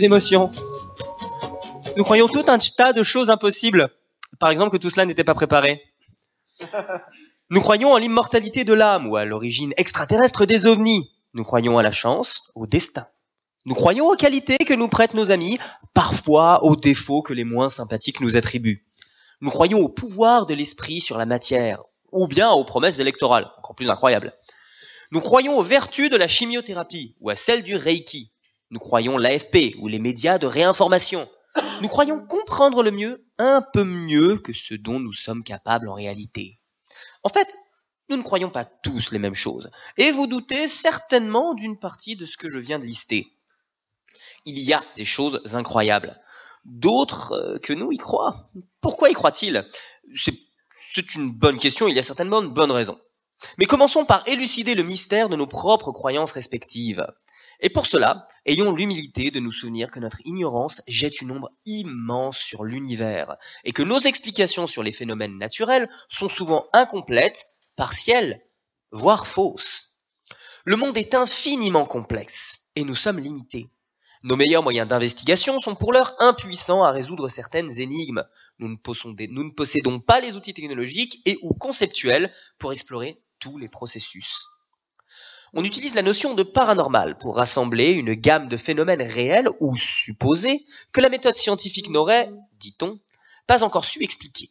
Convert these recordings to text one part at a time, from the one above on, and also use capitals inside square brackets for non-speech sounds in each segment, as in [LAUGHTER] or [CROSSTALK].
que. Nous croyons tout un tas de choses impossibles. Par exemple que tout cela n'était pas préparé. [LAUGHS] Nous croyons en l'immortalité de l'âme ou à l'origine extraterrestre des ovnis. Nous croyons à la chance, au destin. Nous croyons aux qualités que nous prêtent nos amis, parfois aux défauts que les moins sympathiques nous attribuent. Nous croyons au pouvoir de l'esprit sur la matière, ou bien aux promesses électorales, encore plus incroyables. Nous croyons aux vertus de la chimiothérapie, ou à celles du Reiki. Nous croyons l'AFP, ou les médias de réinformation. Nous croyons comprendre le mieux, un peu mieux que ce dont nous sommes capables en réalité. En fait, nous ne croyons pas tous les mêmes choses, et vous doutez certainement d'une partie de ce que je viens de lister il y a des choses incroyables. D'autres euh, que nous y croient. Pourquoi y croient-ils? C'est une bonne question, il y a certainement de bonnes raisons. Mais commençons par élucider le mystère de nos propres croyances respectives. Et pour cela, ayons l'humilité de nous souvenir que notre ignorance jette une ombre immense sur l'univers, et que nos explications sur les phénomènes naturels sont souvent incomplètes, partielles, voire fausses. Le monde est infiniment complexe, et nous sommes limités. Nos meilleurs moyens d'investigation sont pour l'heure impuissants à résoudre certaines énigmes. Nous ne, possédons, pas les outils technologiques et ou conceptuels pour explorer tous les processus. On utilise la notion de paranormal pour rassembler une gamme de phénomènes réels ou supposés que la méthode scientifique n'aurait, dit-on, pas encore su expliquer.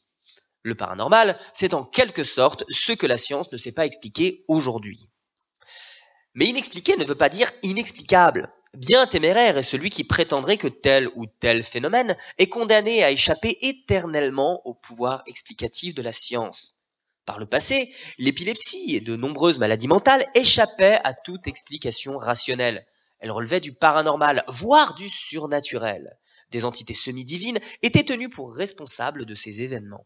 Le paranormal, c'est en quelque sorte ce que la science ne sait pas expliquer aujourd'hui. Mais inexpliqué ne veut pas dire inexplicable. Bien téméraire est celui qui prétendrait que tel ou tel phénomène est condamné à échapper éternellement au pouvoir explicatif de la science. Par le passé, l'épilepsie et de nombreuses maladies mentales échappaient à toute explication rationnelle. Elles relevaient du paranormal, voire du surnaturel. Des entités semi-divines étaient tenues pour responsables de ces événements.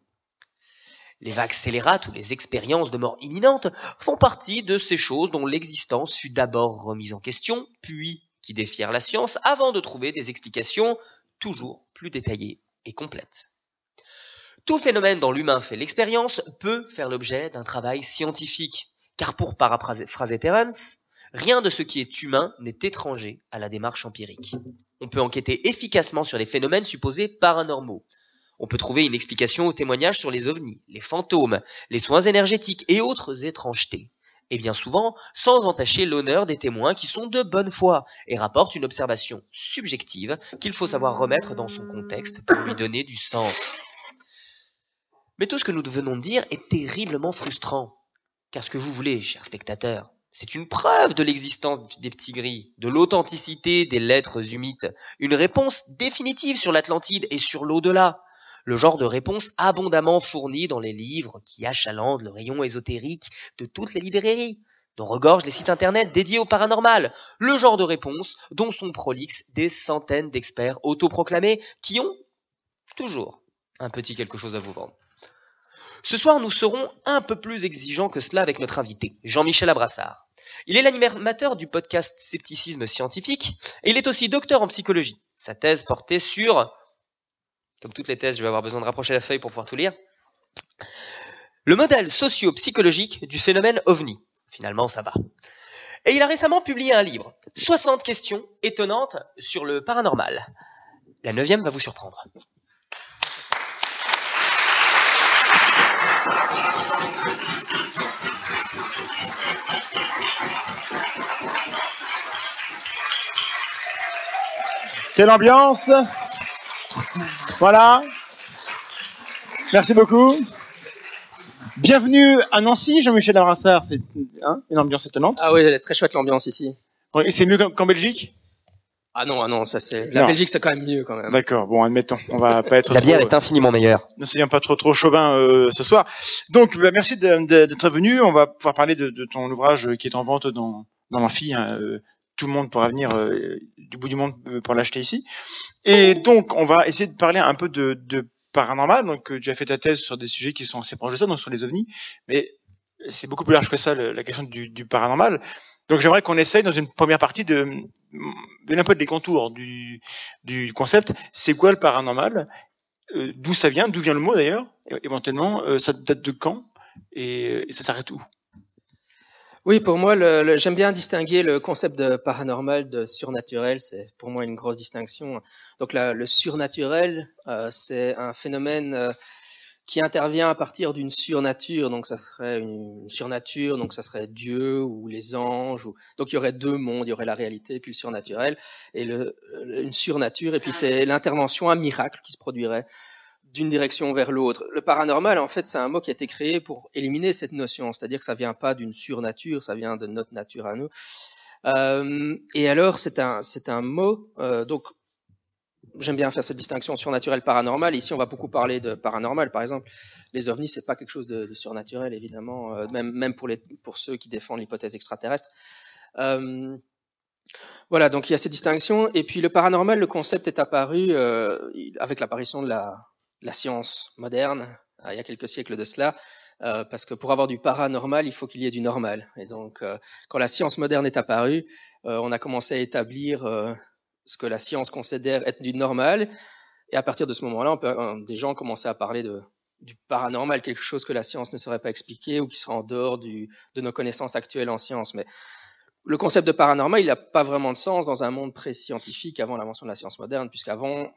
Les vagues scélérates ou les expériences de mort imminente font partie de ces choses dont l'existence fut d'abord remise en question, puis qui défièrent la science avant de trouver des explications toujours plus détaillées et complètes. Tout phénomène dont l'humain fait l'expérience peut faire l'objet d'un travail scientifique, car pour paraphraser Terence, rien de ce qui est humain n'est étranger à la démarche empirique. On peut enquêter efficacement sur les phénomènes supposés paranormaux. On peut trouver une explication aux témoignages sur les ovnis, les fantômes, les soins énergétiques et autres étrangetés et bien souvent sans entacher l'honneur des témoins qui sont de bonne foi et rapportent une observation subjective qu'il faut savoir remettre dans son contexte pour lui donner du sens. Mais tout ce que nous venons de dire est terriblement frustrant. Car ce que vous voulez, chers spectateurs, c'est une preuve de l'existence des petits gris, de l'authenticité des lettres humides, une réponse définitive sur l'Atlantide et sur l'au-delà, le genre de réponse abondamment fourni dans les livres qui achalandent le rayon ésotérique de toutes les librairies, dont regorgent les sites internet dédiés au paranormal, le genre de réponse dont sont prolixes des centaines d'experts autoproclamés qui ont toujours un petit quelque chose à vous vendre. Ce soir, nous serons un peu plus exigeants que cela avec notre invité, Jean-Michel Abrassard. Il est l'animateur du podcast Scepticisme scientifique et il est aussi docteur en psychologie. Sa thèse portait sur comme toutes les thèses, je vais avoir besoin de rapprocher la feuille pour pouvoir tout lire. Le modèle socio-psychologique du phénomène ovni. Finalement, ça va. Et il a récemment publié un livre, 60 questions étonnantes sur le paranormal. La neuvième va vous surprendre. Quelle ambiance voilà. Merci beaucoup. Bienvenue à Nancy, Jean-Michel Abrassard. C'est hein, une ambiance étonnante. Ah oui, elle est très chouette l'ambiance ici. Et c'est mieux qu'en Belgique? Ah non, ah non, ça c'est. La Belgique c'est quand même mieux quand même. D'accord. Bon, admettons. On va pas être. La bière est infiniment meilleure. Ne soyons pas trop trop chauvin euh, ce soir. Donc, bah, merci d'être venu. On va pouvoir parler de, ton ouvrage qui est en vente dans dans l'amphi, hein, euh, tout le monde pourra venir euh, du bout du monde euh, pour l'acheter ici. Et donc, on va essayer de parler un peu de, de paranormal. Donc, euh, tu as fait ta thèse sur des sujets qui sont assez proches de ça, donc sur les ovnis. Mais c'est beaucoup plus large que ça, la question du, du paranormal. Donc, j'aimerais qu'on essaye dans une première partie de donner un peu des contours du, concept. C'est quoi le paranormal? D'où ça vient? D'où vient le mot d'ailleurs? Éventuellement, ça date de quand? Et, ça s'arrête où? Oui, pour moi, j'aime bien distinguer le concept de paranormal de surnaturel. C'est pour moi une grosse distinction. Donc le surnaturel, euh, c'est un phénomène euh, qui intervient à partir d'une surnature. Donc ça serait une surnature, donc ça serait Dieu ou les anges. Ou... Donc il y aurait deux mondes, il y aurait la réalité puis le surnaturel et le, une surnature. Et puis c'est l'intervention, un miracle qui se produirait d'une direction vers l'autre. Le paranormal, en fait, c'est un mot qui a été créé pour éliminer cette notion, c'est-à-dire que ça vient pas d'une surnature, ça vient de notre nature à nous. Euh, et alors, c'est un, c'est un mot. Euh, donc, j'aime bien faire cette distinction surnaturel paranormal. Ici, on va beaucoup parler de paranormal, par exemple. Les ovnis, c'est pas quelque chose de, surnaturel, évidemment, euh, même, même pour ceux qui défendent l'hypothèse extraterrestre. Euh, voilà, donc il y a ces distinctions. Et puis le paranormal, le concept est apparu euh, avec l'apparition de la, science moderne, il y a quelques siècles de cela, parce que pour avoir du paranormal, il faut qu'il y ait du normal. Et donc, quand la science moderne est apparue, on a commencé à établir ce que la science considère être du normal. Et à partir de ce moment-là, des gens commencé à parler du paranormal, quelque chose que la science ne saurait pas expliquer ou qui serait en dehors de nos connaissances actuelles en science. Mais le concept de paranormal, il n'a pas vraiment de sens dans un monde pré-scientifique avant l'invention de la science moderne, puisqu'avant,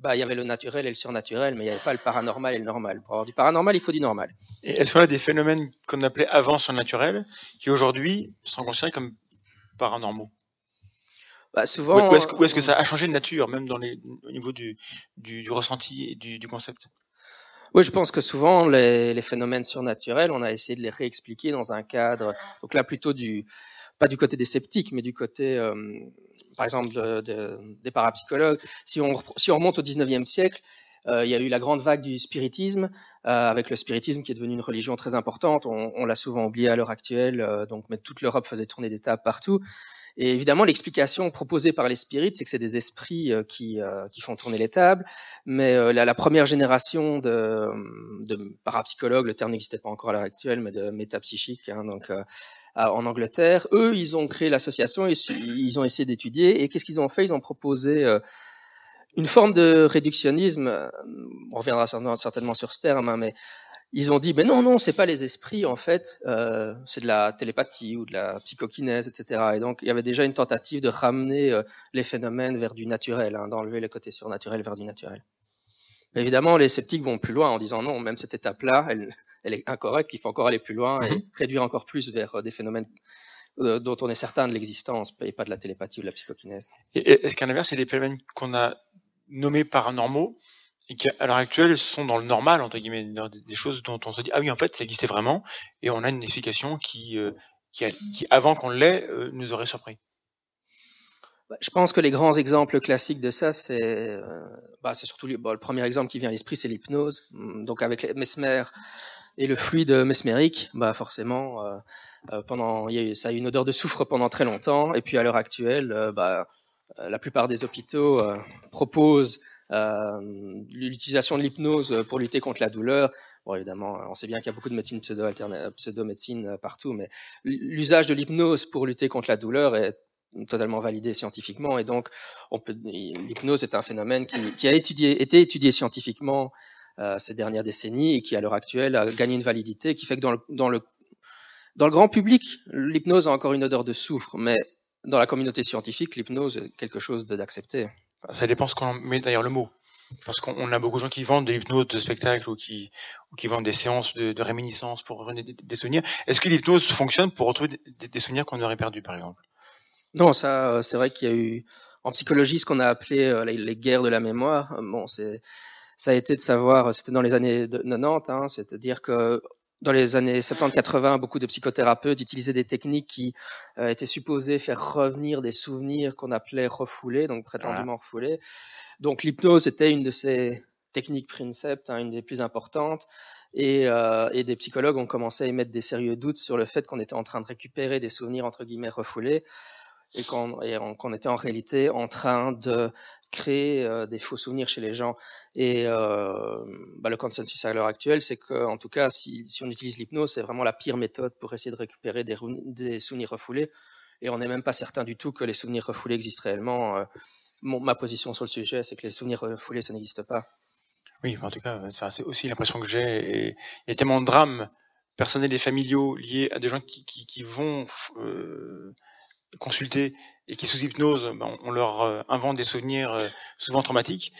bah, il y avait le naturel et le surnaturel, mais il n'y avait pas le paranormal et le normal. Pour avoir du paranormal, il faut du normal. Est-ce qu'on a des phénomènes qu'on appelait avant surnaturels, qui aujourd'hui sont considérés comme paranormaux? Bah, souvent, Ou est-ce que, est que, ça a changé de nature, même dans les, au niveau du, du, du ressenti et du, du concept? Oui, je pense que souvent les, les, phénomènes surnaturels, on a essayé de les réexpliquer dans un cadre, donc là plutôt du, pas du côté des sceptiques, mais du côté, euh, par exemple, de, de, des parapsychologues. Si on, si on remonte au 19e siècle, euh, il y a eu la grande vague du spiritisme, euh, avec le spiritisme qui est devenu une religion très importante. On, on l'a souvent oublié à l'heure actuelle, donc mais toute l'Europe faisait tourner des tables partout. Et évidemment, l'explication proposée par les spirites, c'est que c'est des esprits euh, qui, euh, qui, font tourner les tables. Mais la, la, première génération de, de parapsychologues, le terme n'existait pas encore à l'heure actuelle, mais de métapsychiques, hein, donc en Angleterre. Eux, ils ont créé l'association, ils ont essayé d'étudier, et qu'est-ce qu'ils ont fait? Ils ont proposé euh, une forme de réductionnisme. Euh, on reviendra certainement sur ce terme, hein, mais ils ont dit, mais non, non, c'est pas les esprits, en fait, euh, c'est de la télépathie ou de la psychokinèse, etc. Et donc, il y avait déjà une tentative de ramener euh, les phénomènes vers du naturel, hein, d'enlever le côté surnaturel vers du naturel. évidemment, les sceptiques vont plus loin en disant non, même cette étape-là, elle, elle est incorrecte, il faut encore aller plus loin et mhm. réduire encore plus vers euh, des phénomènes euh, dont on est certain de l'existence et pas de la télépathie ou de la psychokinèse. Est-ce qu'à l'inverse, c'est des phénomènes qu'on a nommés paranormaux et qui, à l'heure actuelle, sont dans le normal, entre guillemets, des choses dont on se dit, ah oui, en fait, ça existait vraiment, et on a une explication qui, euh, qui, avant qu'on l'ait, nous aurait surpris bah, je pense que les grands exemples classiques de ça, c'est bah, surtout le premier exemple qui vient à l'esprit, c'est l'hypnose. Donc avec les Mesmer, et le fluide mesmérique, bah forcément, euh, euh, pendant, y a eu, ça a eu une odeur de soufre pendant très longtemps. Et puis à l'heure actuelle, euh, bah, la plupart des hôpitaux proposent l'utilisation de l'hypnose pour lutter contre la douleur. Bon, évidemment, on sait bien qu'il y a beaucoup de médecine pseudo-médecine partout, mais l'usage de l'hypnose pour lutter contre la douleur est totalement validé scientifiquement et donc l'hypnose est un phénomène qui, a été étudié scientifiquement euh, ces dernières décennies et qui à l'heure actuelle a gagné une validité qui fait que dans le, dans le grand public, l'hypnose a encore une odeur de soufre, mais dans la communauté scientifique, l'hypnose est quelque chose d'accepté. Ça dépend ce qu'on met derrière le mot. Parce qu'on a beaucoup de gens qui vendent de l'hypnose de spectacle ou qui, vendent des séances de, de réminiscence pour revenir des, souvenirs. Est-ce que l'hypnose fonctionne pour retrouver des, des souvenirs qu'on aurait perdus, par exemple? Non, ça, euh, c'est vrai qu'il y a eu en psychologie ce qu'on a appelé euh, les guerres de la mémoire. Bon, ça a été de savoir, c'était dans les années 90, hein, c'est-à-dire que dans les années 70-80, beaucoup de psychothérapeutes utilisaient des techniques qui euh, étaient supposées faire revenir des souvenirs qu'on appelait refoulés, donc prétendument refoulés. Donc l'hypnose était une de ces techniques princeps, hein, une des plus importantes. Et, euh, et, des psychologues ont commencé à émettre des sérieux doutes sur le fait qu'on était en train de récupérer des souvenirs entre guillemets refoulés et qu'on était en réalité en train de créer euh, des faux souvenirs chez les gens. Et euh, bah, le consensus à l'heure actuelle, c'est que, en tout cas, si, on utilise l'hypnose, c'est vraiment la pire méthode pour essayer de récupérer des, souvenirs refoulés. Et on n'est même pas certain du tout que les souvenirs refoulés existent réellement. Euh, ma position sur le sujet, c'est que les souvenirs refoulés, ça n'existe pas. Oui, en tout cas, c'est aussi l'impression que j'ai. Il y a tellement de drames personnels et familiaux liés à des gens qui vont euh, consulter et qui sous hypnose, ben, on leur euh, invente des souvenirs euh, souvent traumatiques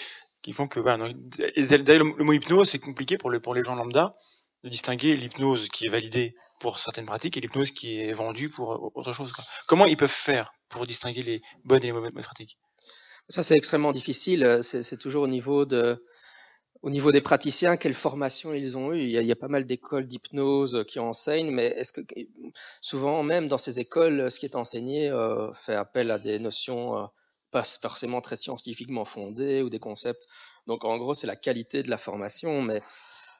qui font que voilà, le, mot hypnose c'est compliqué pour les gens lambda de distinguer l'hypnose qui est validée pour certaines pratiques et l'hypnose qui est vendue pour autre chose. Comment ils peuvent faire pour distinguer les bonnes et les mauvaises pratiques? Ça c'est extrêmement difficile. C'est toujours au niveau de au niveau des praticiens, quelle formation ils ont eu? Il y, a, pas mal d'écoles d'hypnose qui enseignent, mais est-ce que souvent même dans ces écoles, ce qui est enseigné euh, fait appel à des notions euh, pas forcément très scientifiquement fondées ou des concepts. Donc en gros, c'est la qualité de la formation, mais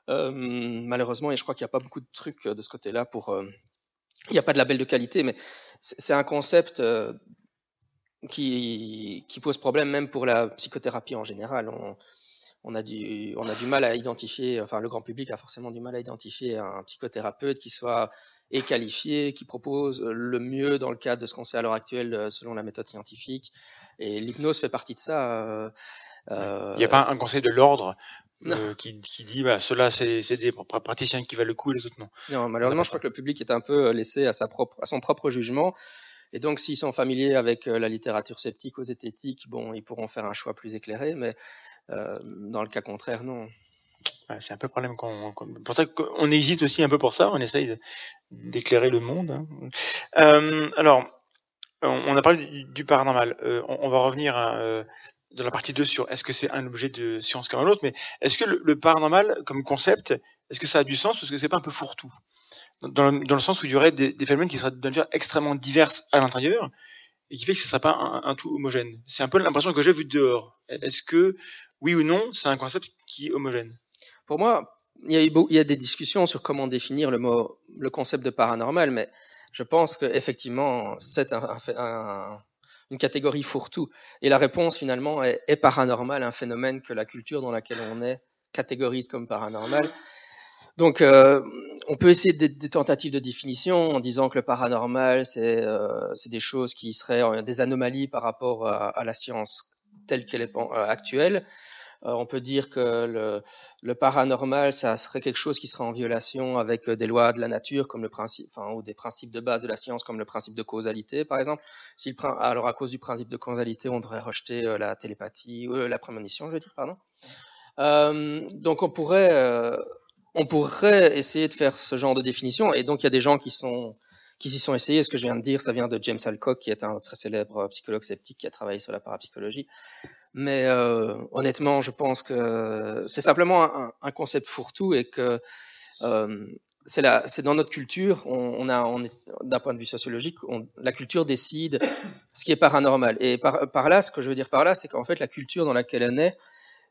euh, malheureusement, et je crois qu'il n'y a pas beaucoup de trucs de ce côté-là pour. Il n'y a pas de label de qualité, mais c'est un concept qui, pose problème même pour la psychothérapie en général. On a du, on a du mal à identifier, enfin le grand public a forcément du mal à identifier un psychothérapeute qui soit et qualifié, qui propose le mieux dans le cadre de ce qu'on sait à l'heure actuelle euh, selon la méthode scientifique. Et l'hypnose fait partie de ça. Euh, Il n'y a pas un conseil de l'ordre euh, qui, qui, dit bah, cela c'est des praticiens qui valent le coup et les autres non. Non, malheureusement, je crois que le public est un peu laissé à, sa propre, à son propre jugement. Et donc, s'ils sont familiers avec la littérature sceptique aux zététique, bon, ils pourront faire un choix plus éclairé, mais euh, dans le cas contraire, non. c'est un peu le problème qu'on, pour ça qu'on existe aussi un peu pour ça. On essaye d'éclairer le monde. Hein. Euh, alors, on a parlé du, paranormal. Euh, on, va revenir à, dans la partie 2 sur est-ce que c'est un objet de science comme un autre, mais est-ce que le, paranormal comme concept, est-ce que ça a du sens ou est-ce que c'est pas un peu fourre-tout? Dans, le sens où il y aurait des, phénomènes qui seraient d'une nature extrêmement diverses à l'intérieur et qui fait que ce ne serait pas un, tout homogène. C'est un peu l'impression que j'ai vu dehors. Est-ce que oui ou non, c'est un concept qui est homogène? Pour moi, il y, a il y a des discussions sur comment définir le mot, le concept de paranormal, mais je pense qu'effectivement, c'est un, un, une catégorie fourre-tout. Et la réponse, finalement, est paranormal, un phénomène que la culture dans laquelle on est catégorise comme paranormal. Donc, euh, on peut essayer des, des, tentatives de définition en disant que le paranormal, c'est euh, des choses qui seraient des anomalies par rapport à, à la science telle qu'elle est euh, actuelle. Euh, on peut dire que le, le, paranormal, ça serait quelque chose qui serait en violation avec euh, des lois de la nature, comme le principe, enfin, ou des principes de base de la science, comme le principe de causalité, par exemple. Si le, alors, à cause du principe de causalité, on devrait rejeter la télépathie, euh, la prémonition, je veux dire, pardon. Euh, donc, on pourrait, euh, on pourrait essayer de faire ce genre de définition. Et donc, il y a des gens qui s'y sont essayés. Ce que je viens de dire, ça vient de James Alcock, qui est un très célèbre psychologue sceptique qui a travaillé sur la parapsychologie. Mais euh, honnêtement, je pense que c'est simplement un, concept fourre-tout et que euh, c'est dans notre culture, on, on on d'un point de vue sociologique, on, la culture décide ce qui est paranormal. Et par, là, ce que je veux dire par là, c'est qu'en fait, la culture dans laquelle elle est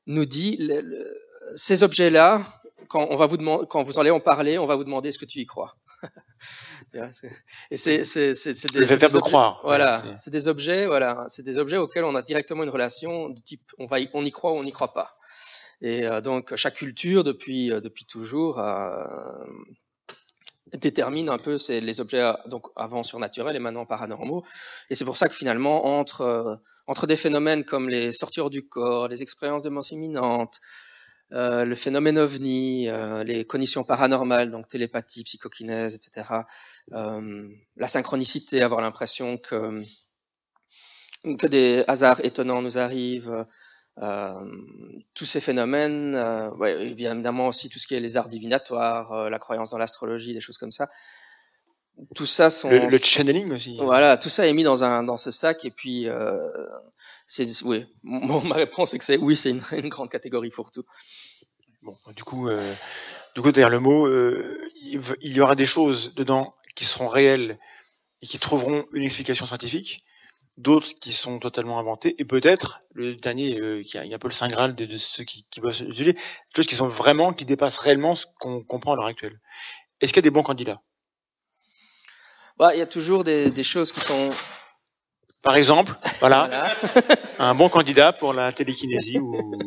nous dit le, ces objets-là, quand on va vous demander, quand vous allez en parler, on va vous demander ce que tu y crois. [LAUGHS] et c'est de croire. Voilà, c'est des objets, voilà, c'est des objets auxquels on a directement une relation de type on va y, on y croit ou on n'y croit pas. Et euh, donc chaque culture depuis euh, depuis toujours euh, détermine un peu c'est les objets donc avant surnaturels et maintenant paranormaux. Et c'est pour ça que finalement entre euh, entre des phénomènes comme les sortures du corps, les expériences de mort imminente, euh, le phénomène ovni, euh, les conditions paranormales, donc télépathie, psychokinèse, etc. Euh, la synchronicité, avoir l'impression que des hasards étonnants nous arrivent. tous ces phénomènes, ouais, évidemment aussi tout ce qui est les arts divinatoires, la croyance dans l'astrologie, des choses comme ça. Tout ça sont le, le channeling aussi. Voilà, tout ça est mis dans un dans ce sac et puis c'est oui. [LAUGHS] ma réponse est que c'est oui, c'est une, une, grande catégorie fourre-tout. Bon, du coup, euh, du coup derrière le mot, euh, il y aura des choses dedans qui seront réelles et qui trouveront une explication scientifique, d'autres qui sont totalement inventées, et peut-être le dernier euh, qui, a, un peu le saint graal de, de ceux qui, qui bossent des choses qui sont vraiment, qui dépassent réellement ce qu'on comprend à l'heure actuelle. Est-ce qu'il y a des bons candidats? Bah, il y a toujours des, des choses qui sont par exemple, voilà, voilà. [LAUGHS] un bon candidat pour la télékinésie ou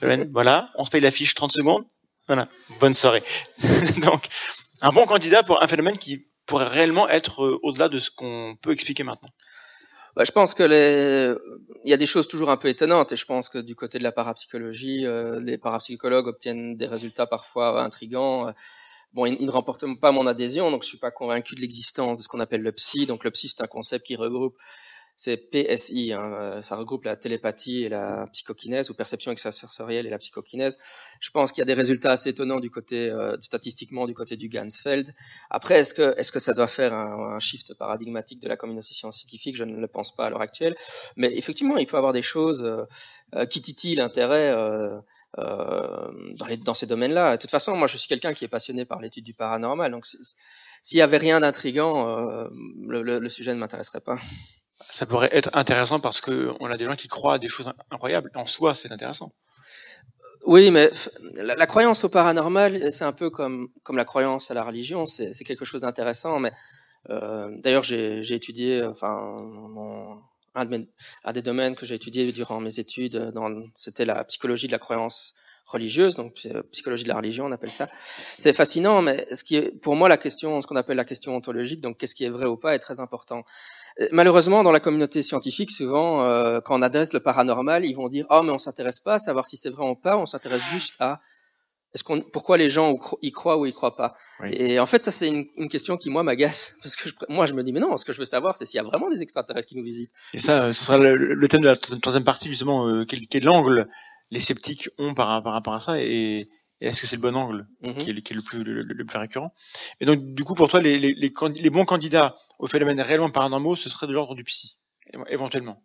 [LAUGHS] voilà, on se paye la fiche 30 secondes. Voilà, bonne soirée. [LAUGHS] Donc, un bon candidat pour un phénomène qui pourrait réellement être euh, au-delà de ce qu'on peut expliquer maintenant. Bah, je pense que les... il y a des choses toujours un peu étonnantes et je pense que du côté de la parapsychologie, euh, les parapsychologues obtiennent des résultats parfois intrigants. Bon, il, ne remporte pas mon adhésion, donc je suis pas convaincu de l'existence de ce qu'on appelle le psy. Donc le psy, c'est un concept qui regroupe c'est PSI, hein, euh, ça regroupe la télépathie et la psychokinèse, ou perception extrasensorielle et la psychokinèse. Je pense qu'il y a des résultats assez étonnants du côté, euh, statistiquement, du côté du Gansfeld. Après, est-ce que, est-ce que ça doit faire un, un, shift paradigmatique de la communication scientifique? Je ne le pense pas à l'heure actuelle. Mais effectivement, il peut y avoir des choses euh, qui titillent l'intérêt euh, dans, dans, ces domaines-là. De toute façon, moi, je suis quelqu'un qui est passionné par l'étude du paranormal, donc s'il y avait rien d'intrigant, le, le, le sujet ne m'intéresserait pas ça pourrait être intéressant parce que on a des gens qui croient à des choses incroyables. En soi, c'est intéressant. Oui, mais la, croyance au paranormal, c'est un peu comme, comme la croyance à la religion. C'est quelque chose d'intéressant. Mais euh, d'ailleurs, j'ai étudié, enfin, un, des domaines que j'ai étudié durant mes études, c'était la psychologie de la croyance religieuse, donc psychologie de la religion, on appelle ça. C'est fascinant, mais ce qui est, pour moi, la question, ce qu'on appelle la question ontologique, donc qu'est-ce qui est vrai ou pas, est très important. Euh, malheureusement, dans la communauté scientifique, souvent, euh, quand on adresse le paranormal, ils vont dire, oh, mais on s'intéresse pas à savoir si c'est vrai ou pas, on s'intéresse juste à est-ce qu'on, pourquoi les gens y croient ou y croient pas. Et en fait, ça c'est une, une question qui moi m'agace [LAUGHS] parce que je, moi je me dis mais non, ce que je veux savoir c'est s'il y a vraiment des extraterrestres qui nous visitent. Et ça, ce sera le, le thème de la troisième partie justement, euh, quel, quel l'angle les sceptiques ont par, par rapport à ça et, est-ce que c'est le bon angle mhm. qui, est, qui, est, le plus, le, plus récurrent? Et donc, du coup, pour toi, les, les, les, les bons candidats aux phénomènes réellement paranormaux, ce serait de l'ordre du psy, éventuellement?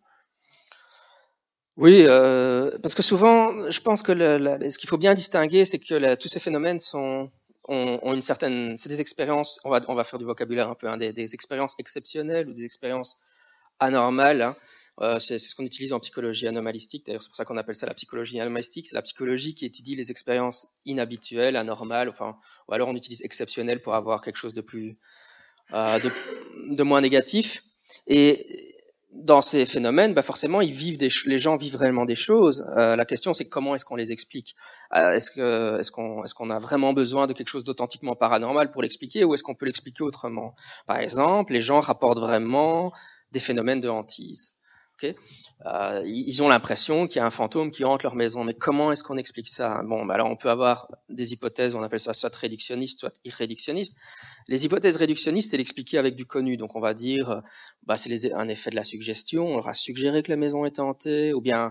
Oui, euh, parce que souvent, je pense que le, ce qu'il faut bien distinguer, c'est que tous ces phénomènes sont, ont, ont une certaine, c'est des expériences. On va, on va faire du vocabulaire un peu, hein, des, des, expériences exceptionnelles ou des expériences anormales. Hein. Euh, c'est ce qu'on utilise en psychologie anomalistique. D'ailleurs, c'est pour ça qu'on appelle ça la psychologie anomalistique. C'est la psychologie qui étudie les expériences inhabituelles, anormales, enfin, ou alors on utilise exceptionnel pour avoir quelque chose de plus, euh, de, moins négatif. Et dans ces phénomènes, bah forcément, ils vivent des, les gens vivent réellement des choses. Euh, la question, c'est comment est-ce qu'on les explique? Est-ce que, est-ce qu'on, est-ce qu'on a vraiment besoin de quelque chose d'authentiquement paranormal pour l'expliquer, ou est-ce qu'on peut l'expliquer autrement? Par exemple, les gens rapportent vraiment des phénomènes de hantise. Euh, ils ont l'impression qu'il y a un fantôme qui hante leur maison. Mais comment est-ce qu'on explique ça? Bon, bah alors on peut avoir des hypothèses, on appelle ça soit réductionniste, soit irréductionniste. Les hypothèses réductionnistes, elles expliquées avec du connu. Donc on va dire, bah c'est un effet de la suggestion. On leur a suggéré que la maison était hantée, ou bien euh,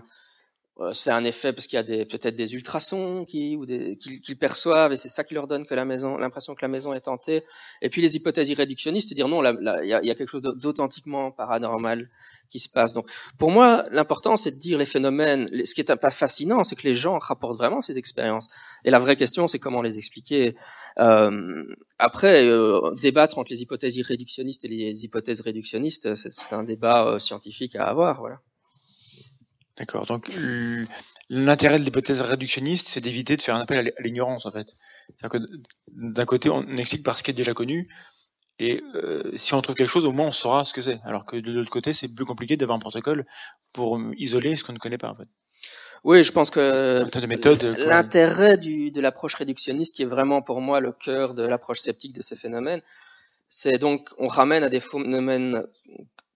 c'est un effet parce qu'il y a peut-être des ultrasons qui, ou des, qu'ils, perçoivent et c'est ça qui leur donne l'impression que la maison est hantée. Et puis les hypothèses irréductionnistes, c'est dire non, il y a, quelque chose d'authentiquement paranormal qui se passe. Donc pour moi, l'important c'est de dire les phénomènes. Ce qui est pas fascinant, c'est que les gens rapportent vraiment ces expériences. Et la vraie question, c'est comment les expliquer. Euh, après, euh, débattre entre les hypothèses irréductionnistes et les hypothèses réductionnistes, c'est, un débat euh, scientifique à avoir. Voilà. D'accord. Donc l'intérêt de l'hypothèse réductionniste, c'est d'éviter de faire un appel à l'ignorance en fait. C'est-à-dire que d'un côté, on explique par ce qui est déjà connu, et euh, si on trouve quelque chose, au moins on saura ce que c'est. Alors que de l'autre côté, c'est plus compliqué d'avoir un protocole pour isoler ce qu'on ne connaît pas en fait. Oui, je pense que l'intérêt de l'approche réductionniste, qui est vraiment pour moi le cœur de l'approche sceptique de ces phénomènes, c'est donc on ramène à des phénomènes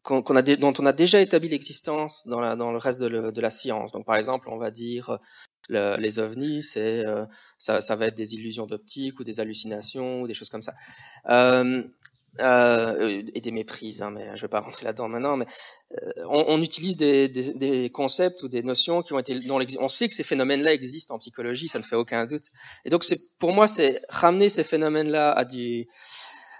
qu'on a, dont on a déjà établi l'existence dans, le reste de, la science. Donc, par exemple, on va dire le, les ovnis, euh, ça, va être des illusions d'optique ou des hallucinations ou des choses comme ça. Euh, euh, et des méprises, hein, mais je vais pas rentrer là-dedans maintenant. Mais on, utilise des, concepts ou des notions qui ont été, dont on sait que ces phénomènes-là existent en psychologie, ça ne fait aucun doute. Et donc, pour moi, c'est ramener ces phénomènes-là à du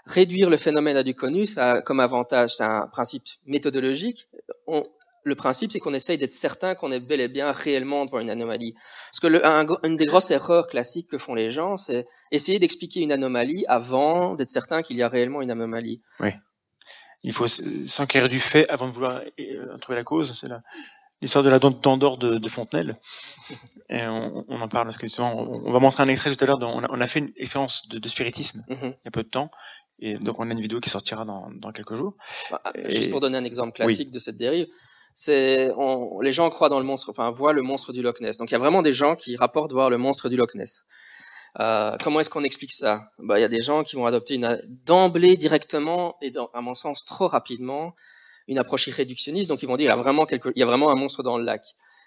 réduire le phénomène à du connu, ça comme avantage, c'est un principe méthodologique. On, le principe, c'est qu'on essaye d'être certain qu'on est bel et bien réellement devant une anomalie. Parce que le, un, une des grosses erreurs classiques que font les gens, c'est essayer d'expliquer une anomalie avant d'être certain qu'il y a réellement une anomalie. Oui. Il faut s'enquérir du fait avant de vouloir euh, trouver la cause. C'est l'histoire de la dent d'or de, de, Fontenelle. [LAUGHS] Et on, on, en parle parce que on, on, va montrer un extrait tout à l'heure. On, on, a fait une expérience de, de spiritisme mm-hmm. il y a peu de temps. Et donc on a une vidéo qui sortira dans, dans quelques jours. Bah, juste pour donner un exemple classique oui. de cette dérive, c'est les gens croient dans le monstre, enfin voient le monstre du Loch Ness. Donc il y a vraiment des gens qui rapportent voir le monstre du Loch Ness. Euh, comment est-ce qu'on explique ça? Bah, Il y a des gens qui vont adopter d'emblée directement et dans, à mon sens trop rapidement une approche irréductionniste. Donc ils vont dire il y a vraiment quelque, il y a vraiment un monstre dans le lac.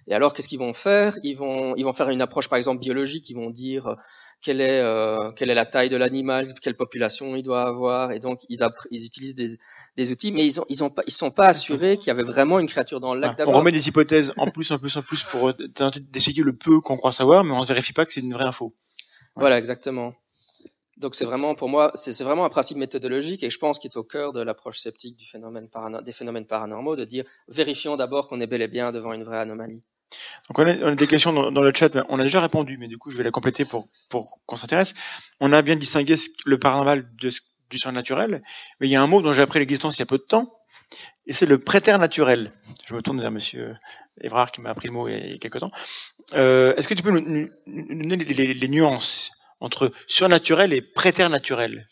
Et alors, qu'est-ce qu'ils vont faire? Ils vont, ils vont faire une approche, par exemple, biologique. Ils vont dire euh, quelle est, euh, quelle est la taille de l'animal, quelle population il doit avoir. Et donc, ils, ils utilisent des, des, outils, mais ils ils sont pas assurés qu'il y avait vraiment une créature dans le lac. Ah, on remet des hypothèses en plus, en plus, en plus pour tenter d'expliquer le peu qu'on croit savoir, mais on ne vérifie pas que c'est une vraie info. Voilà, exactement. Donc c'est vraiment pour moi, c'est vraiment un principe méthodologique et je pense qu'il est au cœur de l'approche sceptique du phénomène des phénomènes paranormaux de dire vérifions d'abord qu'on est bel et bien devant une vraie anomalie. Donc on a, des questions dans, le chat, on a déjà répondu, mais du coup je vais la compléter pour, pour qu'on s'intéresse. On a bien distingué le paranormal de, du surnaturel, mais il y a un mot dont j'ai appris l'existence il y a peu de temps, et c'est le préternaturel. Je me tourne vers Monsieur Evrard qui m'a appris le mot il y a quelques temps. Euh, Est-ce que tu peux nous, donner les, les nuances entre surnaturel et préternaturel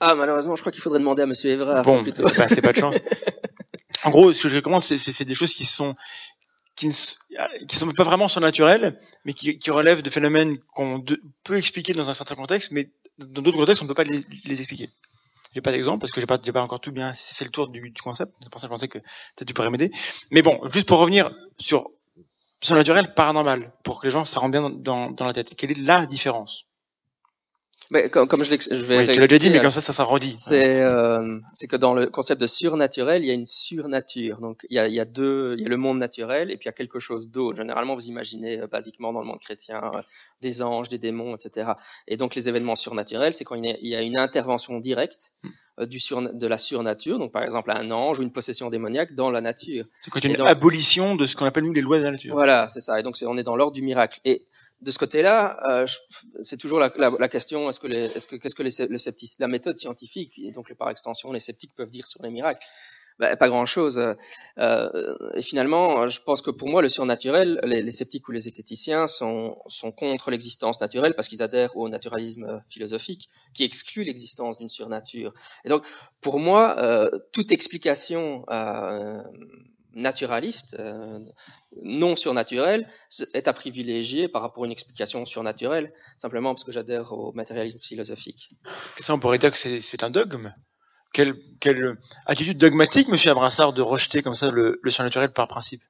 Ah, malheureusement, je crois qu'il faudrait demander à Monsieur Evrard. Bon, bah, c'est pas de chance. [LAUGHS] en gros, ce que je recommande, c'est des choses qui sont qui ne qui sont pas vraiment surnaturelles, mais qui, qui relèvent de phénomènes qu'on peut expliquer dans un certain contexte, mais dans d'autres contextes, on ne peut pas les, les expliquer. J'ai pas d'exemple parce que j'ai pas, pas encore tout bien fait le tour du, du concept. C'est pour ça que je pensais que peut-être tu pourrais m'aider. Mais bon, juste pour revenir sur surnaturel, paranormal, pour que les gens ça rentre bien dans, dans la tête. Quelle est la différence? Mais comme, comme je, je vais. Oui, tu l'as déjà dit, mais comme ça, ça sera redit. C'est, euh, c'est que dans le concept de surnaturel, il y a une surnature. Donc, il y a, il y a deux, il y a le monde naturel et puis il y a quelque chose d'autre. Généralement, vous imaginez, euh, basiquement, dans le monde chrétien, euh, des anges, des démons, etc. Et donc, les événements surnaturels, c'est quand il y a une intervention directe hmm. euh, du sur, de la surnature. Donc, par exemple, un ange ou une possession démoniaque dans la nature. C'est quand il y a une abolition de ce qu'on appelle nous les lois de la nature. Voilà, c'est ça. Et donc, c'est, on est dans l'ordre du miracle. Et de ce côté-là, euh, c'est toujours la, la, la question est-ce que, les, est-ce que qu'est-ce que les, le la méthode scientifique et donc par extension les sceptiques peuvent dire sur les miracles ben, Pas grand-chose. Euh, et finalement, je pense que pour moi, le surnaturel, les, les sceptiques ou les zététiciens sont, sont contre l'existence naturelle parce qu'ils adhèrent au naturalisme philosophique qui exclut l'existence d'une surnature. Et donc, pour moi, euh, toute explication euh, naturaliste, euh, non surnaturel, est à privilégier par rapport à une explication surnaturelle, simplement parce que j'adhère au matérialisme philosophique. Et ça, on pourrait dire que c'est un dogme quelle, quelle, attitude dogmatique, monsieur Abrassard, de rejeter comme ça le, surnaturel par principe?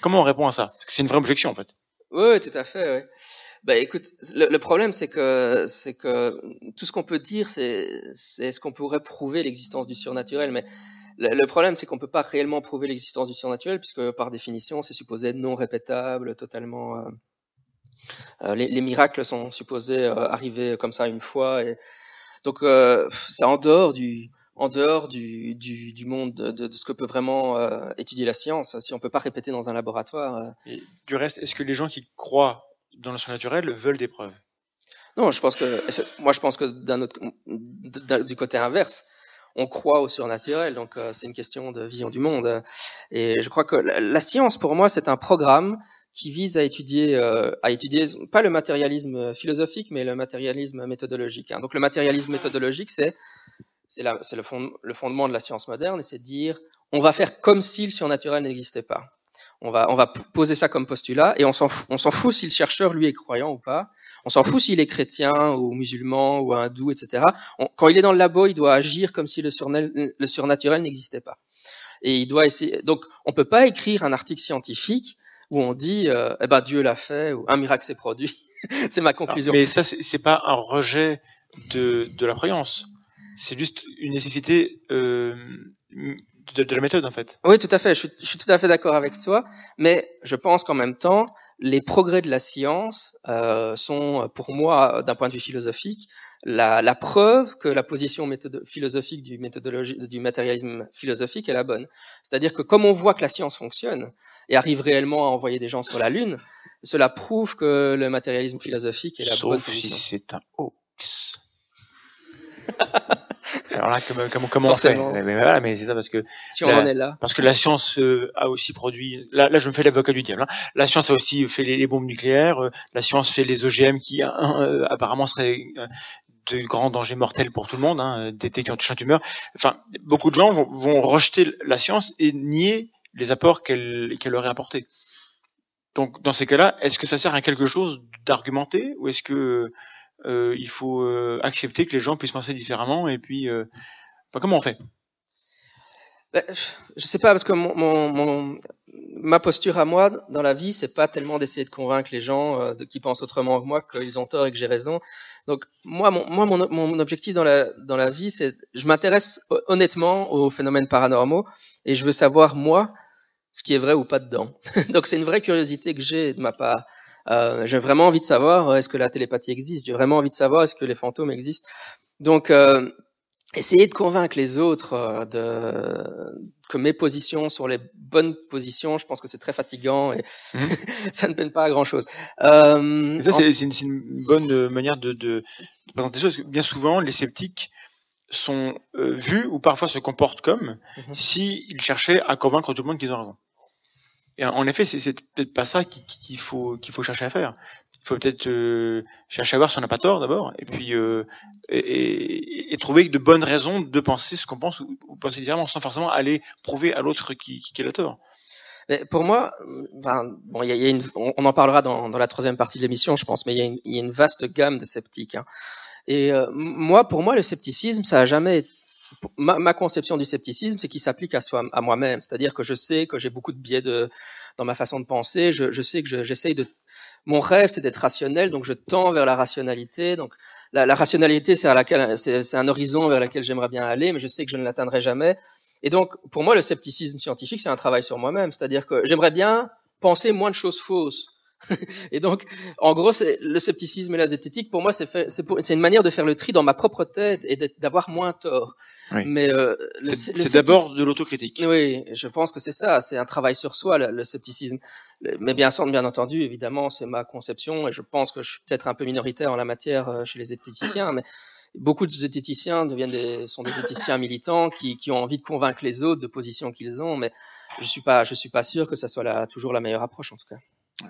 Comment on répond à ça? Parce que c'est une vraie objection, en fait. Oui, tout à fait. Ouais. Bah, écoute, le, le problème c'est que c'est que tout ce qu'on peut dire, c'est c'est ce qu'on pourrait prouver l'existence du surnaturel, mais le, problème, c'est qu'on peut pas réellement prouver l'existence du surnaturel, puisque par définition, c'est supposé non répétable, totalement. Euh, euh, les, les, miracles sont supposés euh, arriver comme ça une fois, et donc c'est en dehors du en dehors du, du, du monde de, de, ce que peut vraiment étudier la science, si on peut pas répéter dans un laboratoire. Et du reste, est-ce que les gens qui croient dans le surnaturel veulent des preuves? Non, je pense que moi je pense que d'un autre du côté inverse, on croit au surnaturel, donc euh, c'est une question de vision du monde. Et je crois que la, science, pour moi, c'est un programme qui vise à étudier, euh, à étudier pas le matérialisme philosophique, mais le matérialisme méthodologique. Hein. Donc le matérialisme méthodologique, c'est c'est le, fond, le fondement de la science moderne, et c'est de dire on va faire comme si le surnaturel n'existait pas. On va, on va poser ça comme postulat et on s'en fout si le chercheur lui est croyant ou pas. On s'en fout s'il est chrétien ou musulman ou hindou, etc. quand il est dans le labo, il doit agir comme si le, le surnaturel n'existait pas. Et il doit essayer. Donc, on peut pas écrire un article scientifique où on dit, euh, eh ben Dieu l'a fait ou un miracle s'est produit. [LAUGHS] c'est ma conclusion. mais ça, c'est pas un rejet de, de la croyance. C'est juste une nécessité euh, de, la méthode en fait. Oui, tout à fait. Je, suis tout à fait d'accord avec toi, mais je pense qu'en même temps, les progrès de la science euh, sont, pour moi, d'un point de vue philosophique, la, la preuve que la position philosophique du, méthodologie, du matérialisme philosophique est la bonne. C'est-à-dire que comme on voit que la science fonctionne et arrive réellement à envoyer des gens sur la Lune, cela prouve que le matérialisme philosophique est la bonne position. Sauf si c'est un hoax. [LAUGHS] Alors là, comment, comment, on fait mais, voilà, mais c'est ça parce que si on en est là, parce que la science euh, a aussi produit. Là, là, je me fais l'avocat du diable. Hein. La science a aussi fait les, bombes nucléaires. Euh, la science fait les OGM qui euh, apparemment seraient de grands dangers mortels pour tout le monde, hein, des qui ont touché un tumeur. Enfin, beaucoup de gens vont, vont, rejeter la science et nier les apports qu'elle qu'elle aurait apportés. Donc, dans ces cas-là, est-ce que ça sert à quelque chose d'argumenter ou est-ce que euh, il faut euh, accepter que les gens puissent penser différemment et puis euh, comment on fait? Ben, je sais pas parce que ma posture à moi dans la vie, c'est pas tellement d'essayer de convaincre les gens de, qui pensent autrement que moi qu'ils ont tort et que j'ai raison. Donc moi, mon objectif dans la dans la vie, c'est je m'intéresse honnêtement aux phénomènes paranormaux et je veux savoir moi ce qui est vrai ou pas dedans. [LAUGHS] Donc c'est une vraie curiosité que j'ai de ma part. Euh, j'ai vraiment envie de savoir euh, est-ce que la télépathie existe? J'ai vraiment envie de savoir est-ce que les fantômes existent? Donc euh, essayer de convaincre les autres euh, de, que mes positions sont les bonnes positions, je pense que c'est très fatigant et mmh. [LAUGHS] ça ne peine pas à grand chose. Euh, ça, c'est une, une, bonne manière de, de, de, présenter les choses. Bien souvent, les sceptiques sont euh, vus ou parfois se comportent comme mmh. s'ils cherchaient à convaincre tout le monde qu'ils ont raison. Et en effet, c'est peut-être pas ça qu'il faut qu'il faut chercher à faire. Il faut peut-être euh, chercher à voir si on n'a pas tort d'abord, et puis euh, et, et, trouver de bonnes raisons de penser ce qu'on pense ou, penser différemment, sans forcément aller prouver à l'autre qui, qui, a tort. Mais pour moi, ben, bon, y a, y a une, on, en parlera dans, dans, la troisième partie de l'émission, je pense, mais il y, y, a une vaste gamme de sceptiques. Hein. Et euh, moi, pour moi, le scepticisme, ça a jamais Ma, conception du scepticisme, c'est qu'il s'applique à, à moi-même. C'est-à-dire que je sais que j'ai beaucoup de biais dans ma façon de penser. Je, je sais que j'essaye de mon rêve, c'est d'être rationnel, donc je tends vers la rationalité. Donc la, la rationalité, c'est un horizon vers lequel j'aimerais bien aller, mais je sais que je ne l'atteindrai jamais. Et donc, pour moi, le scepticisme scientifique, c'est un travail sur moi-même. C'est-à-dire que j'aimerais bien penser moins de choses fausses. Et donc, en gros, le scepticisme et la zététique, pour moi, c'est une manière de faire le tri dans ma propre tête et d'avoir moins tort. Mais euh, c'est d'abord de l'autocritique. Oui, je pense que c'est ça. C'est un travail sur soi, le, scepticisme. Mais bien sûr, bien entendu, évidemment, c'est ma conception et je pense que je suis peut-être un peu minoritaire en la matière euh, chez les zététiciens, mais beaucoup de zététiciens deviennent des, sont des zététiciens militants qui, qui, ont envie de convaincre les autres de positions qu'ils ont, mais je suis pas, je suis pas sûr que ça soit la, toujours la meilleure approche en tout cas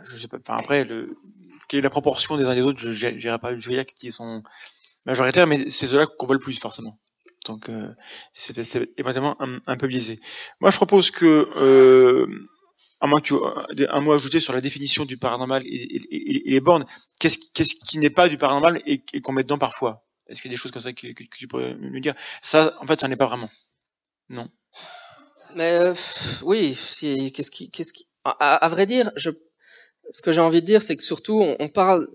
je sais pas. Enfin après, le, quelle est la proportion des uns des autres Je n'irai pas dire qui sont majoritaires, mais c'est ceux-là qu'on voit le plus forcément. Donc euh, c'est évidemment un, un, peu biaisé. Moi, je propose que euh, un, mot, un mot ajouté sur la définition du paranormal et, et, et les bornes. Qu'est-ce qui n'est pas du paranormal et, qu'on met dedans parfois? Est-ce qu'il y a des choses comme ça que, que, tu pourrais nous dire? Ça, en fait, ça n'est pas vraiment. Non? Mais euh, oui, qu'est-ce qui, qu'est-ce qui, à, à, vrai dire, je ce que j'ai envie de dire, c'est que surtout, on, parle,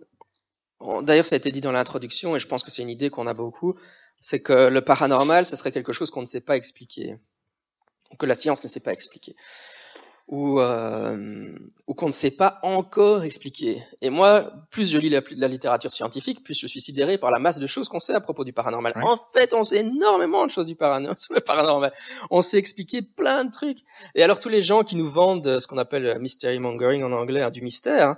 d'ailleurs ça a été dit dans l'introduction, et je pense que c'est une idée qu'on a beaucoup, c'est que le paranormal, ce serait quelque chose qu'on ne sait pas expliquer, que la science ne sait pas expliquer ou, euh, ou qu'on ne sait pas encore expliquer. Et moi, plus je lis la, la, littérature scientifique, plus je suis sidéré par la masse de choses qu'on sait à propos du paranormal. En fait, on sait énormément de choses du paranormal, [LAUGHS] sur le paranormal. On sait expliquer plein de trucs. Et alors tous les gens qui nous vendent ce qu'on appelle mystery mongering en anglais, hein, du mystère, hein,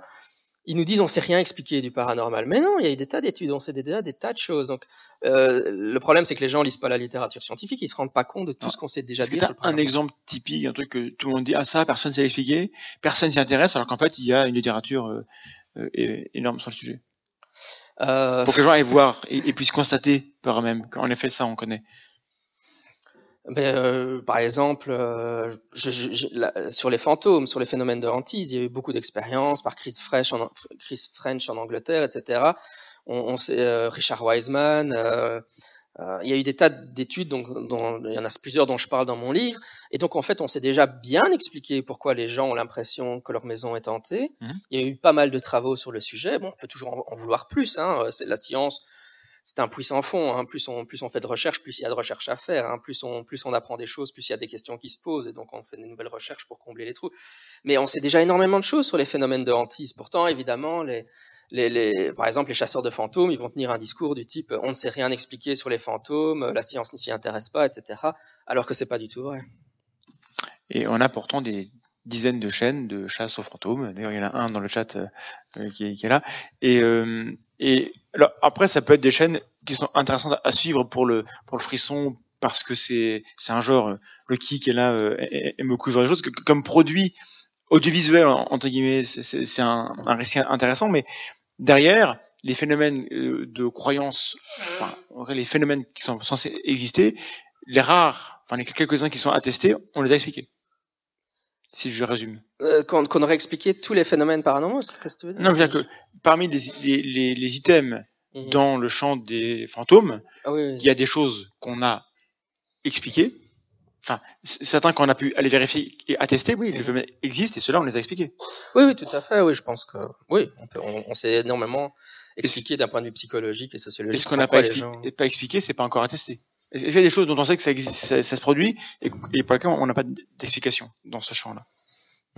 ils nous disent on sait rien expliquer du paranormal. Mais non, il y a eu des tas d'études, on sait déjà des tas de choses. Donc euh, le problème c'est que les gens lisent pas la littérature scientifique, ils se rendent pas compte de tout ce qu'on sait déjà dire. un exemple typique, un truc que tout le monde dit ah ça personne sait expliquer, personne s'y intéresse alors qu'en fait il y a une littérature euh, euh, énorme sur le sujet? Euh... Pour que les gens aillent voir et, et puissent constater par eux-mêmes qu'en effet ça on connaît. Ben, euh, par exemple, euh, je, je, la, sur les fantômes, sur les phénomènes de hantise, il y a eu beaucoup d'expériences par Chris French, en, Chris French en Angleterre, etc. On, on sait, euh, Richard Wiseman. Il y a eu des tas d'études, dont, il y en a plusieurs dont je parle dans mon livre. Et donc, en fait, on s'est déjà bien expliqué pourquoi les gens ont l'impression que leur maison est hantée. Mmh. Il y a eu pas mal de travaux sur le sujet. Bon, on peut toujours en, en vouloir plus. Hein. C'est la science c'est un puissant fond. Hein. Plus on fait de recherche, plus il y a de recherche à faire. Hein. Plus on apprend des choses, plus il y a des questions qui se posent et donc on fait de nouvelles recherches pour combler les trous. Mais on sait déjà énormément de choses sur les phénomènes de hantise. Pourtant, évidemment, par exemple, les chasseurs de fantômes, ils vont tenir un discours du type on ne sait rien expliquer sur les fantômes, la science ne s'y intéresse pas, etc. Alors que c'est pas du tout vrai. Et on a pourtant des dizaines de chaînes de chasse aux fantômes. D'ailleurs, il y en a un dans le chat euh, qui, est, qui, est, là. Et euh, et alors, après, ça peut être des chaînes qui sont intéressantes à suivre pour le pour le frisson parce que c'est c'est un genre le qui est là euh, aime beaucoup des choses comme produit audiovisuel entre guillemets c'est c'est un, un récit intéressant mais derrière les phénomènes euh, de croyance enfin les phénomènes qui sont censés exister les rares enfin les quelques uns qui sont attestés on les a expliqués si je résume. Euh, qu'on qu aurait expliqué tous les phénomènes paranormaux, c'est ce que tu veux dire? Non, je veux dire que parmi les, les, les, items mmh. dans le champ des fantômes, ah, oui, oui. il y a des choses qu'on a expliquées, enfin, certains qu'on a pu aller vérifier et attester, oui, les phénomènes existent et cela on les a expliqués. Oui, oui, tout à fait. Oui, je pense que oui, on, peut, on, on s'est énormément expliqué d'un point de vue psychologique et sociologique. Et ce qu'on n'a pas, expli gens... pas expliqué, c'est pas encore attesté. Est-ce y a des choses dont on sait que ça, existe, ça, ça se produit et, et pour lesquelles on n'a pas d'explication dans ce champ-là?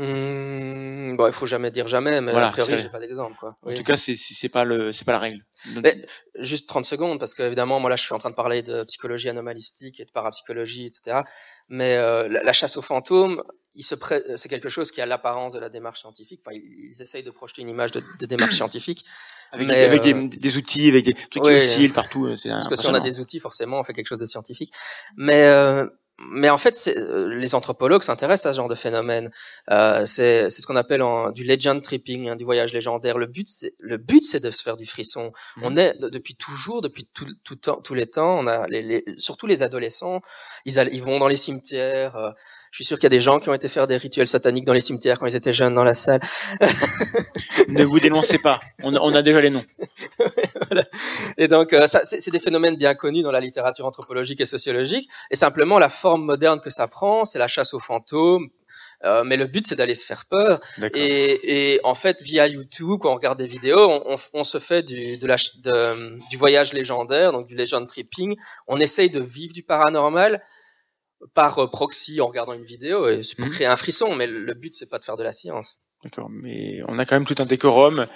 Mmh, bon, il faut jamais dire jamais, mais voilà, a priori, j'ai pas d'exemple. Quoi. En oui. tout cas, c'est c'est pas le c'est pas la règle. Mais, juste 30 secondes, parce qu'évidemment, moi là, je suis en train de parler de psychologie anomalistique et de parapsychologie, etc. Mais euh, la, la, chasse aux fantômes, il se pré... c'est quelque chose qui a l'apparence de la démarche scientifique. Enfin, ils, ils essayent de projeter une image de, de démarche scientifique. Avec, mais, avec euh... des, des, outils, avec des trucs oui, qui oscillent partout. Parce que si on a des outils, forcément, on fait quelque chose de scientifique. Mais euh, mais en fait, euh, les anthropologues s'intéressent à ce genre de phénomène. Euh, c'est ce qu'on appelle en, du legend tripping, hein, du voyage légendaire. Le but, le but, c'est de se faire du frisson. Mmh. On est depuis toujours, depuis tout, tout temps, tous les temps, on a les, les, surtout les adolescents, ils, ils vont dans les cimetières. Euh, je suis sûr qu'il y a des gens qui ont été faire des rituels sataniques dans les cimetières quand ils étaient jeunes dans la salle. [LAUGHS] ne vous dénoncez pas, on a, on a déjà les noms. [LAUGHS] voilà. Et donc, euh, c'est des phénomènes bien connus dans la littérature anthropologique et sociologique. Et simplement, la forme moderne que ça prend, c'est la chasse aux fantômes. Euh, mais le but, c'est d'aller se faire peur. Et, et, en fait, via YouTube, quand on regarde des vidéos, on, on, on se fait du, de la, de, du voyage légendaire, donc du legend tripping. On essaye de vivre du paranormal par euh, proxy en regardant une vidéo et c'est pour mmh. créer un frisson mais le but c'est pas de faire de la science. D'accord, mais on a quand même tout un décorum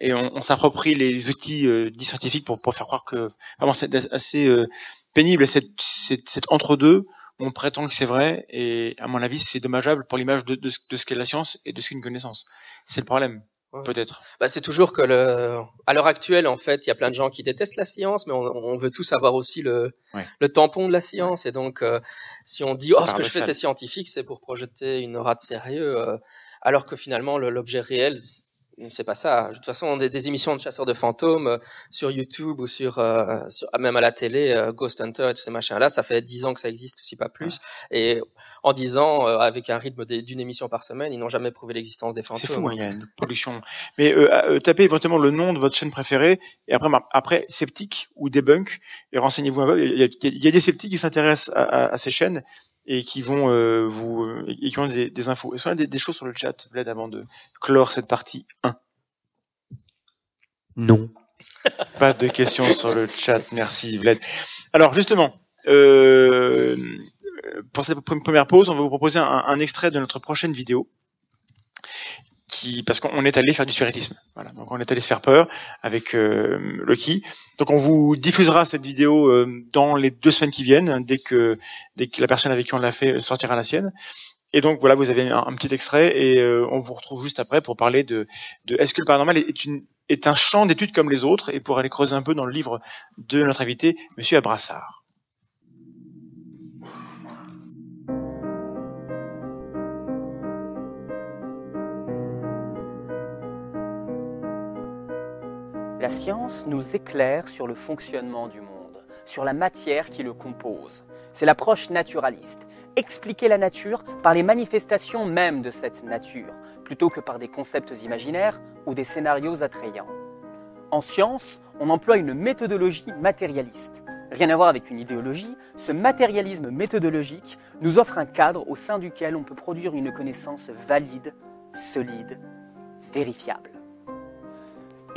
et on, on s'approprie les outils euh, dits scientifiques pour, pour faire croire que vraiment c'est assez euh, pénible cette, cette, cette entre-deux on prétend que c'est vrai et à mon avis c'est dommageable pour l'image de, de, de ce qu'est la science et de ce qu'est une connaissance. C'est le problème. Peut-être. Bah, c'est toujours que le, à l'heure actuelle, en fait, il y a plein de gens qui détestent la science, mais on, on veut tous avoir aussi le, ouais. le tampon de la science. Et donc, euh, si on dit, oh, ce que je fais, c'est scientifique, c'est pour projeter une aura de sérieux, euh, alors que finalement, l'objet réel, c'est pas ça. De toute façon, des, des émissions de chasseurs de fantômes euh, sur YouTube ou sur, euh, sur, même à la télé, euh, Ghost Hunter et tous ces machins-là, ça fait dix ans que ça existe, si pas plus. Et en dix ans, avec un rythme d'une émission par semaine, ils n'ont jamais prouvé l'existence des fantômes. C'est fou, hein, il y a une pollution. Mais tapez éventuellement le nom de votre chaîne préférée et après, après sceptique ou debunk et renseignez-vous un peu. Il y a, il y a des sceptiques qui s'intéressent à, à, à, ces chaînes et qui vont euh, vous euh, et qui ont des, des infos. Est-ce qu'on a des, des, choses sur le chat, Vlad, avant de clore cette partie 1 Non. [LAUGHS] Pas de questions sur le chat, merci Vlad. Alors justement, euh, pour cette première pause, on va vous proposer un, un extrait de notre prochaine vidéo qui, parce qu'on est allé faire du spiritisme. Voilà, donc on est allé se faire peur avec euh, Loki. Donc on vous diffusera cette vidéo euh, dans les deux semaines qui viennent, dès que dès que la personne avec qui on l'a fait sortira la sienne. Et donc voilà, vous avez un, un petit extrait et euh, on vous retrouve juste après pour parler de, de est-ce que le paranormal est, une, est un champ d'études comme les autres? Et pour aller creuser un peu dans le livre de notre invité, Monsieur Abrassard. Science nous éclaire sur le fonctionnement du monde, sur la matière qui le compose. C'est l'approche naturaliste. Expliquer la nature par les manifestations mêmes de cette nature, plutôt que par des concepts imaginaires ou des scénarios attrayants. En science, on emploie une méthodologie matérialiste. Rien à voir avec une idéologie, ce matérialisme méthodologique nous offre un cadre au sein duquel on peut produire une connaissance valide, solide, vérifiable.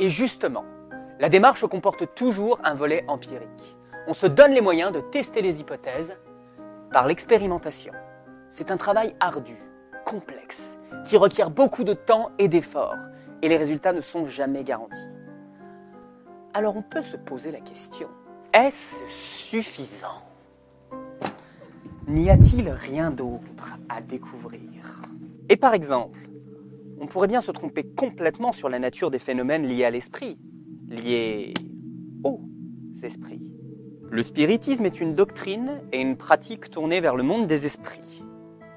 Et justement, la démarche comporte toujours un volet empirique. On se donne les moyens de tester les hypothèses par l'expérimentation. C'est un travail ardu, complexe, qui requiert beaucoup de temps et d'efforts, et les résultats ne sont jamais garantis. Alors on peut se poser la question, est-ce suffisant? N'y a-t-il rien d'autre à découvrir? Et par exemple, on pourrait bien se tromper complètement sur la nature des phénomènes liés à l'esprit, liés aux esprits. Le spiritisme est une doctrine et une pratique tournée vers le monde des esprits.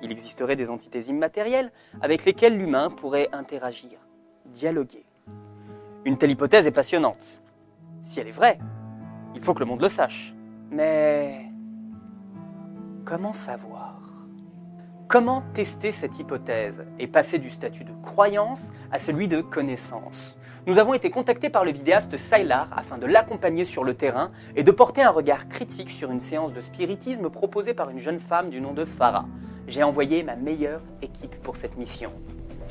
Il existerait des entités immatérielles avec lesquelles l'humain pourrait interagir, dialoguer. Une telle hypothèse est passionnante. Si elle est vraie, il faut que le monde le sache. Mais comment savoir? Comment tester cette hypothèse et passer du statut de croyance à celui de connaissance? Nous avons été contactés par le vidéaste Sylar afin de l'accompagner sur le terrain et de porter un regard critique sur une séance de spiritisme proposée par une jeune femme du nom de Farah. J'ai envoyé ma meilleure équipe pour cette mission.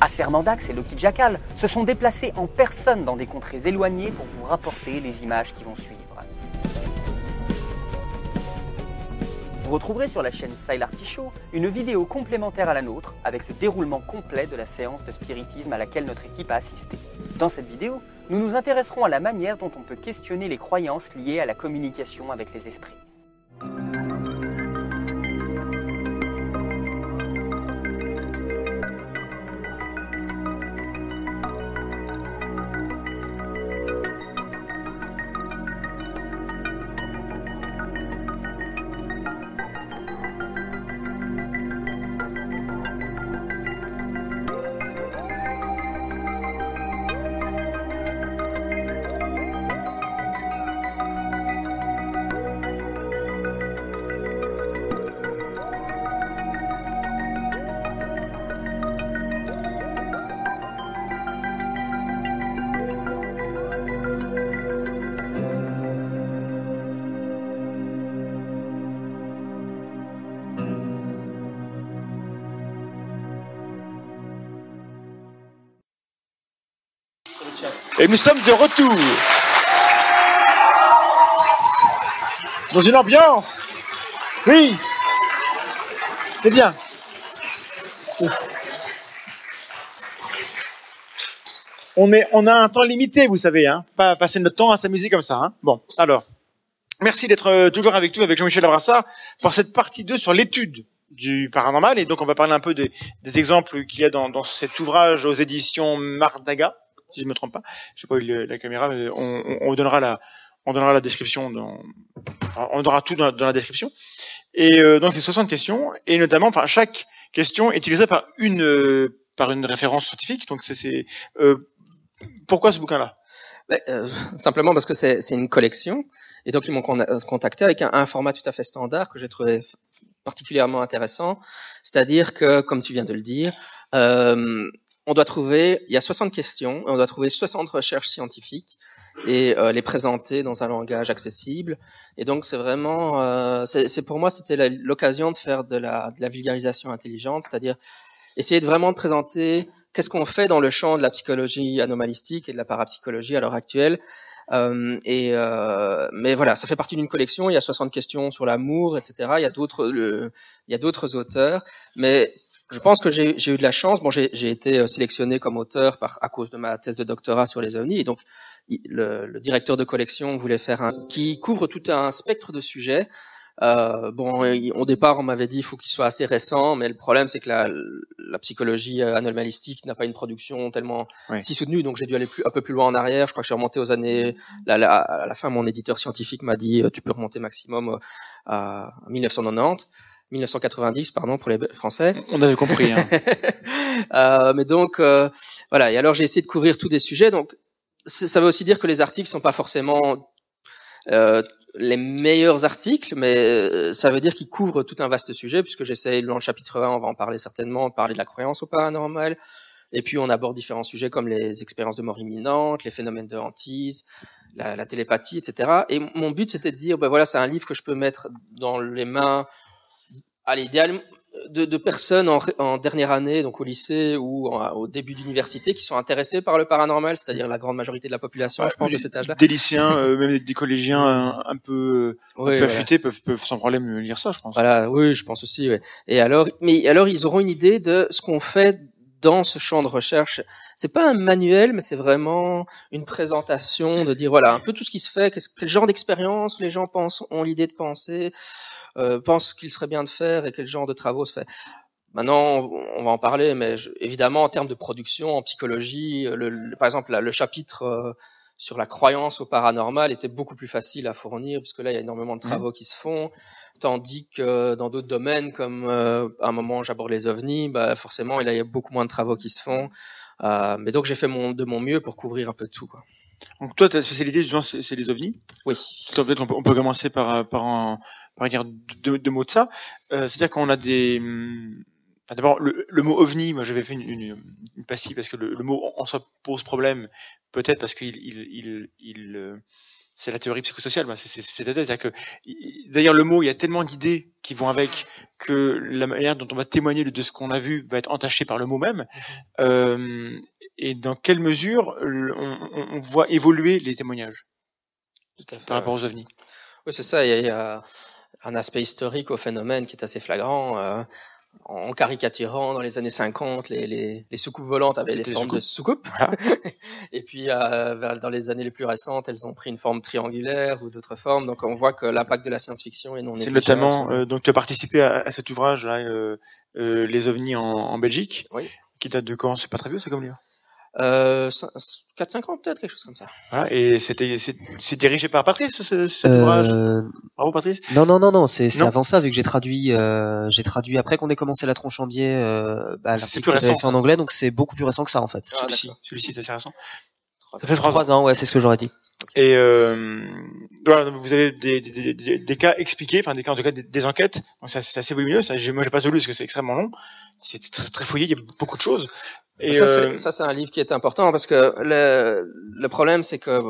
Acermandax et Loki Jackal se sont déplacés en personne dans des contrées éloignées pour vous rapporter les images qui vont suivre. Vous retrouverez sur la chaîne Sylarty Show une vidéo complémentaire à la nôtre avec le déroulement complet de la séance de spiritisme à laquelle notre équipe a assisté. Dans cette vidéo, nous nous intéresserons à la manière dont on peut questionner les croyances liées à la communication avec les esprits. Nous sommes de retour dans une ambiance. Oui, c'est bien. On, est, on a un temps limité, vous savez, hein. Pas passer notre temps à s'amuser comme ça. Hein. Bon, alors, merci d'être euh, toujours avec nous, avec Jean-Michel Abrassard, pour cette partie 2 sur l'étude du paranormal. Et donc, on va parler un peu des, des exemples qu'il y a dans, dans cet ouvrage aux éditions Mardaga si je me trompe pas. Je sais pas où la caméra, mais on, on, donnera la, on donnera la description dans, on donnera tout dans, la description. Et euh, donc c'est 60 questions et notamment, enfin chaque question est utilisée par une euh, par une référence scientifique. Donc c'est euh, pourquoi ce bouquin-là? Ben, Simplement parce que c'est une collection et donc ils m'ont contacté avec un, format tout à fait standard que j'ai trouvé particulièrement intéressant, c'est-à-dire que comme tu viens de le dire, on doit trouver, il y a 60 questions, on doit trouver 60 recherches scientifiques et euh, les présenter dans un langage accessible. Et donc c'est vraiment, euh, c'est pour moi c'était l'occasion de faire de la, de la vulgarisation intelligente, c'est-à-dire essayer de vraiment présenter qu'est-ce qu'on fait dans le champ de la psychologie anomalistique et de la parapsychologie à l'heure actuelle. Euh, et euh, mais voilà, ça fait partie d'une collection. Il y a 60 questions sur l'amour, etc. Il y a d'autres, il y a d'autres auteurs, mais je pense que j'ai eu de la chance. Bon, j'ai été euh, sélectionné comme auteur par, à cause de ma thèse de doctorat sur les ovnis. Et donc, le, le directeur de collection voulait faire un qui couvre tout un spectre de sujets. Euh, bon, au départ, on m'avait dit il faut qu'il soit assez récent, mais le problème c'est que la, la, psychologie euh, anomalistique n'a pas une production tellement si soutenue, donc j'ai dû aller plus, un peu plus loin en arrière. Je crois que je suis remonté aux années. La, la, à la fin, mon éditeur scientifique m'a dit tu peux remonter maximum à 1990. 1990, pardon, pour les Français. On avait compris. Hein. [LAUGHS] euh, mais donc, euh, voilà. Et alors, j'ai essayé de couvrir tous des sujets. Donc, ça veut aussi dire que les articles sont pas forcément euh, les meilleurs articles, mais euh, ça veut dire qu'ils couvrent tout un vaste sujet, puisque j'essaie, dans le chapitre 1, on va en parler certainement, parler de la croyance au paranormal. Et puis, on aborde différents sujets comme les expériences de mort imminente, les phénomènes de hantise, la, la télépathie, etc. Et mon but, c'était de dire, ben voilà, c'est un livre que je peux mettre dans les mains allez, idéalement, de, de personnes en, en, dernière année, donc au lycée ou au début d'université, qui sont intéressés par le paranormal, c'est-à-dire la grande majorité de la population, je pense, de cet âge-là. Des lycéens, euh, même des collégiens un, un peu, oui, un peu affûtés peuvent, peuvent, sans problème lire ça, je pense. Voilà, oui, je pense aussi. Ouais. Et alors, mais alors, ils auront une idée de ce qu'on fait dans ce champ de recherche. C'est pas un manuel, mais c'est vraiment une présentation de dire voilà un peu tout ce qui se fait, quel genre d'expérience les gens pensent, ont l'idée de penser, euh, pense qu'il serait bien de faire et quel genre de travaux se fait. Maintenant, on va en parler, mais évidemment, en termes de production, en psychologie, le, par exemple, le chapitre euh, sur la croyance au paranormal était beaucoup plus facile à fournir, puisque là, il y a énormément de travaux qui se font, tandis que dans d'autres domaines, comme euh, à un moment j'aborde les ovnis, bah, forcément, il y a beaucoup moins de travaux qui se font. Euh, mais donc, j'ai fait mon, de mon mieux pour couvrir un peu tout. Quoi. Donc toi, ta spécialité, c'est les ovnis? Oui. Peut-être on, peut, on peut commencer par, par, un, par dire deux, deux mots de ça. Euh, C'est-à-dire qu'on a des... D'abord, le, le, mot ovni, moi j'avais fait une, une, une parce que le, le, mot en soi pose problème, peut-être parce qu'il il, il, il, euh, c'est la théorie psychosociale, ben c'est c'est-à-dire que d'ailleurs le mot, il y a tellement d'idées qui vont avec que la manière dont on va témoigner de, ce qu'on a vu va être entachée par le mot même. Mm-hmm. Euh, et dans quelle mesure on, on, voit évoluer les témoignages par rapport aux ovnis? Oui, c'est ça. Il y, a, un aspect historique au phénomène qui est assez flagrant. Euh, en caricaturant dans les années 50, les, les, les soucoupes volantes avaient les formes de soucoupes. [LAUGHS] et puis euh, dans les années les plus récentes, elles ont pris une forme triangulaire ou d'autres formes. Donc on voit que l'impact de la science-fiction est non C'est notamment, euh, donc tu as participé à, à cet ouvrage là, euh, euh Les ovnis en, en Belgique, oui. qui date de quand? C'est pas très vieux, c'est comme livre? Euh, 4-5 ans peut-être, quelque chose comme ça. Ah, et c'était c'est dirigé par Patrice ce, cet euh... ouvrage? Bravo Patrice Non non non non, c'est avant ça vu que j'ai traduit euh, j'ai traduit après qu'on ait commencé la tronche en biais euh, bah, c'est plus récent en anglais donc c'est beaucoup plus récent que ça en fait. Ah, celui-ci celui-ci est assez récent. Ça fait 3 ans ouais, c'est ce que j'aurais dit. Et euh, voilà, vous avez des, des, des, des, cas expliqués, enfin des cas en tout cas des, enquêtes. Donc c'est assez volumineux. Ça, moi j'ai pas tout lu parce que c'est extrêmement long. C'est très, très fouillé. Il y a beaucoup de choses. Et euh, ça, c'est un livre qui est important parce que le, le problème, c'est que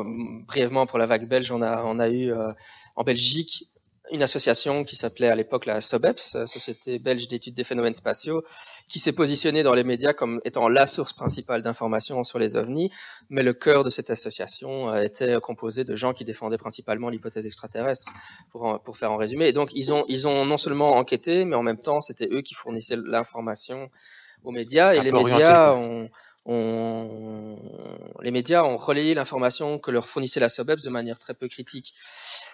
brièvement pour la vague belge, on a, on a eu euh, en Belgique une association qui s'appelait à l'époque la SOBEPS, Société belge d'études des phénomènes spatiaux, qui s'est positionnée dans les médias comme étant la source principale d'informations sur les ovnis, mais le cœur de cette association euh, était composé de gens qui défendaient principalement l'hypothèse extraterrestre, pour, pour faire en résumé. Et donc ils ont, ils ont non seulement enquêté, mais en même temps c'était eux qui fournissaient l'information aux médias et les médias ont, ont, les médias ont relayé l'information que leur fournissait la SOBEPS de manière très peu critique.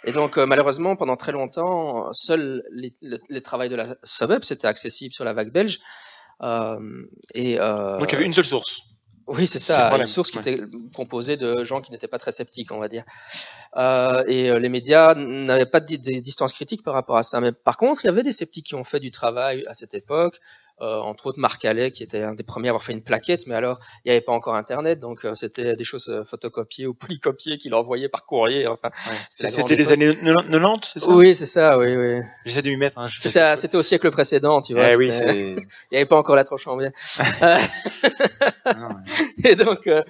Et donc, euh, malheureusement, pendant très longtemps, seul les, les, travail de la SOBEPS était accessible sur la vague belge. Euh, et, euh, donc, il y avait une seule source. Oui, c'est ça, une source qui était composée de gens qui n'étaient pas très sceptiques, on va dire. Euh, et les médias n'avaient pas de, de, distance critique par rapport à ça. Mais par contre, il y avait des sceptiques qui ont fait du travail à cette époque, euh, entre autres Marc Allais qui était un des premiers à avoir fait une plaquette, mais alors il n'y avait pas encore Internet, donc euh, c'était des choses euh, photocopiées ou polycopiées qu'il envoyait par courrier. Enfin, c'était les années 90, c'est ça? Oui, c'est ça, oui, oui. J'essaie de m'y mettre. Hein, c'était au siècle précédent, tu vois. Eh oui, [LAUGHS] il n'y avait pas encore la troche en [LAUGHS] Et donc, euh,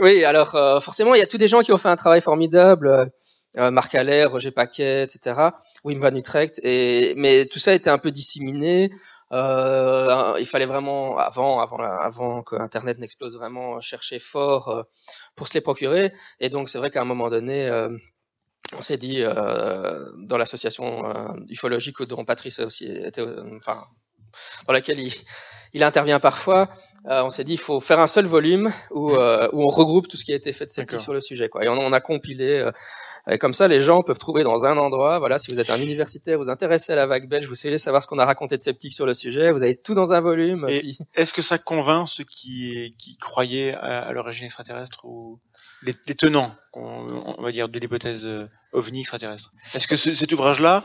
oui, alors forcément, il y a tous des gens qui ont fait un travail formidable. Euh, Marc Allaire, Roger Paquet, etc. Wim Van Utrecht. Et, mais tout ça était un peu disséminé. Euh, il fallait vraiment, avant, avant, avant que Internet n'explose vraiment, chercher fort euh, pour se les procurer. Et donc, c'est vrai qu'à un moment donné, euh, on s'est dit, euh, dans l'association ufologique dont Patrice aussi était, enfin, dans laquelle il, il intervient parfois, on s'est dit, il faut faire un seul volume où, où on regroupe tout ce qui a été fait de sceptique sur le sujet. Quoi. Et on, on a compilé et comme ça, les gens peuvent trouver dans un endroit, voilà, si vous êtes un universitaire, vous intéressez à la vague belge, vous souhaitez savoir ce qu'on a raconté de sceptique sur le sujet, vous avez tout dans un volume. [LAUGHS] Est-ce que ça convainc ceux qui, qui croyaient à, l'origine extraterrestre ou les, tenants, on, va dire, de l'hypothèse euh, ovni extraterrestre? Est-ce que cet ouvrage-là,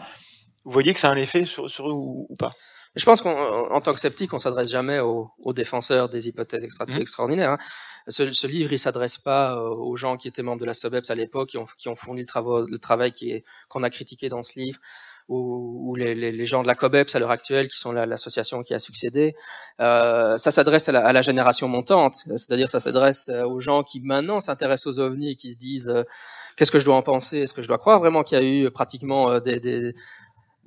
vous voyez que ça a un effet sur, sur eux ou, pas? Je pense qu'en tant que sceptique, on s'adresse jamais aux, aux, défenseurs des hypothèses extra mmh. extraordinaires. Hein ce, ce livre, il s'adresse pas euh, aux gens qui étaient membres de la SOBEPS à l'époque, qui ont, qui ont fourni le, travail, le travail qu'on a critiqué dans ce livre, ou, ou les, les, les, gens de la COBEPS à l'heure actuelle, qui sont l'association qui a succédé. Euh, ça s'adresse à, à la, génération montante, c'est-à-dire ça s'adresse euh, aux gens qui maintenant s'intéressent aux ovnis et qui se disent euh, qu'est-ce que je dois en penser, est-ce que je dois croire vraiment qu'il y a eu pratiquement des, des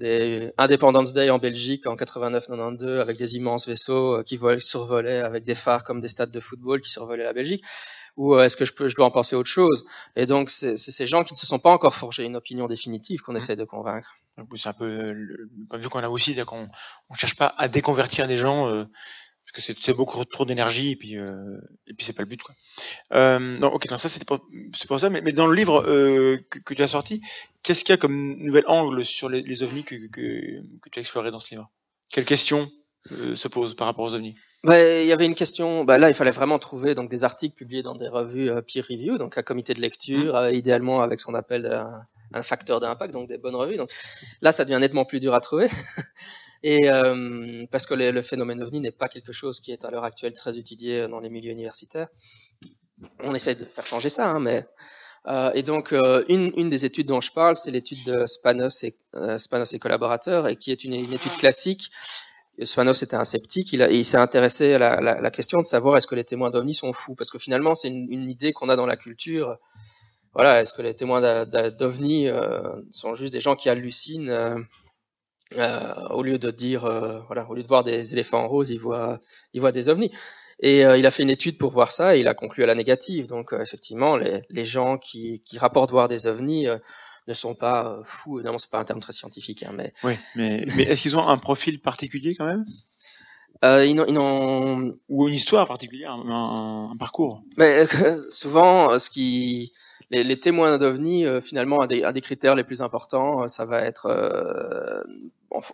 des Independence Day en Belgique en 89-92 avec des immenses vaisseaux euh, qui survolaient avec des phares comme des stades de football qui survolaient la Belgique. Ou euh, est-ce que je peux je dois en penser autre chose. Et donc c'est ces gens qui ne se sont pas encore forgés une opinion définitive qu'on mmh. essaie de convaincre. C'est un peu le point de vue qu'on a aussi qu'on on cherche pas à déconvertir des gens euh, parce que c'est beaucoup trop d'énergie et puis euh, et puis c'est pas le but quoi. Euh, non, ok, non, ça c'était pour, pour ça, mais, mais, dans le livre euh, que, que, tu as sorti, qu'est-ce qu'il y a comme nouvel angle sur les, les ovnis que, que, que, tu as exploré dans ce livre? Quelles questions euh, se posent par rapport aux ovnis? Bah, il y avait une question. Bah, là, il fallait vraiment trouver donc des articles publiés dans des revues peer review, donc un comité de lecture, mmh. idéalement avec ce qu'on appelle un, un facteur d'impact, donc des bonnes revues. Donc là, ça devient nettement plus dur à trouver. [LAUGHS] Et euh, parce que le, phénomène ovni n'est pas quelque chose qui est à l'heure actuelle très utilisé dans les milieux universitaires. On essaie de faire changer ça, hein, mais euh, et donc euh, une, une, des études dont je parle, c'est l'étude de Spanos et, euh, Spanos et collaborateurs, et qui est une, une étude classique Spanos était un sceptique, il, il s'est intéressé à la, la, la, question de savoir est-ce que les témoins d'OVNI sont fous, parce que finalement c'est une, une idée qu'on a dans la culture. Voilà, est-ce que les témoins d'OVNI euh, sont juste des gens qui hallucinent euh, au lieu de dire, euh, voilà, au lieu de voir des éléphants roses, ils voient, ils voient des ovnis. Et euh, il a fait une étude pour voir ça et il a conclu à la négative. Donc effectivement, les, les, gens qui, qui, rapportent voir des ovnis ne sont pas fous. Non, c'est pas un terme très scientifique, hein, mais. Oui, mais, mais est-ce qu'ils ont un profil particulier quand même? Euh, ils, ont, ils ont... Ou une histoire particulière, un, un parcours? Mais souvent, ce qui les, les témoins d'OVNI, euh, finalement, un des, un des, critères les plus importants, euh, ça va être, euh,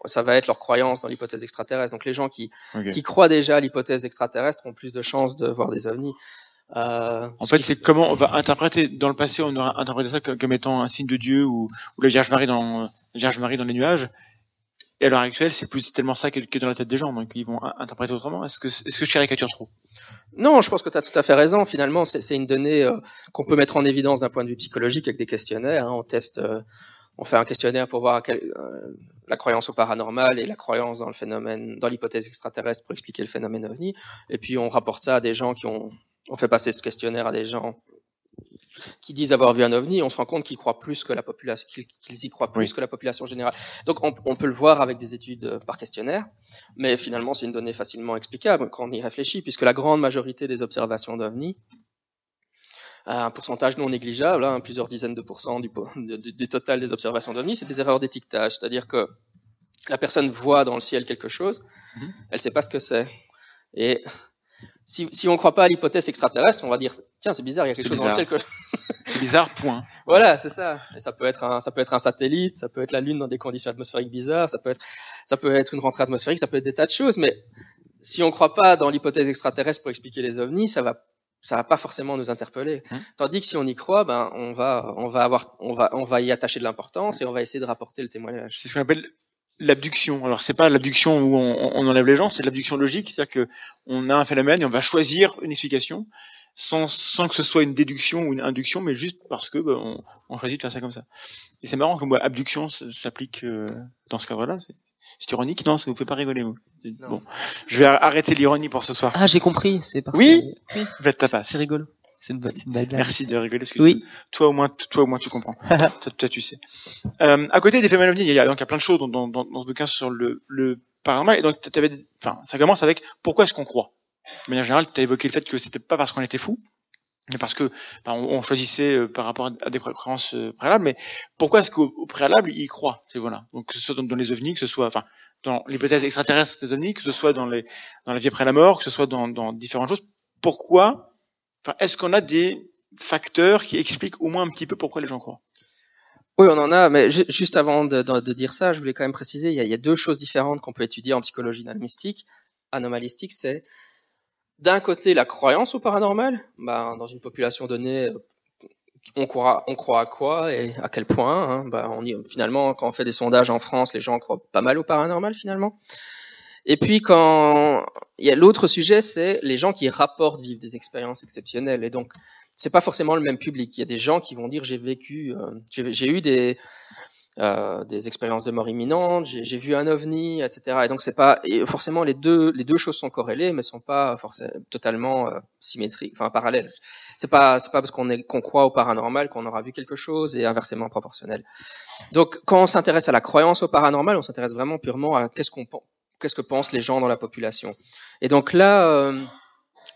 ça va être leur croyance dans l'hypothèse extraterrestre. Donc les gens qui, okay. qui croient déjà à l'hypothèse extraterrestre ont plus de chances de voir des ovnis. Euh, en fait, c'est comment on va interpréter. Dans le passé, on aurait interprété ça comme, comme étant un signe de Dieu ou, ou la Vierge Marie dans la Vierge Marie dans les nuages. Et à l'heure actuelle, c'est plus tellement ça qui est dans la tête des gens, donc ils vont interpréter autrement. Est-ce que, est-ce que je caricature trop? Non, je pense que tu as tout à fait raison. Finalement, c'est une donnée euh, qu'on peut mettre en évidence d'un point de vue psychologique avec des questionnaires. Hein. On teste, euh, on fait un questionnaire pour voir quel, euh, la croyance au paranormal et la croyance dans le phénomène, dans l'hypothèse extraterrestre pour expliquer le phénomène ovni. Et puis on rapporte ça à des gens qui ont, on fait passer ce questionnaire à des gens qui disent avoir vu un ovni, on se rend compte qu'ils croient plus que la population, qu'ils y croient plus oui. que la population générale. Donc on, on, peut le voir avec des études euh, par questionnaire, mais finalement c'est une donnée facilement explicable quand on y réfléchit, puisque la grande majorité des observations d'ovnis, un pourcentage non négligeable, hein, plusieurs dizaines de pourcents du, du, du total des observations d'ovnis, c'est des erreurs d'étiquetage, c'est-à-dire que la personne voit dans le ciel quelque chose, mm -hmm. elle sait pas ce que c'est, et si, si on ne croit pas à l'hypothèse extraterrestre, on va dire tiens c'est bizarre, il y a quelque chose bizarre. dans le ciel que bizarre, point. Voilà, c'est ça. Et ça peut être un, ça peut être un satellite, ça peut être la Lune dans des conditions atmosphériques bizarres, ça peut être, ça peut être une rentrée atmosphérique, ça peut être des tas de choses. Mais si on ne croit pas dans l'hypothèse extraterrestre pour expliquer les ovnis, ça va, ça va pas forcément nous interpeller. Hum. Tandis que si on y croit, ben on va, on va avoir, on va, on va y attacher de l'importance et on va essayer de rapporter le témoignage. C'est ce qu'on appelle l'abduction. Alors c'est pas l'abduction où on, on, enlève les gens, c'est l'abduction logique, c'est-à-dire que on a un phénomène et on va choisir une explication sans, sans que ce soit une déduction ou une induction, mais juste parce que bah, on, on, choisit de faire ça comme ça. Et c'est marrant que le mot abduction s'applique euh, dans ce cadre-là. C'est ironique, non Ça vous fait pas rigoler, vous Bon, je vais arrêter l'ironie pour ce soir. Ah, j'ai compris. C'est Oui. Oui. Faites ta passe. C'est rigolo. C'est une, une blague. Merci de rigoler. Parce que oui. Toi au moins, toi au moins tu comprends. [LAUGHS] toi, toi, tu sais. Euh, à côté des phénomènes il y a donc il y a plein de choses dans, dans, dans ce bouquin sur le, le paranormal. Et donc avais, enfin, ça commence avec pourquoi est-ce qu'on croit? De manière générale, tu as évoqué le fait que c'était pas parce qu'on était fou, mais parce que ben, on, choisissait euh, par rapport à des croyances euh, préalables. Mais pourquoi est-ce qu'au préalable ils croient C'est voilà. Donc que ce soit dans, les ovnis, que ce soit, enfin, dans l'hypothèse extraterrestre des ovnis, que ce soit dans les dans la vie après la mort, que ce soit dans, différentes choses. Pourquoi est-ce qu'on a des facteurs qui expliquent au moins un petit peu pourquoi les gens croient? Oui, on en a, mais juste avant de, dire ça, je voulais quand même préciser, il y a, deux choses différentes qu'on peut étudier en psychologie anomalistique. Anomalistique, c'est d'un côté la croyance au paranormal, ben, dans une population donnée, on croit, on croit à quoi et à quel point. Hein, y, finalement, quand on fait des sondages en France, les gens croient pas mal au paranormal finalement. Et puis quand il y a l'autre sujet, c'est les gens qui rapportent vivre des expériences exceptionnelles. Et donc c'est pas forcément le même public. Il y a des gens qui vont dire j'ai vécu, euh, j'ai eu des euh, des expériences de mort imminente, j'ai vu un ovni, etc. Et donc c'est pas et forcément les deux les deux choses sont corrélées, mais sont pas forcément totalement euh, symétriques, enfin parallèles. C'est pas c'est pas parce qu'on qu'on croit au paranormal qu'on aura vu quelque chose et inversement proportionnel. Donc quand on s'intéresse à la croyance au paranormal, on s'intéresse vraiment purement à qu'est-ce qu'on qu'est-ce que pensent les gens dans la population. Et donc là, euh,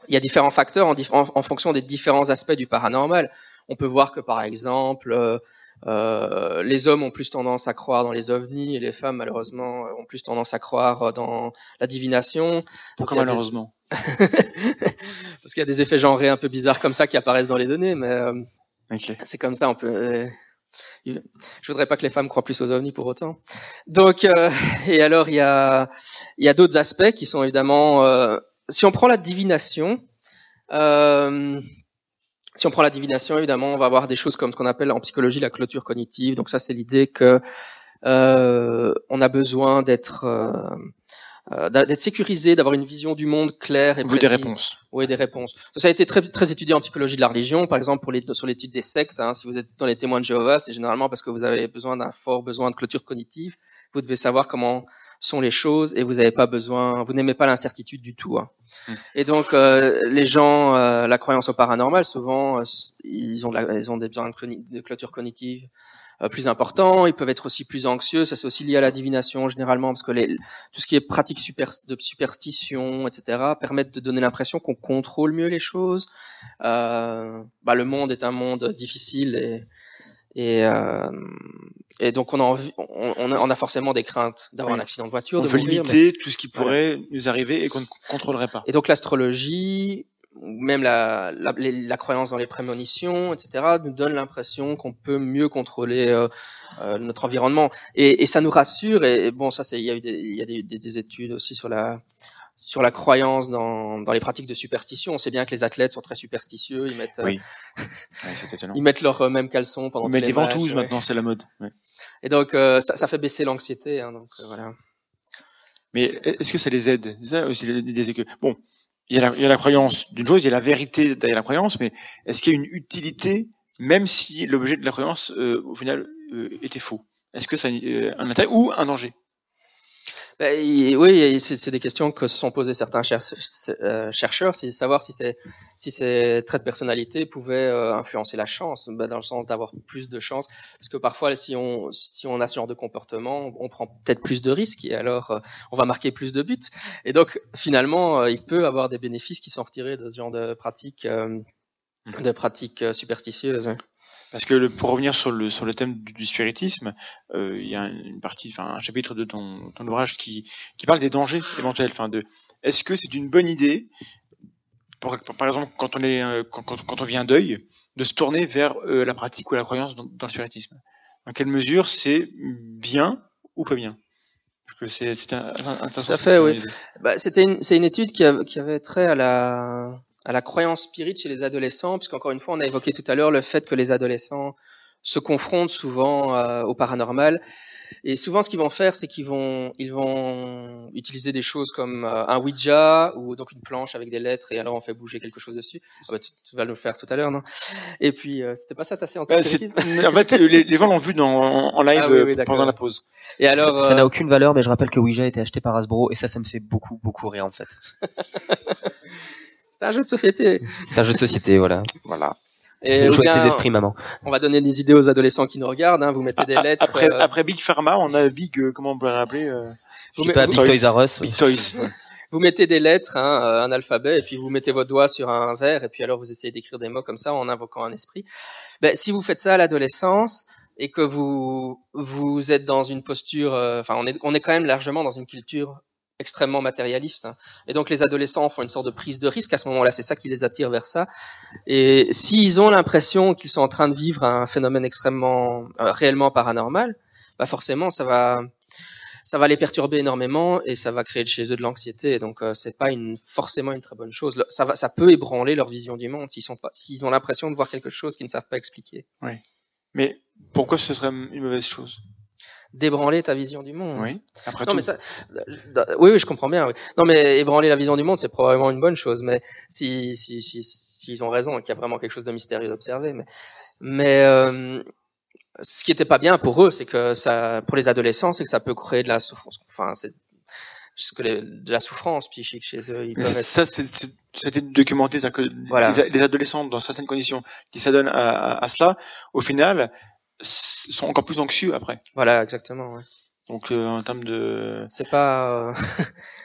il y a différents facteurs en, en, fonction des différents aspects du paranormal. On peut voir que par exemple, euh, euh, les hommes ont plus tendance à croire dans les ovnis et les femmes malheureusement ont plus tendance à croire dans la divination. Pourquoi malheureusement des... [LAUGHS] Parce qu'il y a des effets genrés un peu bizarres comme ça qui apparaissent dans les données, mais euh, okay. c'est comme ça. On peut. Euh, je voudrais pas que les femmes croient plus aux ovnis pour autant. Donc, euh, et alors il y a, y a d'autres aspects qui sont évidemment, euh, si on prend la divination, euh, si on prend la divination, évidemment, on va avoir des choses comme ce qu'on appelle en psychologie la clôture cognitive. Donc ça, c'est l'idée que euh, on a besoin d'être euh, d'a- d'être sécurisé, d'avoir une vision du monde claire et Vous des précise. réponses. Oui, des réponses. Ça a été très, très étudié en psychologie de la religion, par exemple pour les, sur l'étude des sectes. hein. si vous êtes dans les témoins de Jéhovah, c'est généralement parce que vous avez besoin d'un fort besoin de clôture cognitive. Vous devez savoir comment sont les choses et vous n'avez pas besoin, vous n'aimez pas l'incertitude du tout. hein. Mm. Et donc euh, les gens, euh, la croyance au paranormal, souvent euh, ils ont, de la- ils ont des besoins de, clôture cognitive euh, plus importants. Ils peuvent être aussi plus anxieux. Ça c'est aussi lié à la divination généralement parce que les, tout ce qui est pratique super, de superstition, etc., permettent de donner l'impression qu'on contrôle mieux les choses. Euh, bah, le monde est un monde difficile et et, euh, et donc on a, envie, on, on a, forcément des craintes d'avoir Oui. un accident de voiture, On de veut mourir. mais- limiter tout ce qui pourrait nous arriver et qu'on ne contrôlerait pas. Et donc l'astrologie, même la, la, les- la croyance dans les prémonitions, etc., nous donne l'impression qu'on peut mieux contrôler euh, euh, notre environnement. Et, et ça nous rassure. Et, et bon, ça, c'est il y a eu des, y a des, des- des études aussi sur la sur la croyance dans, dans les pratiques de superstition. On sait bien que les athlètes sont très superstitieux. Ils mettent, euh, Oui. [LAUGHS] Ouais, ils mettent leurs euh, mêmes caleçons pendant tous des les ventouses ouais. maintenant, c'est la mode. Ouais. Et donc ça, ça fait baisser l'anxiété. Hein, donc voilà. Mais est-ce que ça les aide? Ça aussi bon, il y, a la, il y a la croyance d'une chose, il y a la vérité derrière la croyance, mais est-ce qu'il y a une utilité, même si l'objet de la croyance, euh, au final, euh, était faux? Est-ce que ça a euh, un intérêt ou un danger? Oui, et c'est des questions que se sont posées certains cher- euh, chercheurs, c'est savoir si, si ces traits de personnalité pouvaient euh, influencer la chance, ben, dans le sens d'avoir plus de chance. Parce que parfois, si on, si on a ce genre de comportement, on prend peut-être plus de risques et alors euh, on va marquer plus de buts. Et donc, finalement, il peut avoir des bénéfices qui sont retirés de ce genre de pratiques, euh, de pratiques superstitieuses. Parce que le, pour revenir sur le sur le thème du, du spiritisme, euh, il y a une partie, enfin un chapitre de ton, ton ouvrage qui qui parle des dangers éventuels. Enfin de, est-ce que c'est une bonne idée, pour, par exemple quand on est euh, quand, quand, quand on vient deuil, de se tourner vers euh, la pratique ou la croyance dans, dans le spiritisme? Dans quelle mesure c'est bien ou pas bien? Parce que c'est c'est un, un, intéressant Tout à fait, oui. Bah, c'était une, c'est une étude qui, a- qui avait trait à la, à la croyance spirit chez les adolescents, puisqu'encore une fois, on a évoqué tout à l'heure le fait que les adolescents se confrontent souvent euh, au paranormal. Et souvent, ce qu'ils vont faire, c'est qu'ils vont, ils vont utiliser des choses comme euh, un Ouija ou donc une planche avec des lettres, et alors on fait bouger quelque chose dessus. Ah bah, tu, tu vas le faire tout à l'heure, non? Et puis, euh, c'était pas ça ta séance de Bah, spiritisme [LAUGHS] en fait, les, les gens l'ont vu dans, en, en live Ah oui, oui, d'accord. pendant la pause. Et alors, ça n'a aucune valeur, mais je rappelle que Ouija a été acheté par Hasbro et ça, ça me fait beaucoup, beaucoup rire en fait. [LAUGHS] c'est un jeu de société. C'est un jeu de société, voilà. Voilà. Et Joue avec bien, les esprits, maman. on va donner des idées aux adolescents qui nous regardent. Hein, vous mettez des lettres. Après, euh, après Big Pharma, on a Big, euh, comment on pourrait rappeler euh, Je sais met- pas, Big Toys R Us. Big Toys. [LAUGHS] vous mettez des lettres, hein, euh, un alphabet, et puis vous mettez votre doigt sur un verre, et puis alors vous essayez d'écrire des mots comme ça en invoquant un esprit. Ben, si vous faites ça à l'adolescence et que vous vous êtes dans une posture, euh, enfin on est on est quand même largement dans une culture extrêmement matérialiste. hein. Et donc les adolescents font une sorte de prise de risque à ce moment-là, c'est ça qui les attire vers ça. Et s'ils ont l'impression qu'ils sont en train de vivre un phénomène extrêmement euh, réellement paranormal, bah forcément ça va ça va les perturber énormément et ça va créer chez eux de l'anxiété. Donc euh, c'est pas une forcément une très bonne chose. Ça va ça peut ébranler leur vision du monde s'ils s'ils ont l'impression de voir quelque chose qu'ils ne savent pas expliquer. Mais pourquoi ce serait une mauvaise chose? Débranler ta vision du monde. Oui. Après Non tout. mais ça, euh, oui, oui, je comprends bien. Oui. Non mais ébranler la vision du monde, c'est probablement une bonne chose. Mais si si si s'ils ont raison, qu'il y a vraiment quelque chose de mystérieux à observer. Mais mais euh, ce qui était pas bien pour eux, c'est que ça, pour les adolescents, c'est que ça peut créer de la souffrance. Enfin, c'est ce que les- de la souffrance psychique chez eux. Ils Mais peuvent être ça, c'est- c'était documenté, c'est-à-dire que Voilà. les, les adolescents, dans certaines conditions, qui s'adonnent à, à, à cela, au final, sont encore plus anxieux après. Voilà, exactement. Ouais. Donc, euh, en termes de, C'est pas. euh,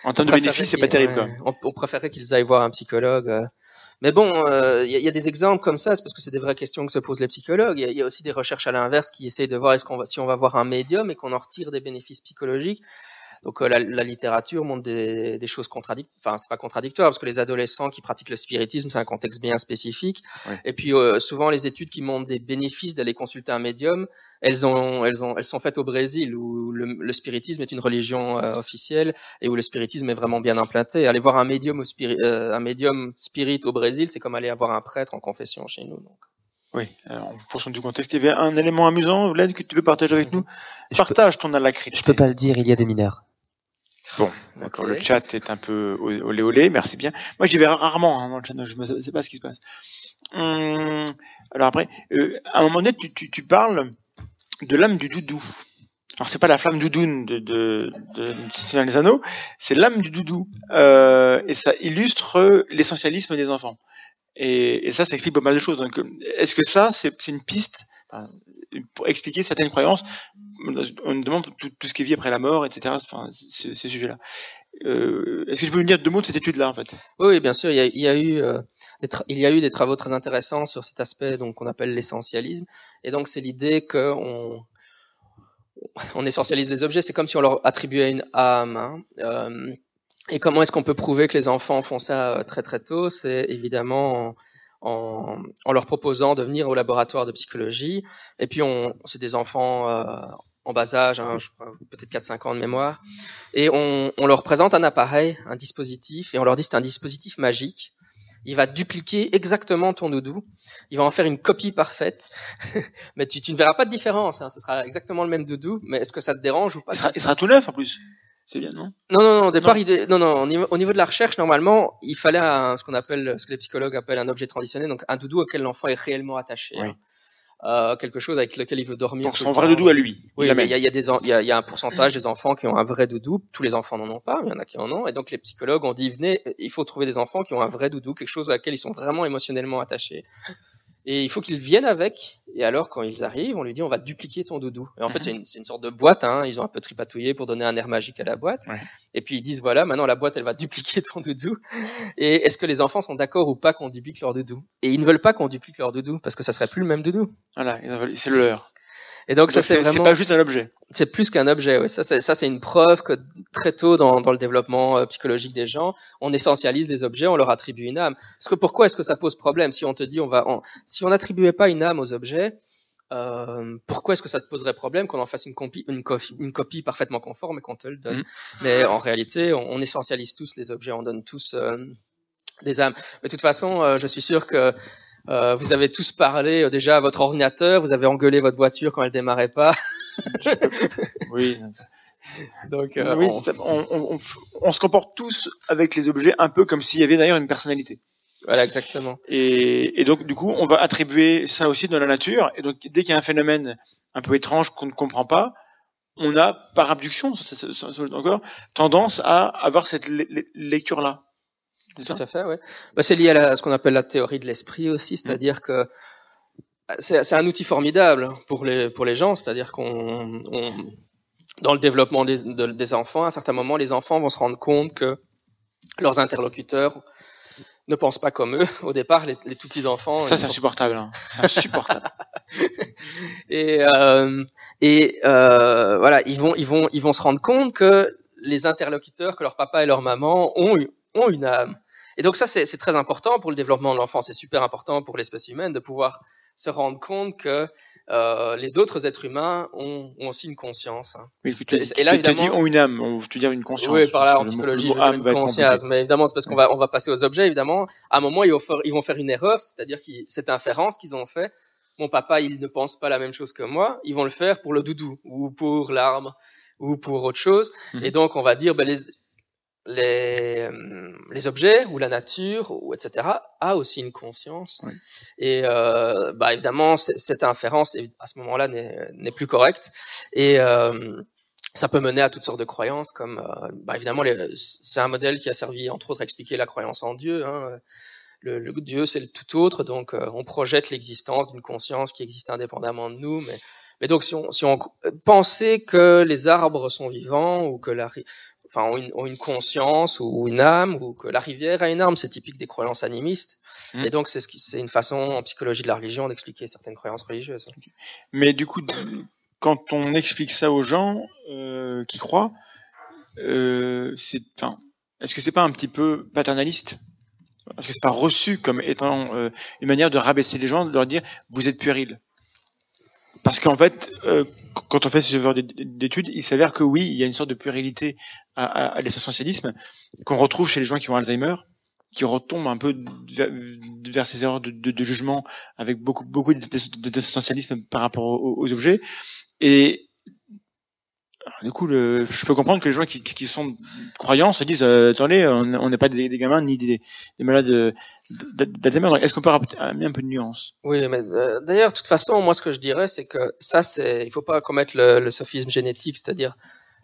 en termes [LAUGHS] de bénéfices, c'est pas terrible, ouais, quoi. On, on préférait qu'ils aillent voir un psychologue. euh. Mais bon, euh, il y, a- il y a des exemples comme ça, c'est parce que c'est des vraies questions que se posent les psychologues. Il y y, a aussi des recherches à l'inverse qui essayent de voir est-ce qu'on va, si on va voir un médium et qu'on en retire des bénéfices psychologiques. Donc euh, la, la littérature montre des, des choses contradictoires. Enfin, c'est pas contradictoire parce que les adolescents qui pratiquent le spiritisme, c'est un contexte bien spécifique. Ouais. Et puis euh, souvent les études qui montrent des bénéfices d'aller consulter un médium, elles ont, elles ont, elles sont faites au Brésil où le, le spiritisme est une religion euh, officielle et où le spiritisme est vraiment bien implanté. Aller voir un médium au spiri- euh, un médium spirit au Brésil, c'est comme aller voir un prêtre en confession chez nous. Donc. Oui. En fonction du contexte, il y avait un élément amusant, Vlad, que tu veux partager avec nous? Je peux, Partage ton alacrité. je peux pas le dire, il y a des mineurs. Bon, d'accord. Le chat est un peu olé olé, merci bien. Moi, j'y vais rarement hein, dans le chat, je ne sais pas ce qui se passe. Hum, alors après, euh, à un moment donné, tu, tu, tu parles de l'âme du doudou. Alors c'est pas la flamme doudoune de, de, de, Anneaux, c'est l'âme du doudou. Euh, et ça illustre l'essentialisme des enfants. Et, et ça, ça explique pas mal de choses. Donc, est-ce que ça, c'est une piste pour expliquer certaines croyances On nous demande tout, ce qui vit après la mort, etc. Enfin, ces, sujets-là. Euh, est-ce que tu peux nous dire deux mots de cette étude-là, en fait? Oui, bien sûr. Il y a, eu, euh, des il y a eu des travaux très intéressants sur cet aspect qu'on appelle l'essentialisme. Et donc c'est l'idée qu'on on essentialise les objets. C'est comme si on leur attribuait une âme. hein. Euh, et comment est-ce qu'on peut prouver que les enfants font ça très très tôt? C'est évidemment en, leur proposant de venir au laboratoire de psychologie. Et puis on, c'est des enfants euh, en bas âge, hein, peut-être 4-5 ans de mémoire, et on, on leur présente un appareil, un dispositif, et on leur dit c'est un dispositif magique. Il va dupliquer exactement ton doudou. Il va en faire une copie parfaite. [LAUGHS] mais tu, ne verras pas de différence. Hein. Ce sera exactement le même doudou. Mais est-ce que ça te dérange ou pas? Il sera tout neuf, en plus. C'est bien, non? Non, non, non. Au départ, Non. il- non, non. Au niveau, au niveau de la recherche, normalement, il fallait un- ce qu'on appelle, ce que les psychologues appellent un objet traditionnel, donc un doudou auquel l'enfant est réellement attaché. Oui. hein. Euh, quelque chose avec lequel il veut dormir. Pour son vrai doudou à lui. Oui, il mais l'amène. il y a, il y, a des en- il y, a, il y a un pourcentage des enfants qui ont un vrai doudou. Tous les enfants n'en ont pas, mais il y en a qui en ont. Et donc les psychologues ont dit venez, il faut trouver des enfants qui ont un vrai doudou, quelque chose à laquelle ils sont vraiment émotionnellement attachés. Et il faut qu'ils viennent avec. Et alors quand ils arrivent, on lui dit on va dupliquer ton doudou. Et en fait c'est une, sorte de boîte. Hein, ils ont un peu tripatouillé pour donner un air magique à la boîte. Ouais. Et puis ils disent voilà maintenant la boîte elle va dupliquer ton doudou. Et est-ce que les enfants sont d'accord ou pas qu'on duplique leur doudou? Et ils ne veulent pas qu'on duplique leur doudou parce que ça serait plus le même doudou. Voilà, c'est le leur. Et donc, ça c'est c'est c'est vraiment pas juste un objet. c'est plus qu'un objet. Oui. Ça, c'est, ça, c'est une preuve que très tôt dans, dans le développement euh, psychologique des gens, on essentialise les objets, on leur attribue une âme. Parce que pourquoi est-ce que ça pose problème si on te dit on va, on- si on n'attribuait pas une âme aux objets, euh, pourquoi est-ce que ça te poserait problème qu'on en fasse une, copie, une, copie, une copie parfaitement conforme et qu'on te le donne? Mhm. Mais en réalité, on, on essentialise tous les objets, on donne tous euh, des âmes. Mais de toute façon, euh, je suis sûr que euh, vous avez tous parlé euh, déjà à votre ordinateur, vous avez engueulé votre voiture quand elle démarrait pas. [LAUGHS] Oui. Donc, euh, oui, on- on, on- on- on se comporte tous avec les objets un peu comme s'il y avait d'ailleurs une personnalité. Voilà, exactement. Et, et donc, du coup, on va attribuer ça aussi dans la nature. Et donc, dès qu'il y a un phénomène un peu étrange qu'on ne comprend pas, on a, par abduction, ça, ça- ça- ça- encore, tendance à avoir cette le- le- lecture-là. C'est ça Tout à fait, ouais. Bah, c'est lié à, la- à ce qu'on appelle la théorie de l'esprit aussi, c'est-à-dire que c'est c'est un outil formidable pour les pour les gens, c'est-à-dire qu'on on- dans le développement des, de- des enfants, à un certain moment, les enfants vont se rendre compte que leurs interlocuteurs ne pensent pas comme eux. Au départ, les, les tout petits enfants. Ça, ils c'est insupportable. hein. C'est insupportable. [LAUGHS] et euh, et euh, voilà, ils vont ils vont ils vont se rendre compte que les interlocuteurs, que leur papa et leur maman ont eu- ont une âme. Et donc ça c'est très important pour le développement de l'enfant, c'est super important pour l'espèce humaine de pouvoir se rendre compte que euh, les autres êtres humains ont, ont aussi une conscience. hein. Oui, tu, Et- tu, et là, tu- tu évidemment- dis ont une âme, on- tu dire une conscience. Oui, par là en psychologie, mot une conscience. Mais évidemment, c'est parce qu'on va, on va passer aux objets, évidemment. À un moment, ils vont faire, ils vont faire une erreur, c'est-à-dire que cette inférence qu'ils ont fait, mon papa, il ne pense pas la même chose que moi, ils vont le faire pour le doudou, ou pour l'arbre, ou pour autre chose. Mhm. Et donc, on va dire, ben, les, les, euh, les objets, ou la nature, ou etc., a aussi une conscience. Oui. Et, euh, bah, évidemment, cette inférence, à ce moment-là, n'est plus correcte. Et, euh, ça peut mener à toutes sortes de croyances, comme euh, bah, évidemment, c'est un modèle qui a servi entre autres à expliquer la croyance en Dieu. Hein. Le, le Dieu, c'est le tout autre, donc on projette l'existence d'une conscience qui existe indépendamment de nous. Mais, mais donc, si on, si on pensait que les arbres sont vivants ou que la, enfin, ont une, ont une conscience ou une âme ou que la rivière a une âme, c'est typique des croyances animistes. Mm. Et donc, c'est ce qui- c'est une façon en psychologie de la religion d'expliquer certaines croyances religieuses. Mais du coup, quand on explique ça aux gens euh, qui croient, euh, c'est, enfin, est-ce que c'est pas un petit peu paternaliste? Est-ce que c'est pas reçu comme étant euh, une manière de rabaisser les gens, de leur dire vous êtes puéril? Parce qu'en fait, quand on fait ce genre d'études, il s'avère que oui, il y a une sorte de puérilité à, à, qu'on retrouve chez les gens qui ont Alzheimer, qui retombent un peu vers, ces erreurs de, jugement avec beaucoup beaucoup d'essentialisme par rapport aux, objets. Et du coup, je peux comprendre que les gens qui, qui sont croyants se disent euh, attendez, on n'est pas des, gamins ni des, des malades d'Alzheimer. Est-ce qu'on peut ramener un peu de nuance Oui, mais euh, d'ailleurs, de toute façon, moi, ce que je dirais, c'est que ça, c'est, il faut pas commettre le, sophisme génétique, c'est-à-dire,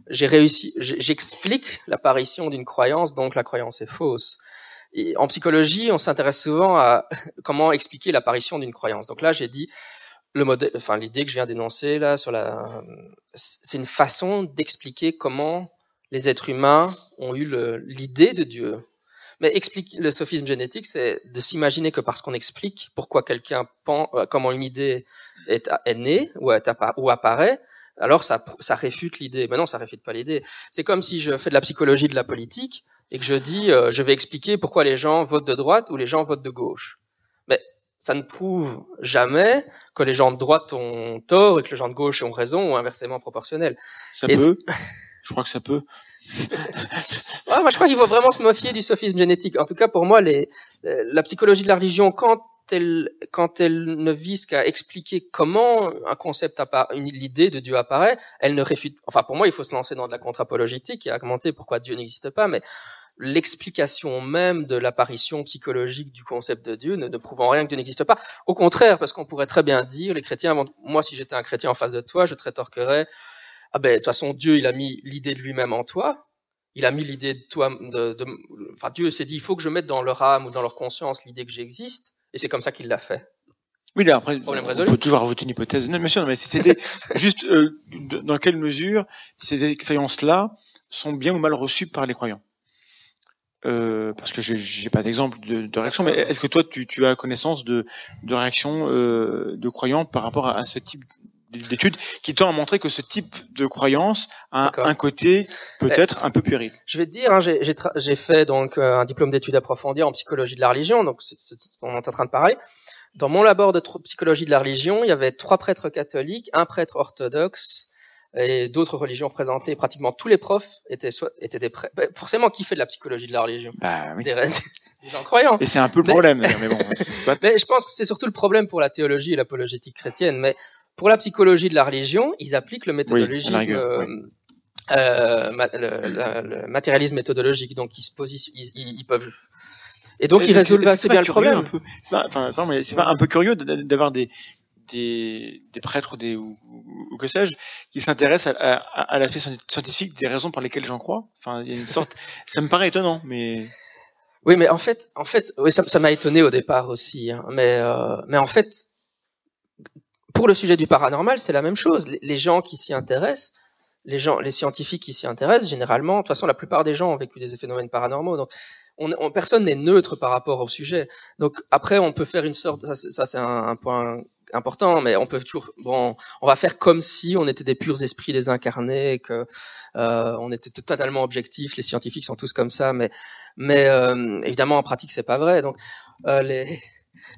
j'explique l'apparition d'une croyance, donc la croyance est fausse. En psychologie, on s'intéresse souvent à [LAUGHS] comment expliquer l'apparition d'une croyance. Donc là, j'ai dit, le modèle, enfin l'idée que je viens d'énoncer là sur la, c'est une façon d'expliquer comment les êtres humains ont eu l'idée de Dieu. Mais explique, le sophisme génétique, c'est de s'imaginer que parce qu'on explique pourquoi quelqu'un pense, euh, comment une idée est, née ou, apparaît, alors ça, ça réfute l'idée. Mais non, ça réfute pas l'idée. C'est comme si je fais de la psychologie de la politique et que je dis, euh, je vais expliquer pourquoi les gens votent de droite ou les gens votent de gauche. Ça ne prouve jamais que les gens de droite ont tort et que les gens de gauche ont raison ou inversement proportionnel. Ça peut. [LAUGHS] Je crois que ça peut. ouais, moi, je crois qu'il faut vraiment se méfier du sophisme génétique. En tout cas, pour moi, les, la psychologie de la religion, quand elle, quand elle ne vise qu'à expliquer comment un concept l'idée de Dieu apparaît, elle ne réfute. Enfin, pour moi, il faut se lancer dans de la contre-apologétique et argumenter pourquoi Dieu n'existe pas, mais l'explication même de l'apparition psychologique du concept de Dieu ne, ne prouvant rien que Dieu n'existe pas. Au contraire, parce qu'on pourrait très bien dire, les chrétiens, moi si j'étais un chrétien en face de toi, je te rétorquerais, ah ben de toute façon Dieu il a mis l'idée de lui-même en toi, il a mis l'idée de toi, de, de, enfin Dieu s'est dit il faut que je mette dans leur âme ou dans leur conscience l'idée que j'existe, et c'est comme ça qu'il l'a fait. Oui, là, après, Problème on peut toujours rajouter une hypothèse. Non, bien mais c'était [LAUGHS] juste euh, dans quelle mesure ces expériences-là sont bien ou mal reçues par les croyants? Euh, parce que j'ai pas d'exemple de, de, réaction, mais est-ce que toi tu, tu as connaissance de, de réaction euh, de croyants par rapport à, à ce type d'études qui tend à montrer que ce type de croyance a un côté peut-être un peu puéril? Je vais te dire, hein, j'ai fait donc euh, un diplôme d'études approfondies en psychologie de la religion, donc on est en train de parler. Dans mon labor de psychologie de la religion, il y avait trois prêtres catholiques, un prêtre orthodoxe, et d'autres religions représentées. Pratiquement tous les profs étaient, soit, étaient des prêtres. Bah, forcément, qui fait de la psychologie de la religion? Bah, oui. des, [LAUGHS] des, gens croyants. Et c'est un peu le problème. mais, bon, [LAUGHS] mais je pense que c'est surtout le problème pour la théologie et l'apologétique chrétienne. Mais pour la psychologie de la religion, ils appliquent le méthodologisme. Oui, euh, le, le, matérialisme méthodologique, donc ils se positionnent, ils, ils peuvent et donc, ils résolvent assez bien le problème. Un peu, c'est pas, enfin, mais c'est pas un peu curieux d'avoir des, des, des prêtres ou, des, ou, ou que sais-je, qui s'intéressent à, à, à l'aspect scientifique des raisons par lesquelles j'en crois. Enfin, il y a une sorte, [LAUGHS] ça me paraît étonnant, mais. Oui, mais en fait, en fait, oui, ça, ça m'a étonné au départ aussi. Hein, mais, euh, mais en fait, pour le sujet du paranormal, c'est la même chose. Les, les gens qui s'y intéressent, les gens, les scientifiques qui s'y intéressent, généralement, de toute façon, la plupart des gens ont vécu des phénomènes paranormaux, donc on, on, personne n'est neutre par rapport au sujet. Donc après, on peut faire une sorte, ça, c'est un, un, point important, mais on peut toujours, bon, on va faire comme si on était des purs esprits désincarnés, que euh, on était totalement objectifs. Les scientifiques sont tous comme ça, mais, mais euh, évidemment en pratique c'est pas vrai. Donc euh, les,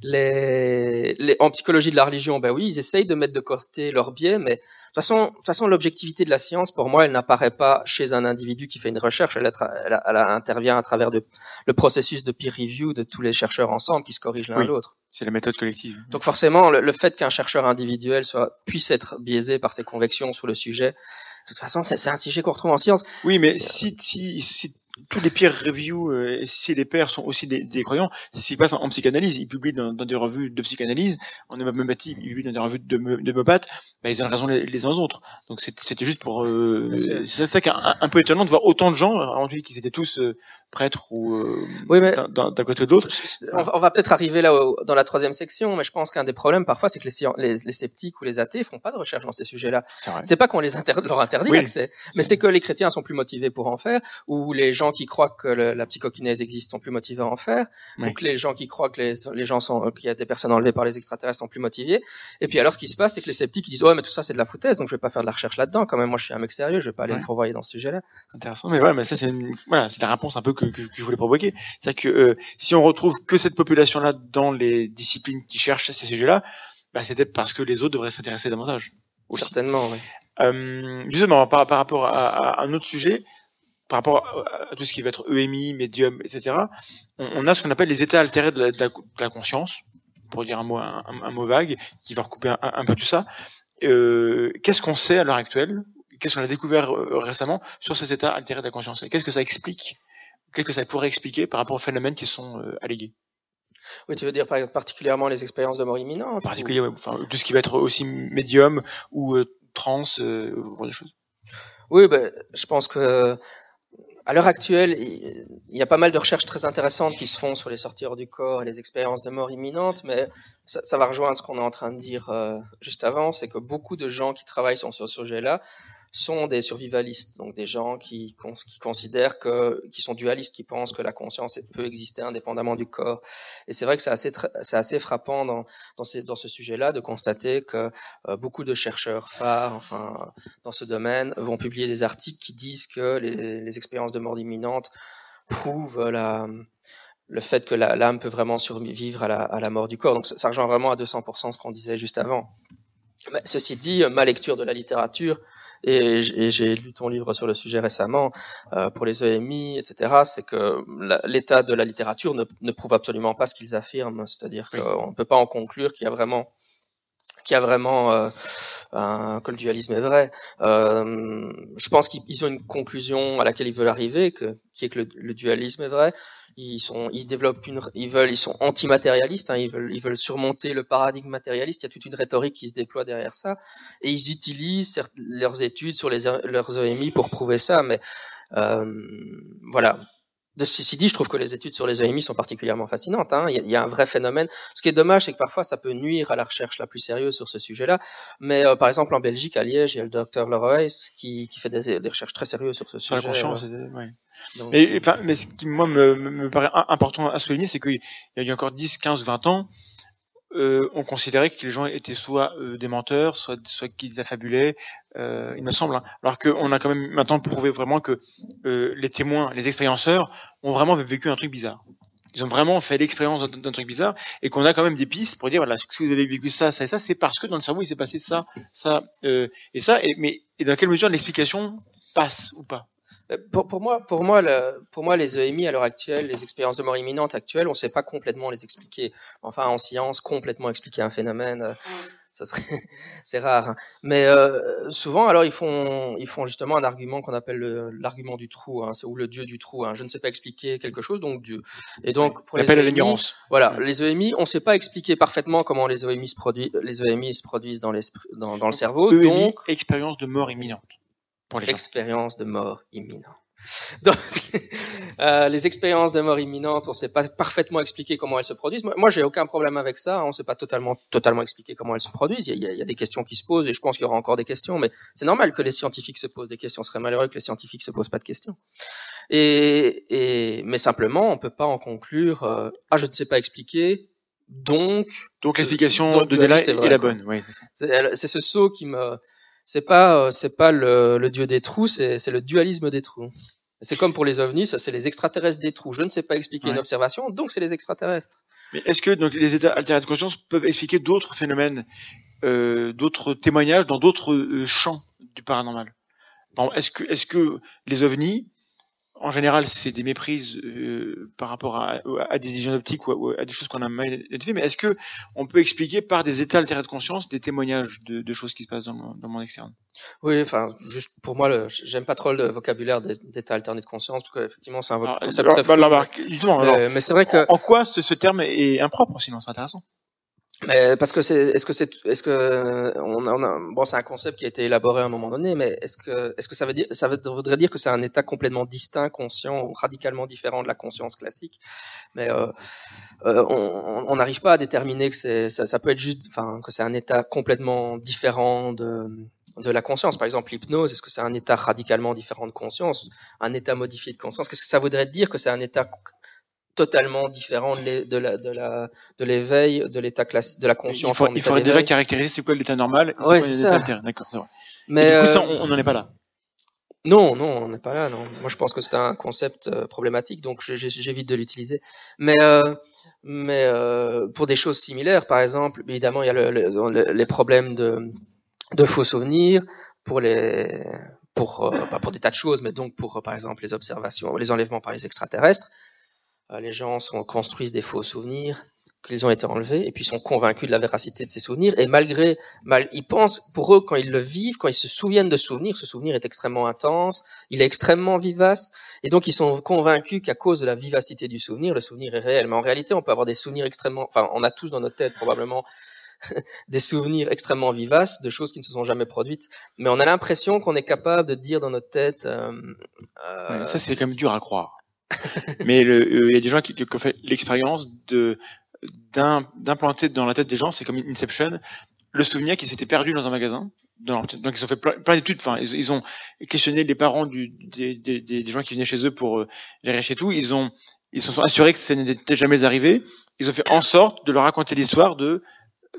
les, les, en psychologie de la religion, ben oui, ils essayent de mettre de côté leurs biais, mais de toute façon, de toute façon, l'objectivité de la science, pour moi, elle n'apparaît pas chez un individu qui fait une recherche, elle, elle, elle intervient à travers de, le processus de peer review de tous les chercheurs ensemble qui se corrigent l'un oui, l'autre. C'est la méthode collective. Donc forcément, le, le fait qu'un chercheur individuel soit puisse être biaisé par ses convictions sur le sujet, de toute façon, c'est un sujet qu'on retrouve en science. Oui, mais si, si, si tous les peer reviews, euh, si les pairs sont aussi des, des croyants, c'est ce qui passe en, en, psychanalyse. Ils publient dans, dans, des revues de psychanalyse, en homéopathie, ils publient dans des revues de, de bah, ils ont raison les, les uns aux autres. Donc c'était juste pour... Euh, c'est ça qui est un, un, peu étonnant de voir autant de gens, en qu'ils étaient tous euh, prêtres ou euh, oui, d'un côté d'autre. On, va peut-être arriver là dans la troisième section, mais je pense qu'un des problèmes parfois, c'est que les, les, les, sceptiques ou les athées font pas de recherche dans ces sujets-là. C'est pas qu'on les inter leur interdit oui, l'accès, mais c'est que les chrétiens sont plus motivés pour en faire, ou les gens qui croient que le, la psychokinèse existe sont plus motivés à en faire, oui. ou que les gens qui croient que les, les gens sont, qu'il y a des personnes enlevées par les extraterrestres sont plus motivés. Et puis alors, ce qui se passe, c'est que les sceptiques ils disent ouais, mais tout ça c'est de la foutaise, donc je vais pas faire de la recherche là-dedans. Quand même, moi je suis un mec sérieux, je vais pas aller ouais. me fourvoyer dans ce sujet-là. Intéressant, mais voilà, mais ça c'est voilà, c'est la réponse un peu que, que, que je voulais provoquer. C'est que euh, si on retrouve que cette population-là dans les disciplines qui cherchent ces sujets-là, bah, c'est peut-être parce que les autres devraient s'intéresser davantage. Aussi. Certainement, oui. Euh, justement, par, par rapport à, à, un autre sujet, par rapport à, tout ce qui va être EMI, médium, etc., on, on a ce qu'on appelle les états altérés de la, de la, de la conscience, pour dire un mot, un, un, mot vague, qui va recouper un, un peu tout ça. Euh, Qu'est-ce qu'on sait à l'heure actuelle qu'est-ce qu'on a découvert euh, récemment sur ces états altérés de la conscience Et qu'est-ce que ça explique Qu'est-ce que ça pourrait expliquer par rapport aux phénomènes qui sont euh, allégués? Oui, tu veux dire par exemple, particulièrement les expériences de mort imminente En particulier, ouais, enfin, tout ce qui va être aussi médium ou euh, trans, euh, ce genre de choses. Oui, ben, je pense que à l'heure actuelle, il y a pas mal de recherches très intéressantes qui se font sur les sorties hors du corps et les expériences de mort imminente, mais ça, ça va rejoindre ce qu'on est en train de dire euh, juste avant, c'est que beaucoup de gens qui travaillent sur ce sujet-là sont des survivalistes, donc des gens qui, qui considèrent que, qui sont dualistes, qui pensent que la conscience peut exister indépendamment du corps. Et c'est vrai que c'est assez, c'est assez frappant dans, dans, ce sujet-là de constater que euh, beaucoup de chercheurs phares, enfin, dans ce domaine, vont publier des articles qui disent que les, expériences de mort imminente prouvent le fait que l'âme peut vraiment survivre à la, à la mort du corps. Donc ça, rejoint vraiment à 200% ce qu'on disait juste avant. Ceci dit, ma lecture de la littérature, et j'ai lu ton livre sur le sujet récemment, euh, pour les EMI, etc., c'est que l'état de la littérature ne, ne prouve absolument pas ce qu'ils affirment. C'est-à-dire Oui. qu'on ne peut pas en conclure qu'il y a vraiment, qu'il y a vraiment euh, un, que le dualisme est vrai. Euh, je pense qu'ils ils ont une conclusion à laquelle ils veulent arriver, que, qui est que le, le dualisme est vrai. Ils sont, ils développent une, ils veulent, ils sont antimatérialistes. Hein, ils veulent, ils veulent surmonter le paradigme matérialiste. Il y a toute une rhétorique qui se déploie derrière ça, et ils utilisent certes, leurs études sur les, leurs EMI pour prouver ça. Mais euh, voilà. De ceci dit, je trouve que les études sur les EMI sont particulièrement fascinantes. Hein. Il, y a, il y a un vrai phénomène. Ce qui est dommage, c'est que parfois ça peut nuire à la recherche la plus sérieuse sur ce sujet-là. Mais euh, par exemple, en Belgique, à Liège, il y a le docteur Leroy qui, qui fait des, des recherches très sérieuses sur ce Sur la sujet. conscience, euh, ouais. donc, Mais, enfin, mais ce qui, moi, me, me paraît im- important à souligner, c'est qu'il y a encore 10, 15, 20 ans, euh, on considérait que les gens étaient soit euh, des menteurs, soit, soit qu'ils affabulaient, euh, il me semble. hein. Alors qu'on a quand même maintenant prouvé vraiment que les témoins, les expérienceurs, ont vraiment vécu un truc bizarre. Ils ont vraiment fait l'expérience d'un- truc bizarre et qu'on a quand même des pistes pour dire voilà si vous avez vécu ça, ça et ça, c'est parce que dans le cerveau il s'est passé ça, ça et ça. Mais et dans quelle mesure l'explication passe ou pas? Pour, pour moi, pour moi, le- pour moi, les EMI à l'heure actuelle, les expériences de mort imminente actuelles, on ne sait pas complètement les expliquer. Enfin, en science, complètement expliquer un phénomène, euh, ça serait, [LAUGHS] c'est rare. hein. Mais euh, souvent, alors ils font, ils font justement un argument qu'on appelle le- l'argument du trou, hein, c'est- ou le dieu du trou. Hein. Je ne sais pas expliquer quelque chose, donc Dieu. Et donc pour les L'appel à EMI, l'ignorance. voilà, les EMI, on ne sait pas expliquer parfaitement comment les EMI se produisent, les EMI se produisent dans l'esprit, dans, dans le cerveau. EMI, donc expérience de mort imminente pour les gens. expérience de mort imminente. [LAUGHS] Donc, [LAUGHS] euh, les expériences de mort imminente, on ne sait pas parfaitement expliquer comment elles se produisent. Moi, j'ai aucun problème avec ça. On ne sait pas totalement, totalement expliquer comment elles se produisent. Il y, a, il y a des questions qui se posent et je pense qu'il y aura encore des questions. Mais c'est normal que les scientifiques se posent des questions. Ce serait malheureux que les scientifiques se posent pas de questions. Et, et mais simplement, on peut pas en conclure. euh, ah, je ne sais pas expliquer. Donc, Donc l'explication Donc, de Della c'était est la bonne. Oui, c'est ce saut qui me c'est pas euh, c'est pas le, le dieu des trous c'est c'est le dualisme des trous. C'est comme pour les ovnis ça c'est les extraterrestres des trous. Je ne sais pas expliquer une observation donc c'est les extraterrestres. Mais est-ce que donc les états altérés de conscience peuvent expliquer d'autres phénomènes, euh, d'autres témoignages dans d'autres euh, champs du paranormal? Est-ce que est-ce que les ovnis en général, c'est des méprises euh, par rapport à, à des illusions optiques ou à, des choses qu'on a mal identifiées. Mais est-ce que on peut expliquer par des états altérés de conscience des témoignages de, de choses qui se passent dans le, dans le monde externe? Oui enfin juste pour moi le- j'aime pas trop le vocabulaire d'état alterné de conscience parce qu'effectivement c'est un vo- Alors, concept alors, très bah, bah, justement, mais, mais c'est vrai que en quoi ce, ce terme est impropre Sinon, c'est intéressant. Mais parce que c'est, est-ce que c'est, est-ce que bon, c'est un concept qui a été élaboré à un moment donné, mais est-ce que, est-ce que ça veut dire, ça voudrait dire que c'est un état complètement distinct, conscient ou radicalement différent de la conscience classique? Mais euh, euh, on n'arrive pas à déterminer que c'est, ça, ça peut être juste, enfin, que c'est un état complètement différent de de la conscience. Par exemple, l'hypnose, est-ce que c'est un état radicalement différent de conscience, un état modifié de conscience? Qu'est-ce que ça voudrait dire que c'est un état totalement différent de, l'é- de la de la de l'éveil de l'état classique de la Il, conscience faut- il faudrait déjà caractériser c'est quoi l'état normal et c'est quoi l'état. D'accord, mais Et du coup, ça, euh, on n'en est pas là. non non on n'est pas là non. Moi je pense que c'est un concept euh, problématique donc j'évite de l'utiliser. Mais euh, mais euh, pour des choses similaires par exemple évidemment il y a le- le- le- les problèmes de de faux souvenirs pour les pour pas pour des tas de choses mais donc pour par exemple les observations les enlèvements par les extraterrestres les gens construisent des faux souvenirs qu'ils ont été enlevés, et puis ils sont convaincus de la véracité de ces souvenirs, et malgré, mal, ils pensent, pour eux, quand ils le vivent, quand ils se souviennent de souvenirs, ce souvenir est extrêmement intense, il est extrêmement vivace, et donc ils sont convaincus qu'à cause de la vivacité du souvenir, le souvenir est réel. Mais en réalité, on peut avoir des souvenirs extrêmement, enfin, on a tous dans notre tête probablement [LAUGHS] des souvenirs extrêmement vivaces de choses qui ne se sont jamais produites, mais on a l'impression qu'on est capable de dire dans notre tête. Euh, euh, ça, c'est quand même dur à croire. [LAUGHS] mais euh, il y a des gens qui, qui ont fait l'expérience d'implanter dans la tête des gens, c'est comme Inception, le souvenir qui s'était perdu dans un magasin. donc ils ont fait plein, d'études. Enfin, ils, ont questionné les parents du, des, gens qui venaient chez eux pour euh, vérifier tout. Ils ont ils se sont assurés que ça n'était jamais arrivé. Ils ont fait en sorte de leur raconter l'histoire de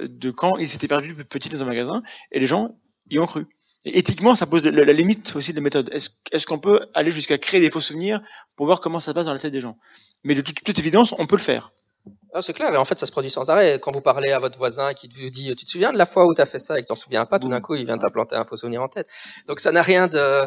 de quand ils s'étaient perdus petits dans un magasin et les gens y ont cru. Éthiquement, ça pose la, limite aussi de méthode. Est-ce est qu'on peut aller jusqu'à créer des faux souvenirs pour voir comment ça se passe dans la tête des gens? Mais de toute évidence, on peut le faire. Ah, c'est clair, et en fait, ça se produit sans arrêt. Quand vous parlez à votre voisin qui vous dit, tu te souviens de la fois où tu as fait ça et que tu t'en souviens pas, tout d'un coup, il vient t'implanter un faux souvenir en tête. Donc, ça n'a rien de...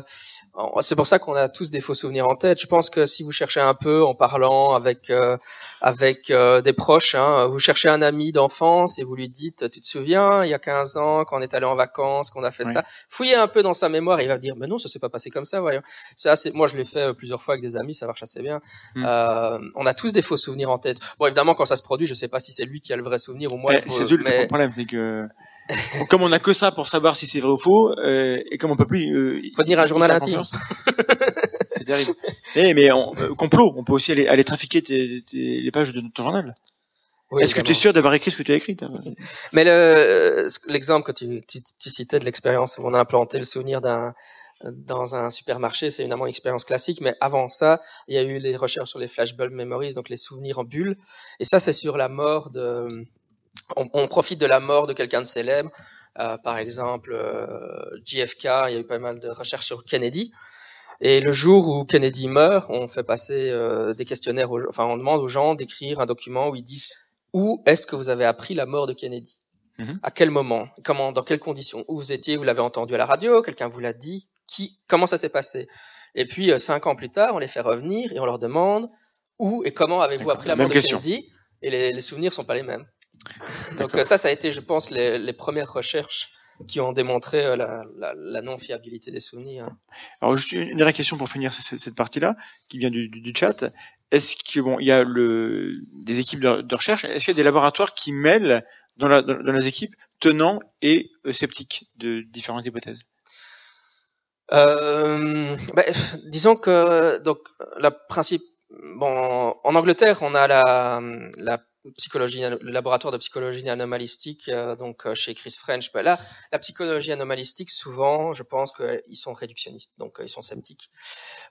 C'est pour ça qu'on a tous des faux souvenirs en tête. Je pense que si vous cherchez un peu en parlant avec euh, avec euh, des proches, hein, vous cherchez un ami d'enfance et vous lui dites, tu te souviens, il y a 15 ans, quand on est allé en vacances, qu'on a fait ça. Fouillez un peu dans sa mémoire, et il va dire, mais non, ça s'est pas passé comme ça, voyons. Ça, moi, je l'ai fait euh, plusieurs fois avec des amis, ça marche assez bien. Hmm. on a tous des faux souvenirs en tête. Bon, évidemment, quand ça se produit, je sais pas si c'est lui qui a le vrai souvenir ou moi. c'est le problème, c'est que [LAUGHS] comme on a que ça pour savoir si c'est vrai ou faux, euh, et comme on peut plus, euh, faut tenir un journal intime. [LAUGHS] c'est terrible. Eh, mais on, euh, complot, on peut aussi aller, aller trafiquer tes, tes, les pages de notre journal. Est-ce que tu es sûr d'avoir écrit ce que tu as écrit Mais l'exemple que tu, tu, tu, citais de l'expérience où on a implanté le souvenir d'un dans un supermarché, c'est évidemment une expérience classique, mais avant ça, il y a eu les recherches sur les flashbulb memories, donc les souvenirs en bulles, et ça c'est sur la mort de, on, on profite de la mort de quelqu'un de célèbre, euh, par exemple euh, JFK, il y a eu pas mal de recherches sur Kennedy, et le jour où Kennedy meurt, on fait passer euh, des questionnaires, enfin on demande aux gens d'écrire un document où ils disent où est-ce que vous avez appris la mort de Kennedy? Mhm. À quel moment? Comment Dans quelles conditions? Où vous étiez? Vous l'avez entendu à la radio? Quelqu'un vous l'a dit? Qui, comment ça s'est passé. Et puis, euh, cinq ans plus tard, on les fait revenir et on leur demande où et comment avez-vous appris la mort de Kennedy Et les, les souvenirs sont pas les mêmes. [LAUGHS] Donc euh, ça, ça a été, je pense, les, les premières recherches qui ont démontré euh, la, la, la non-fiabilité des souvenirs. Alors juste une dernière question pour finir cette, cette partie-là, qui vient du, du, du chat. Est-ce que bon, il y a le, des équipes de, de recherche. Est-ce qu'il y a des laboratoires qui mêlent dans, la, dans, dans les équipes tenants et sceptiques de différentes hypothèses? Euh, ben, disons que donc la principe bon en Angleterre on a la, psychologie le laboratoire de psychologie anomalistique euh, donc euh, chez Chris French ben là la psychologie anomalistique souvent je pense qu'ils sont réductionnistes donc ils sont sceptiques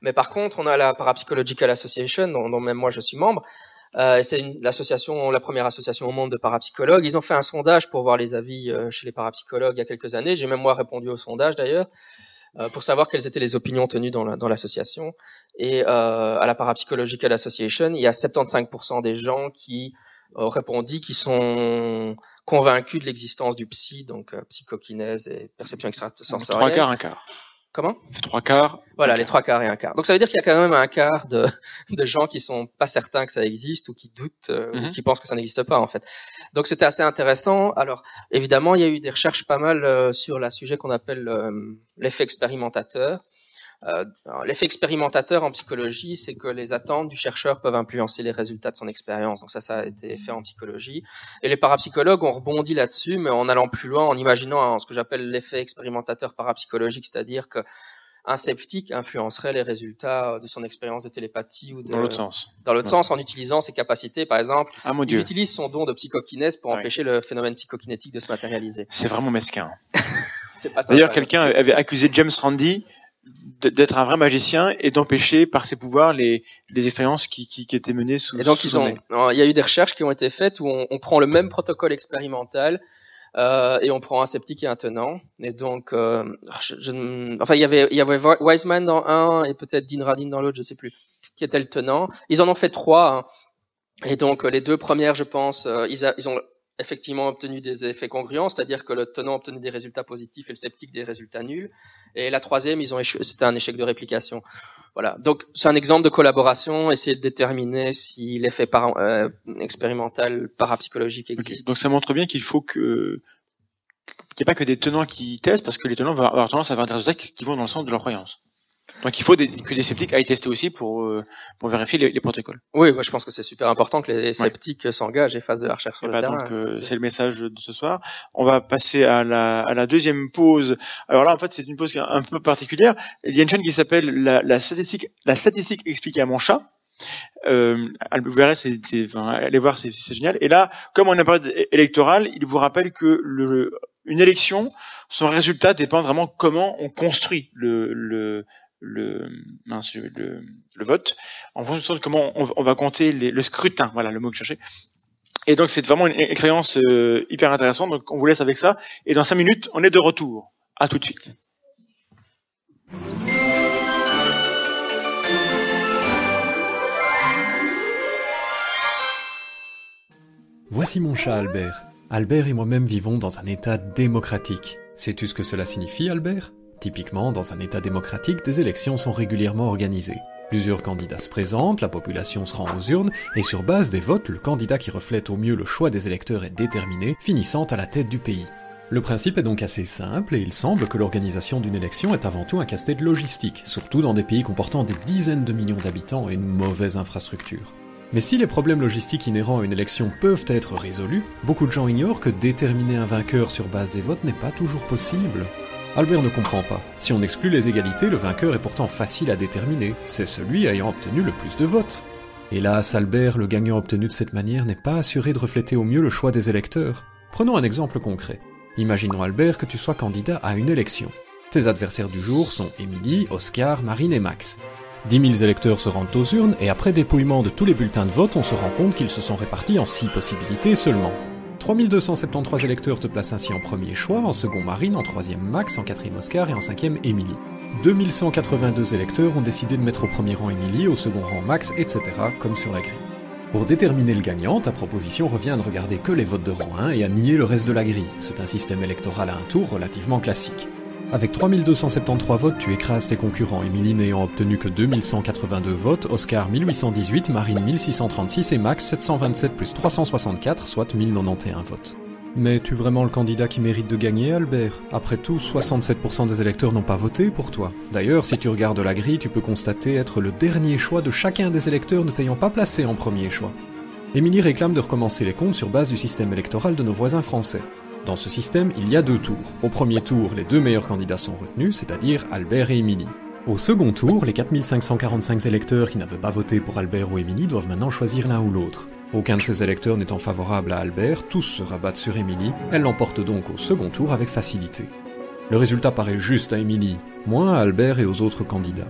mais par contre on a la Parapsychological Association dont, même moi je suis membre euh, c'est l'association, la première association au monde de parapsychologues. Ils ont fait un sondage pour voir les avis chez les parapsychologues il y a quelques années. J'ai même moi répondu au sondage d'ailleurs. Euh, pour savoir quelles étaient les opinions tenues dans l'association. La, et euh, à la Parapsychological Association, il y a 75% des gens qui ont répondu qui sont convaincus de l'existence du psy, donc euh, psychokinèse et perception extrasensorielle. Trois quarts, un quart. Comment? Trois quarts. Voilà, les trois quarts et un quart. Donc ça veut dire qu'il y a quand même un quart de, [LAUGHS] de gens qui sont pas certains que ça existe ou qui doutent euh, ou mhm. qui pensent que ça n'existe pas en fait. Donc c'était assez intéressant. Alors évidemment, il y a eu des recherches pas mal euh, sur le sujet qu'on appelle euh, l'effet expérimentateur. Euh, L'effet expérimentateur en psychologie, c'est que les attentes du chercheur peuvent influencer les résultats de son expérience. Donc ça, ça a été fait en psychologie. Et les parapsychologues ont rebondi là-dessus, mais en allant plus loin, en imaginant ce que j'appelle l'effet expérimentateur parapsychologique, c'est-à-dire que un sceptique influencerait les résultats de son expérience de télépathie ou de... dans l'autre sens. Dans l'autre sens, en utilisant ses capacités, par exemple, ah, il utilise son don de psychokinèse pour empêcher le phénomène psychokinétique de se matérialiser. C'est vraiment mesquin. [LAUGHS] D'ailleurs, quelqu'un avait accusé James Randi d'être un vrai magicien et d'empêcher par ses pouvoirs les, les expériences qui, qui, qui étaient menées sous. Et donc ils ont, il y a eu des recherches qui ont été faites où on, on prend le même protocole expérimental euh, et on prend un sceptique et un tenant. Et donc, euh, je, je, enfin il y avait, il y avait Wiseman dans un et peut-être Dean Radin dans l'autre, je sais plus, qui était le tenant. Ils en ont fait trois. Hein. Et donc les deux premières, je pense, euh, ils, a, ils ont effectivement obtenu des effets congruents, c'est-à-dire que le tenant obtenait des résultats positifs et le sceptique des résultats nuls. Et la troisième, ils ont c'était un échec de réplication. Voilà. Donc c'est un exemple de collaboration, essayer de déterminer si l'effet para- euh, expérimental parapsychologique existe. Donc ça montre bien qu'il faut que qu'il n'y ait pas que des tenants qui testent, parce que les tenants vont avoir tendance à avoir des résultats qui vont dans le sens de leur croyance. Donc il faut des- que des sceptiques aillent tester aussi pour, euh, pour vérifier les, les protocoles. Oui, moi je pense que c'est super important que les sceptiques s'engagent et fassent de la recherche sur Et le bah, terrain. euh, c'est- le message de ce soir. On va passer à la, à la deuxième pause. Alors là, en fait, c'est une pause un peu particulière. Il y a une chaîne qui s'appelle la, la statistique, la statistique expliquée à mon chat. Euh, vous verrez, c'est, enfin, allez voir, c'est, c'est génial. Et là, comme on est en période électorale, il vous rappelle que le, une élection, son résultat dépend vraiment comment on construit le, le, le, le, vote, en fonction de comment on, va compter le scrutin. Voilà le mot que je cherchais. Et donc c'est vraiment une expérience euh, hyper intéressante. Donc on vous laisse avec ça. Et dans cinq minutes, on est de retour. À tout de suite. Voici mon chat Albert. Albert et moi-même vivons dans un État démocratique. Sais-tu ce que cela signifie, Albert? Typiquement, dans un État démocratique, des élections sont régulièrement organisées. Plusieurs candidats se présentent, la population se rend aux urnes, et sur base des votes, le candidat qui reflète au mieux le choix des électeurs est déterminé, finissant à la tête du pays. Le principe est donc assez simple, et il semble que l'organisation d'une élection est avant tout un casse-tête logistique, surtout dans des pays comportant des dizaines de millions d'habitants et une mauvaise infrastructure. Mais si les problèmes logistiques inhérents à une élection peuvent être résolus, beaucoup de gens ignorent que déterminer un vainqueur sur base des votes n'est pas toujours possible. Albert ne comprend pas. Si on exclut les égalités, le vainqueur est pourtant facile à déterminer. C'est celui ayant obtenu le plus de votes. Hélas, Albert, le gagnant obtenu de cette manière n'est pas assuré de refléter au mieux le choix des électeurs. Prenons un exemple concret. Imaginons Albert que tu sois candidat à une élection. Tes adversaires du jour sont Émilie, Oscar, Marine et Max. 10 000 électeurs se rendent aux urnes et après dépouillement de tous les bulletins de vote, on se rend compte qu'ils se sont répartis en 6 possibilités seulement. 3273 électeurs te placent ainsi en premier choix, en second Marine, en troisième Max, en quatrième Oscar et en cinquième Émilie. 2182 électeurs ont décidé de mettre au premier rang Émilie, au second rang Max, etc., comme sur la grille. Pour déterminer le gagnant, ta proposition revient à ne regarder que les votes de rang 1 et à nier le reste de la grille. C'est un système électoral à un tour relativement classique. Avec 3273 votes, tu écrases tes concurrents, Émilie n'ayant obtenu que 2182 votes, Oscar 1818, Marine 1636 et Max 727 plus 364, soit 1091 votes. Mais es-tu vraiment le candidat qui mérite de gagner, Albert? Après tout, 67% des électeurs n'ont pas voté pour toi. D'ailleurs, si tu regardes la grille, tu peux constater être le dernier choix de chacun des électeurs ne t'ayant pas placé en premier choix. Émilie réclame de recommencer les comptes sur base du système électoral de nos voisins français. Dans ce système, il y a deux tours. Au premier tour, les deux meilleurs candidats sont retenus, c'est-à-dire Albert et Émilie. Au second tour, les 4545 électeurs qui n'avaient pas voté pour Albert ou Émilie doivent maintenant choisir l'un ou l'autre. Aucun de ces électeurs n'étant favorable à Albert, tous se rabattent sur Émilie, elle l'emporte donc au second tour avec facilité. Le résultat paraît juste à Émilie, moins à Albert et aux autres candidats.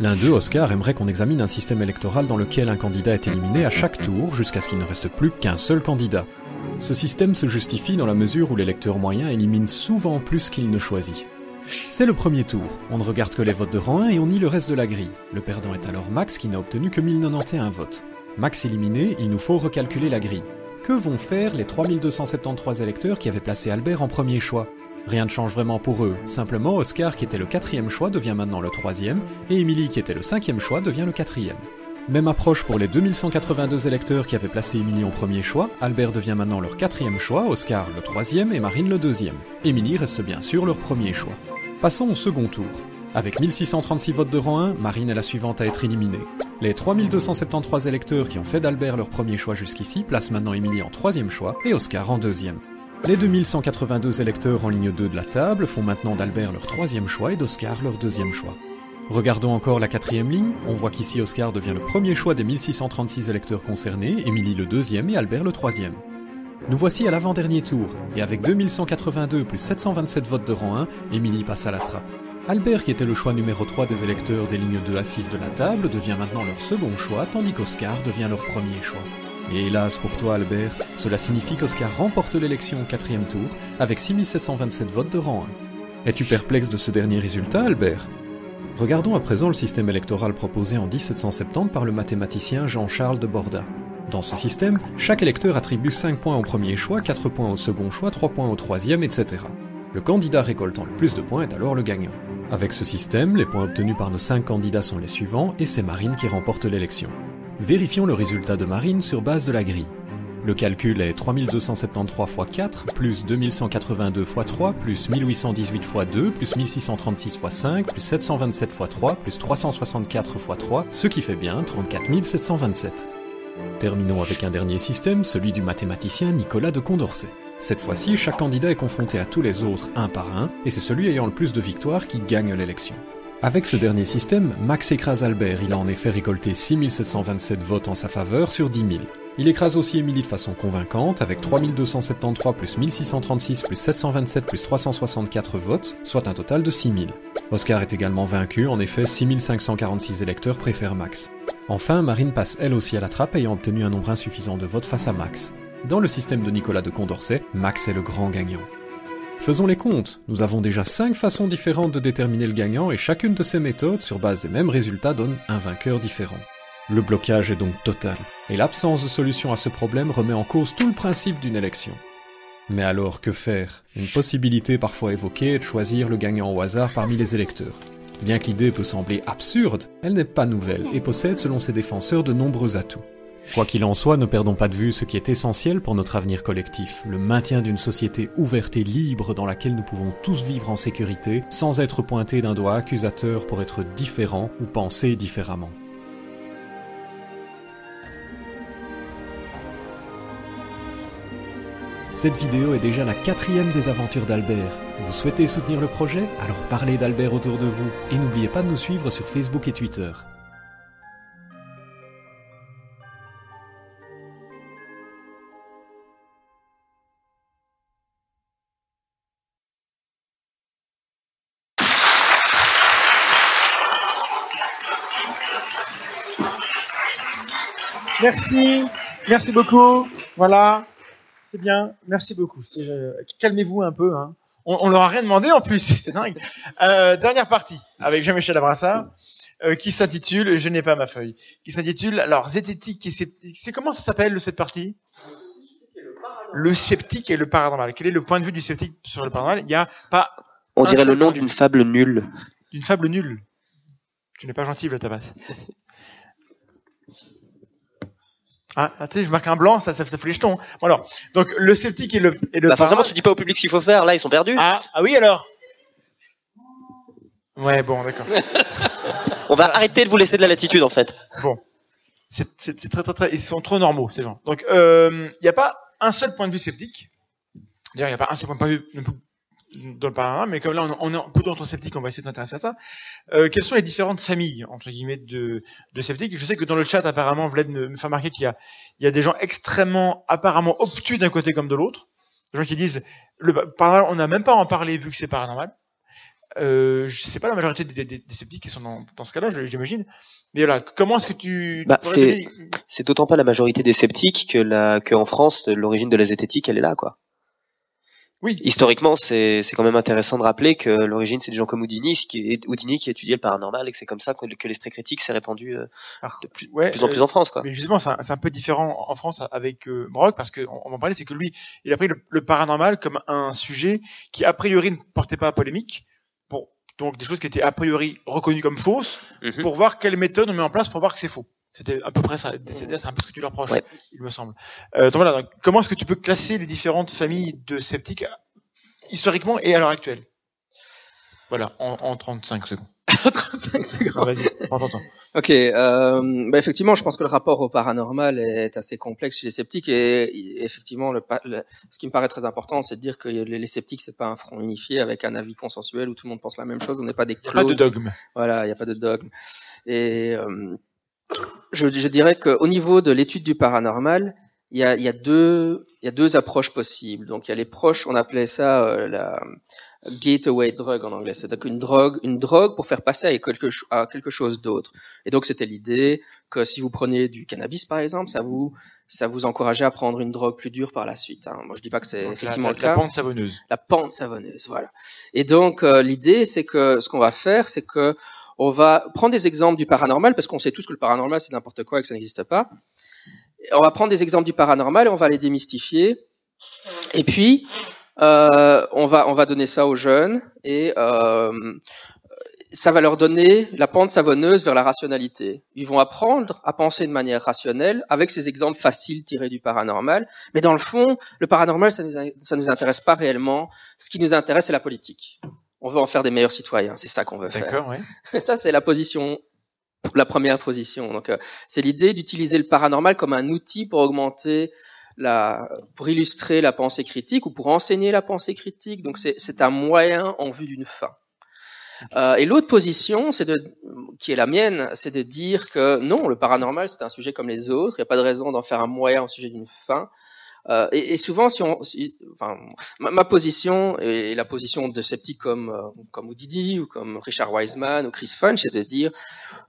L'un d'eux, Oscar, aimerait qu'on examine un système électoral dans lequel un candidat est éliminé à chaque tour jusqu'à ce qu'il ne reste plus qu'un seul candidat. Ce système se justifie dans la mesure où l'électeur moyen élimine souvent plus qu'il ne choisit. C'est le premier tour, on ne regarde que les votes de rang 1 et on nie le reste de la grille. Le perdant est alors Max qui n'a obtenu que 1091 votes. Max éliminé, il nous faut recalculer la grille. Que vont faire les 3273 électeurs qui avaient placé Albert en premier choix? Rien ne change vraiment pour eux, simplement Oscar qui était le quatrième choix devient maintenant le troisième, et Émilie qui était le cinquième choix devient le quatrième. Même approche pour les 2182 électeurs qui avaient placé Émilie en premier choix, Albert devient maintenant leur quatrième choix, Oscar le troisième et Marine le deuxième. Émilie reste bien sûr leur premier choix. Passons au second tour. Avec 1636 votes de rang 1, Marine est la suivante à être éliminée. Les 3273 électeurs qui ont fait d'Albert leur premier choix jusqu'ici placent maintenant Émilie en troisième choix et Oscar en deuxième. Les 2182 électeurs en ligne 2 de la table font maintenant d'Albert leur troisième choix et d'Oscar leur deuxième choix. Regardons encore la quatrième ligne, on voit qu'ici Oscar devient le premier choix des 1636 électeurs concernés, Émilie le deuxième et Albert le troisième. Nous voici à l'avant-dernier tour, et avec 2182 plus 727 votes de rang 1, Émilie passe à la trappe. Albert, qui était le choix numéro 3 des électeurs des lignes 2 à 6 de la table, devient maintenant leur second choix, tandis qu'Oscar devient leur premier choix. Et hélas pour toi Albert, cela signifie qu'Oscar remporte l'élection au quatrième tour, avec 6727 votes de rang 1. Es-tu perplexe de ce dernier résultat, Albert? Regardons à présent le système électoral proposé en 1770 par le mathématicien Jean-Charles de Borda. Dans ce système, chaque électeur attribue 5 points au premier choix, 4 points au second choix, 3 points au troisième, etc. Le candidat récoltant le plus de points est alors le gagnant. Avec ce système, les points obtenus par nos 5 candidats sont les suivants et c'est Marine qui remporte l'élection. Vérifions le résultat de Marine sur base de la grille. Le calcul est 3273 x 4, plus 2182 x 3, plus 1818 x 2, plus 1636 x 5, plus 727 x 3, plus 364 x 3, ce qui fait bien 34 727. Terminons avec un dernier système, celui du mathématicien Nicolas de Condorcet. Cette fois-ci, chaque candidat est confronté à tous les autres un par un, et c'est celui ayant le plus de victoires qui gagne l'élection. Avec ce dernier système, Max écrase Albert, il a en effet récolté 6727 votes en sa faveur sur 10 000. Il écrase aussi Émilie de façon convaincante avec 3273 plus 1636 plus 727 plus 364 votes, soit un total de 6000. Oscar est également vaincu, en effet 6546 électeurs préfèrent Max. Enfin, Marine passe elle aussi à la trappe ayant obtenu un nombre insuffisant de votes face à Max. Dans le système de Nicolas de Condorcet, Max est le grand gagnant. Faisons les comptes, nous avons déjà 5 façons différentes de déterminer le gagnant et chacune de ces méthodes, sur base des mêmes résultats, donne un vainqueur différent. Le blocage est donc total, et l'absence de solution à ce problème remet en cause tout le principe d'une élection. Mais alors que faire? Une possibilité parfois évoquée est de choisir le gagnant au hasard parmi les électeurs. Bien que l'idée peut sembler absurde, elle n'est pas nouvelle et possède selon ses défenseurs de nombreux atouts. Quoi qu'il en soit, ne perdons pas de vue ce qui est essentiel pour notre avenir collectif, le maintien d'une société ouverte et libre dans laquelle nous pouvons tous vivre en sécurité, sans être pointés d'un doigt accusateur pour être différents ou penser différemment. Cette vidéo est déjà la quatrième des aventures d'Albert. Vous souhaitez soutenir le projet? Alors parlez d'Albert autour de vous et n'oubliez pas de nous suivre sur Facebook et Twitter. Merci, merci beaucoup. Voilà, c'est bien. Merci beaucoup. Euh, Calmez-vous un peu. Hein. On, on leur a rien demandé en plus, [LAUGHS] c'est dingue. Euh, dernière partie avec Jean-Michel Abrassard, euh, qui s'intitule, je n'ai pas ma feuille, qui s'intitule, alors zététique et sceptique. C'est comment ça s'appelle cette partie? Le sceptique et le paranormal. Quel est le point de vue du sceptique sur le paranormal? Il n'y a pas On dirait le nom d'une fable nulle. d'une fable nulle. Tu n'es pas gentil, le tabasse. Ah, ah, tu sais, je marque un blanc, ça, ça, ça fout les jetons. Bon alors, donc le sceptique et le, et le Bah forcément, tu dis pas au public ce qu'il faut faire. Là, ils sont perdus. Ah, ah oui alors Ouais, bon, d'accord. [LAUGHS] On va arrêter de vous laisser de la latitude, en fait. Bon. C'est c'est- c'est très, très, très... Ils sont trop normaux, ces gens. Donc, il n'y a pas un seul point de vue sceptique. D'ailleurs, il n'y a pas un seul point de vue dans le paranormal, mais comme là, on, on est plutôt entre sceptiques, on va essayer de s'intéresser à ça. Euh, quelles sont les différentes familles, entre guillemets, de, de sceptiques? Je sais que dans le chat, apparemment, Vlad me, fait remarquer qu'il y a, il y a des gens extrêmement, apparemment, obtus d'un côté comme de l'autre. Des gens qui disent, le paranormal, on n'a même pas à en parler vu que c'est paranormal. Euh, je sais pas la majorité des, des, des sceptiques qui sont dans, dans ce cas-là, j'imagine. Mais voilà, comment est-ce que tu... Bah, c'est- donner- C'est d'autant pas la majorité des sceptiques que la, que en France, l'origine de la zététique, elle est là, quoi. Oui, Historiquement, c'est, c'est quand même intéressant de rappeler que l'origine, c'est des gens comme Houdini, ce qui est, Houdini qui étudiait le paranormal et que c'est comme ça que, que l'esprit critique s'est répandu euh, Alors, de plus, ouais, plus en plus euh, en France, quoi. Mais justement, c'est un, peu différent en France avec euh, Brock parce qu'on on en parler, c'est que lui, il a pris le, le paranormal comme un sujet qui a priori ne portait pas à polémique, pour donc des choses qui étaient a priori reconnues comme fausses, Mhm. pour voir quelle méthode on met en place pour voir que c'est faux. C'était à peu près ça. C'est c'est un peu ce que tu leur reproches, Ouais. il me semble. Euh, donc voilà. Donc, comment est-ce que tu peux classer les différentes familles de sceptiques historiquement et à l'heure actuelle? Voilà, en, en 35 secondes. [LAUGHS] 35 secondes. Vas-y, prends ton temps. Ok, euh, bah effectivement, je pense que le rapport au paranormal est assez complexe chez les sceptiques et, effectivement, le, pa- le- ce qui me paraît très important, c'est de dire que les, les sceptiques, c'est pas un front unifié avec un avis consensuel où tout le monde pense la même chose. On n'est pas des Il n'y a pas de dogme. Voilà, il n'y a pas de dogme. Et euh, je, je dirais qu'au niveau de l'étude du paranormal, il y a, il y, a deux, il y a deux approches possibles. Donc il y a les proches, on appelait ça euh, la gateway drug en anglais, c'est-à-dire une drogue, une drogue pour faire passer à quelque, cho- à quelque chose d'autre. Et donc c'était l'idée que si vous prenez du cannabis par exemple, ça vous ça vous encourageait à prendre une drogue plus dure par la suite. hein. Moi je dis pas que c'est effectivement la, le cas la pente savonneuse. la pente savonneuse, voilà. Et donc euh, l'idée, c'est que ce qu'on va faire, c'est que on va prendre des exemples du paranormal parce qu'on sait tous que le paranormal c'est n'importe quoi et que ça n'existe pas. On va prendre des exemples du paranormal et on va les démystifier. Et puis euh, on va on va donner ça aux jeunes et euh, ça va leur donner la pente savonneuse vers la rationalité. Ils vont apprendre à penser de manière rationnelle avec ces exemples faciles tirés du paranormal. Mais dans le fond, le paranormal, ça nous, ça nous intéresse pas réellement. Ce qui nous intéresse, c'est la politique. On veut en faire des meilleurs citoyens. C'est ça qu'on veut faire. D'accord, ouais. [LAUGHS] Ça, c'est la position, la première position. Donc, euh, c'est l'idée d'utiliser le paranormal comme un outil pour augmenter la, pour illustrer la pensée critique ou pour enseigner la pensée critique. Donc, c'est un moyen en vue d'une fin. Euh, et l'autre position, c'est de, qui est la mienne, c'est de dire que non, le paranormal c'est un sujet comme les autres. Il n'y a pas de raison d'en faire un moyen au sujet d'une fin. Euh, et, et souvent, si on, si- enfin, ma, position et la position de sceptiques comme euh, comme Oudidi ou comme Richard Wiseman ou Chris Funch, c'est de dire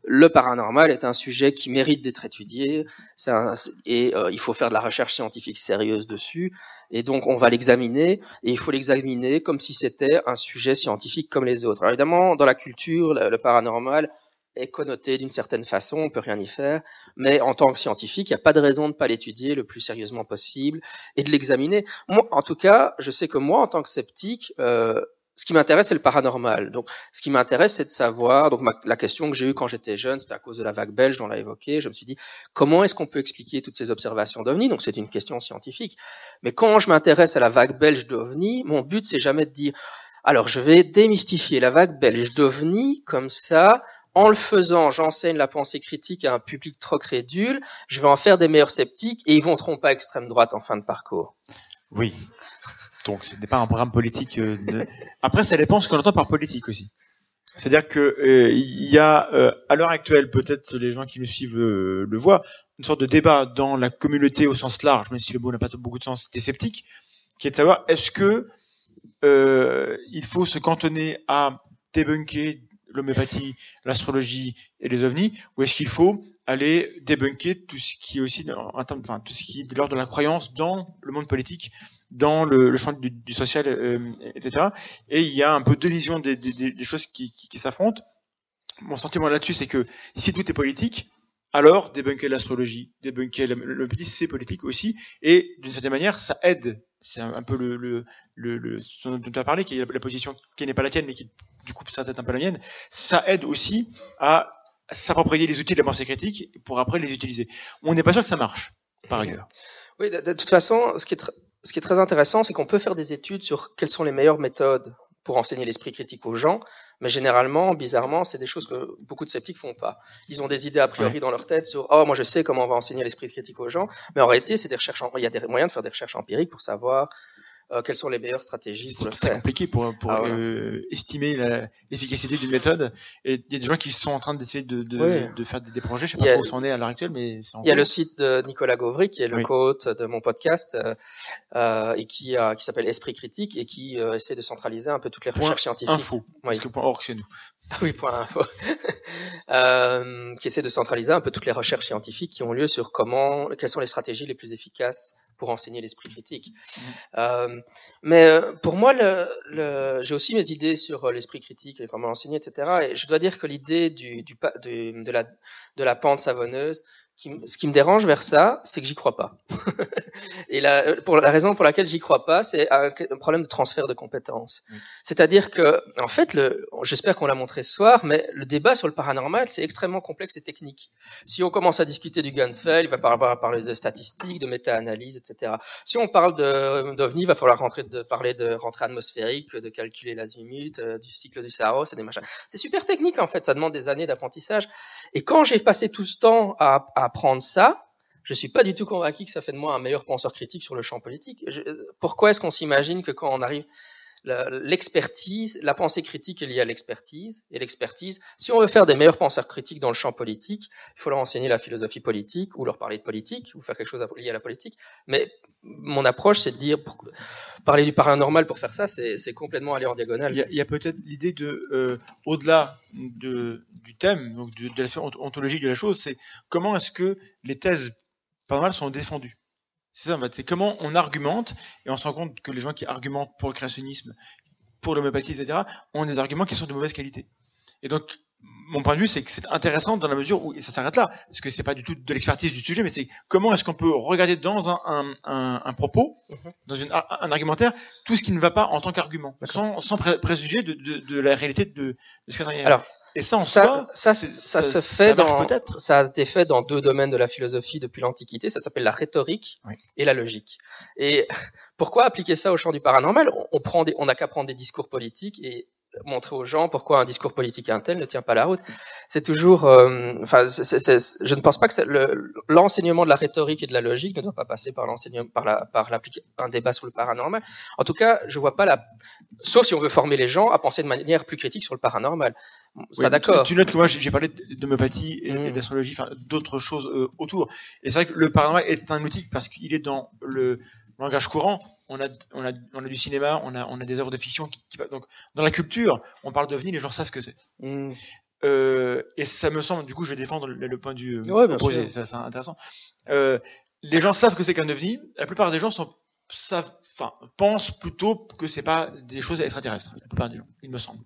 le paranormal est un sujet qui mérite d'être étudié. Un- et euh, il faut faire de la recherche scientifique sérieuse dessus. Et donc, on va l'examiner et il faut l'examiner comme si c'était un sujet scientifique comme les autres. Alors évidemment, dans la culture, le paranormal est connoté d'une certaine façon, on peut rien y faire, mais en tant que scientifique, il n'y a pas de raison de ne pas l'étudier le plus sérieusement possible et de l'examiner. Moi, en tout cas, je sais que moi, en tant que sceptique, euh, ce qui m'intéresse, c'est le paranormal. Donc, ce qui m'intéresse, c'est de savoir. Donc, ma- la question que j'ai eue quand j'étais jeune, c'était à cause de la vague belge, on l'a évoqué. Je me suis dit, comment est-ce qu'on peut expliquer toutes ces observations d'OVNI Donc, c'est une question scientifique. Mais quand je m'intéresse à la vague belge d'OVNI, mon but, c'est jamais de dire, alors, je vais démystifier la vague belge d'OVNI, comme ça, en le faisant, j'enseigne la pensée critique à un public trop crédule, je vais en faire des meilleurs sceptiques et ils vont tromper à extrême droite en fin de parcours. Oui. Donc, ce n'est pas un programme politique. euh, Après, ça dépend ce qu'on entend par politique aussi. C'est-à-dire que euh, il y a euh, à l'heure actuelle, peut-être les gens qui nous suivent euh, le voient, une sorte de débat dans la communauté au sens large, même si le mot n'a pas beaucoup de sens, des sceptiques, qui est de savoir est-ce que euh, il faut se cantonner à débunker l'homéopathie, l'astrologie et les ovnis, ou est-ce qu'il faut aller débunker tout ce qui est aussi, enfin, tout ce qui est de l'ordre de la croyance dans le monde politique, dans le, champ du, social, euh, etc. Et il y a un peu deux visions des, choses qui, s'affrontent. Mon sentiment là-dessus, c'est que si tout est politique, alors débunker l'astrologie, débunker l'homéopathie, c'est politique aussi, et d'une certaine manière, ça aide. C'est un, peu le, ce dont tu as parlé, qui est la position qui n'est pas la tienne, mais qui du coup ça peut-être un peu la mienne. Ça aide aussi à s'approprier les outils de la pensée critique pour après les utiliser. On n'est pas sûr que ça marche, par ailleurs. Oui, de, de toute façon, ce qui est, tr- ce qui est très intéressant, c'est qu'on peut faire des études sur quelles sont les meilleures méthodes pour enseigner l'esprit critique aux gens, mais généralement, bizarrement, c'est des choses que beaucoup de sceptiques font pas. Ils ont des idées a priori dans leur tête sur oh moi je sais comment on va enseigner l'esprit critique aux gens, mais en réalité, c'est des recherches. en- Il y a des moyens de faire des recherches empiriques pour savoir euh, quelles sont les meilleures stratégies pour C'est le compliqué pour, pour Ah ouais. euh, estimer l'efficacité d'une méthode. Et il y a des gens qui sont en train d'essayer de, de, Oui. de faire des, des projets. Je sais pas où c'en est à l'heure actuelle, mais c'est en Il y a le site de Nicolas Gauvry qui est le Oui. co-hôte de mon podcast euh, et qui, a- qui s'appelle Esprit critique et qui essaie de centraliser un peu toutes les Point recherches scientifiques. info. Oui. Parce que point org, c'est nous. [LAUGHS] Oui, point info. [LAUGHS] qui essaie de centraliser un peu toutes les recherches scientifiques qui ont lieu sur comment, quelles sont les stratégies les plus efficaces pour enseigner l'esprit critique. Euh, mais euh, pour moi, le, le, j'ai aussi mes idées sur euh, l'esprit critique et comment l'enseigner, etc. Et je dois dire que l'idée du, du, du- de, la, de la pente savonneuse, qui, ce qui me dérange vers ça, c'est que j'y crois pas. [LAUGHS] et la, pour la raison pour laquelle j'y crois pas, c'est un, un problème de transfert de compétences. C'est-à-dire que, en fait, j'espère qu'on l'a montré ce soir, mais le débat sur le paranormal, c'est extrêmement complexe et technique. Si on commence à discuter du Gunsfell, il va falloir parler de statistiques, de méta-analyse, etc. Si on parle d'OVNI, il va falloir rentrer de, parler de rentrée atmosphérique, de calculer l'azimut, euh, du cycle du Saros et des machins. C'est super technique, en fait. Ça demande des années d'apprentissage. Et quand j'ai passé tout ce temps à, à apprendre ça, je suis pas du tout convaincu que ça fait de moi un meilleur penseur critique sur le champ politique. Je- pourquoi est-ce qu'on s'imagine que quand on arrive l'expertise, la pensée critique est liée à l'expertise, et l'expertise, si on veut faire des meilleurs penseurs critiques dans le champ politique, il faut leur enseigner la philosophie politique, ou leur parler de politique, ou faire quelque chose lié à la politique. Mais mon approche, c'est de dire, parler du paranormal pour faire ça, c'est complètement aller en diagonale. Il y a, peut-être l'idée de, euh, au-delà de, du thème, donc de, de la sphère ont- ontologique de la chose, c'est comment est-ce que les thèses paranormales sont défendues? C'est ça, en fait. C'est comment on argumente, et on se rend compte que les gens qui argumentent pour le créationnisme, pour l'homéopathie, etc., ont des arguments qui sont de mauvaise qualité. Et donc, mon point de vue, c'est que c'est intéressant dans la mesure où et ça s'arrête là, parce que c'est pas du tout de l'expertise du sujet, mais c'est comment est-ce qu'on peut regarder dans un, un, un, un propos, Mhm. dans une, un, argumentaire, tout ce qui ne va pas en tant qu'argument, sans, sans pré- préjuger de, de, de la réalité de, de ce qu'il y a. Alors, et ça, en ça, ça, ça, se fait dans, ça a été fait dans deux domaines de la philosophie depuis l'Antiquité. Ça s'appelle la rhétorique Oui. et la logique. Et [LAUGHS] pourquoi appliquer ça au champ du paranormal? On, on prend des, on n'a qu'à prendre des discours politiques et montrer aux gens pourquoi un discours politique un tel ne tient pas la route. C'est toujours, euh, enfin, je ne pense pas que le- l'enseignement de la rhétorique et de la logique ne doit pas passer par l'enseignement, par la, par un débat sur le paranormal. En tout cas, je vois pas la, sauf si on veut former les gens à penser de manière plus critique sur le paranormal. Ça, Oui, d'accord. Tu, notes que moi j'ai parlé d'homéopathie et, et Mm. d'astrologie, enfin d'autres choses euh, autour. Et c'est vrai que le paranormal est un outil parce qu'il est dans le langage courant. On a, on a, on a du cinéma, on a, on a des œuvres de fiction qui, qui- donc dans la culture, on parle d'ovni, les gens savent ce que c'est. Hmm. Euh, et ça me semble, du coup, je vais défendre le, le point de vue euh, Ouais, opposé, c'est intéressant. Euh, les gens savent que c'est qu'un ovni. La plupart des gens sont, pensent plutôt que c'est pas des choses extraterrestres. La plupart des gens, il me semble.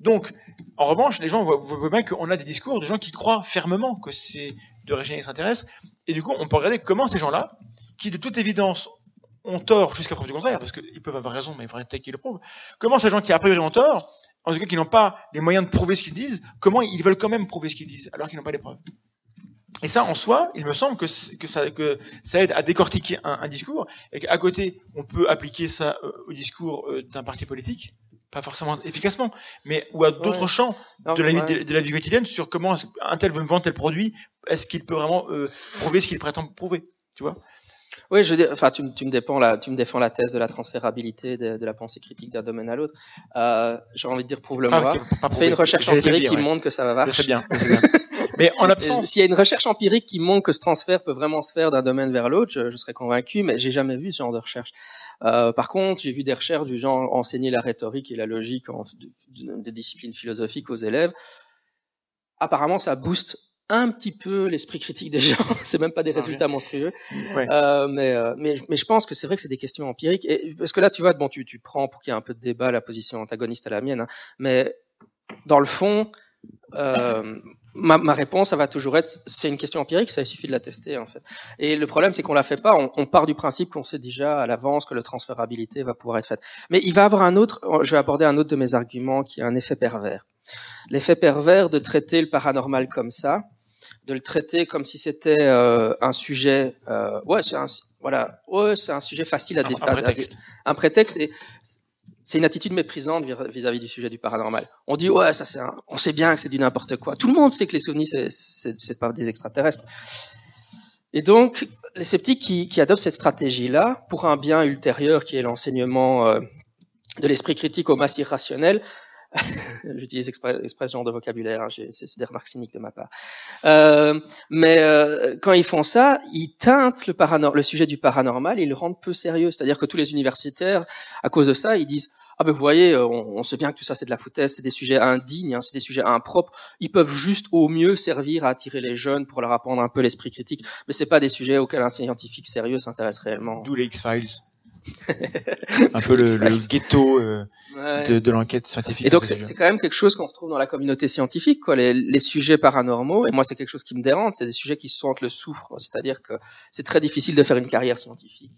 Donc, en revanche, les gens voient, bien qu'on a des discours de gens qui croient fermement que c'est d'origine extraterrestre. Et du coup, on peut regarder comment ces gens-là, qui de toute évidence ont tort jusqu'à preuve du contraire, parce qu'ils peuvent avoir raison, mais il faudrait peut-être qu'ils le prouvent. Comment ces gens qui a priori ont tort, en tout cas qui n'ont pas les moyens de prouver ce qu'ils disent, comment ils veulent quand même prouver ce qu'ils disent alors qu'ils n'ont pas les preuves Et ça, en soi, il me semble que, ça, que ça aide à décortiquer un, un discours, et qu'à côté, on peut appliquer ça euh, au discours euh, d'un parti politique, pas forcément efficacement, mais ou à d'autres Ouais. champs de la, vie, ouais. de, de la vie quotidienne sur comment un tel veut me vendre tel produit, est-ce qu'il peut vraiment euh, prouver ce qu'il prétend prouver, tu vois? Oui, je enfin, tu, me- tu me défends la, tu me défends la thèse de la transférabilité de, de la pensée critique d'un domaine à l'autre. Euh, J'ai envie de dire, prouve-le-moi. Pas Fais une recherche empirique dire, qui ouais. montre que ça va marcher. bien, bien. Mais en Et [LAUGHS] l'absence, S'il y a une recherche empirique qui montre que ce transfert peut vraiment se faire d'un domaine vers l'autre, je, je serais convaincu, mais j'ai jamais vu ce genre de recherche. Euh, par contre, j'ai vu des recherches du genre enseigner la rhétorique et la logique en, de, de- de disciplines philosophiques aux élèves. Apparemment, ça booste un petit peu l'esprit critique des [LAUGHS] gens. c'est même pas des Ah, résultats monstrueux. Ouais. Euh, mais, euh, mais, mais je pense que c'est vrai que c'est des questions empiriques. Et, parce que là, tu vois, bon, tu, tu prends pour qu'il y ait un peu de débat la position antagoniste à la mienne, hein, mais dans le fond, euh, ma, ma réponse, ça va toujours être, c'est une question empirique, ça il suffit de la tester en fait. Et le problème, c'est qu'on la fait pas. On, on part du principe qu'on sait déjà à l'avance que la transférabilité va pouvoir être faite. Mais il va avoir un autre. Je vais aborder un autre de mes arguments qui a un effet pervers. L'effet pervers de traiter le paranormal comme ça, de le traiter comme si c'était euh, un sujet. Euh, ouais, c'est un voilà. Ouais, c'est un sujet facile à, un, un à- à- prétexte. un prétexte et c'est une attitude méprisante vis- vis-à-vis du sujet du paranormal. On dit ouais ça c'est on sait bien que c'est du n'importe quoi. Tout le monde sait que les souvenirs c'est pas des extraterrestres. Et donc les sceptiques qui, qui adoptent cette stratégie là pour un bien ultérieur qui est l'enseignement euh, de l'esprit critique aux masses irrationnelles. [LAUGHS] J'utilise exprès, ce genre de vocabulaire, hein, c'est des remarques cyniques de ma part. Euh, mais euh, quand ils font ça, ils teintent le, le sujet du paranormal ils le rendent peu sérieux. C'est-à-dire que tous les universitaires, à cause de ça, ils disent ah ben vous voyez, euh, on, on sait bien que tout ça c'est de la foutaise, c'est des sujets indignes, hein, c'est des sujets impropres. Ils peuvent juste au mieux servir à attirer les jeunes pour leur apprendre un peu l'esprit critique, mais c'est pas des sujets auxquels un scientifique sérieux s'intéresse réellement. D'où les X-Files. [LAUGHS] un peu le, ghetto euh, Ouais. de, de l'enquête scientifique. Et donc c'est quand même quelque chose qu'on retrouve dans la communauté scientifique, quoi. Les, les sujets paranormaux, et moi c'est quelque chose qui me dérange, c'est des sujets qui se sentent le souffre, c'est-à-dire que c'est très difficile de faire une carrière scientifique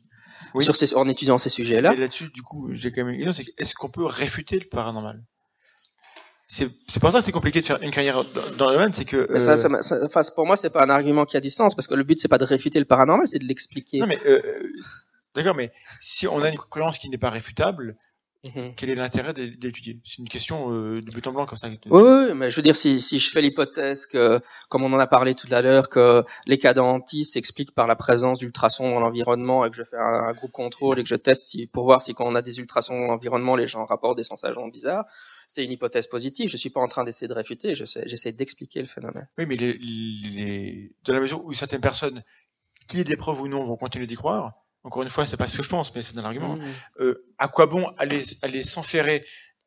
Oui. sur ces, en étudiant ces sujets-là. Et là-dessus, du coup, j'ai quand même une question, c'est est-ce qu'on peut réfuter le paranormal? C'est pour ça que c'est compliqué de faire une carrière dans, le domaine, c'est que... Mais ça, euh, ça, m'a- ça- enfin, pour moi, c'est pas un argument qui a du sens, parce que le but c'est pas de réfuter le paranormal, c'est de l'expliquer. Non mais... euh, D'accord, mais si on a une croyance qui n'est pas réfutable, Mhm. quel est l'intérêt d'é- d'étudier? C'est une question euh, de but en blanc comme ça. Oui, oui, mais je veux dire, si, si je fais l'hypothèse que, comme on en a parlé tout à l'heure, que les cas d'anti s'expliquent par la présence d'ultrasons dans l'environnement et que je fais un, un groupe contrôle et que je teste si, pour voir si quand on a des ultrasons dans l'environnement, les gens rapportent des sensations bizarres, c'est une hypothèse positive. Je suis pas en train d'essayer de réfuter, j'essaie d'expliquer le phénomène. Oui, mais les, les, dans la mesure où certaines personnes, qui des preuves ou non, vont continuer d'y croire, encore une fois, c'est pas ce que je pense, mais c'est un argument, Mhm. euh, à quoi bon aller, aller s'enferrer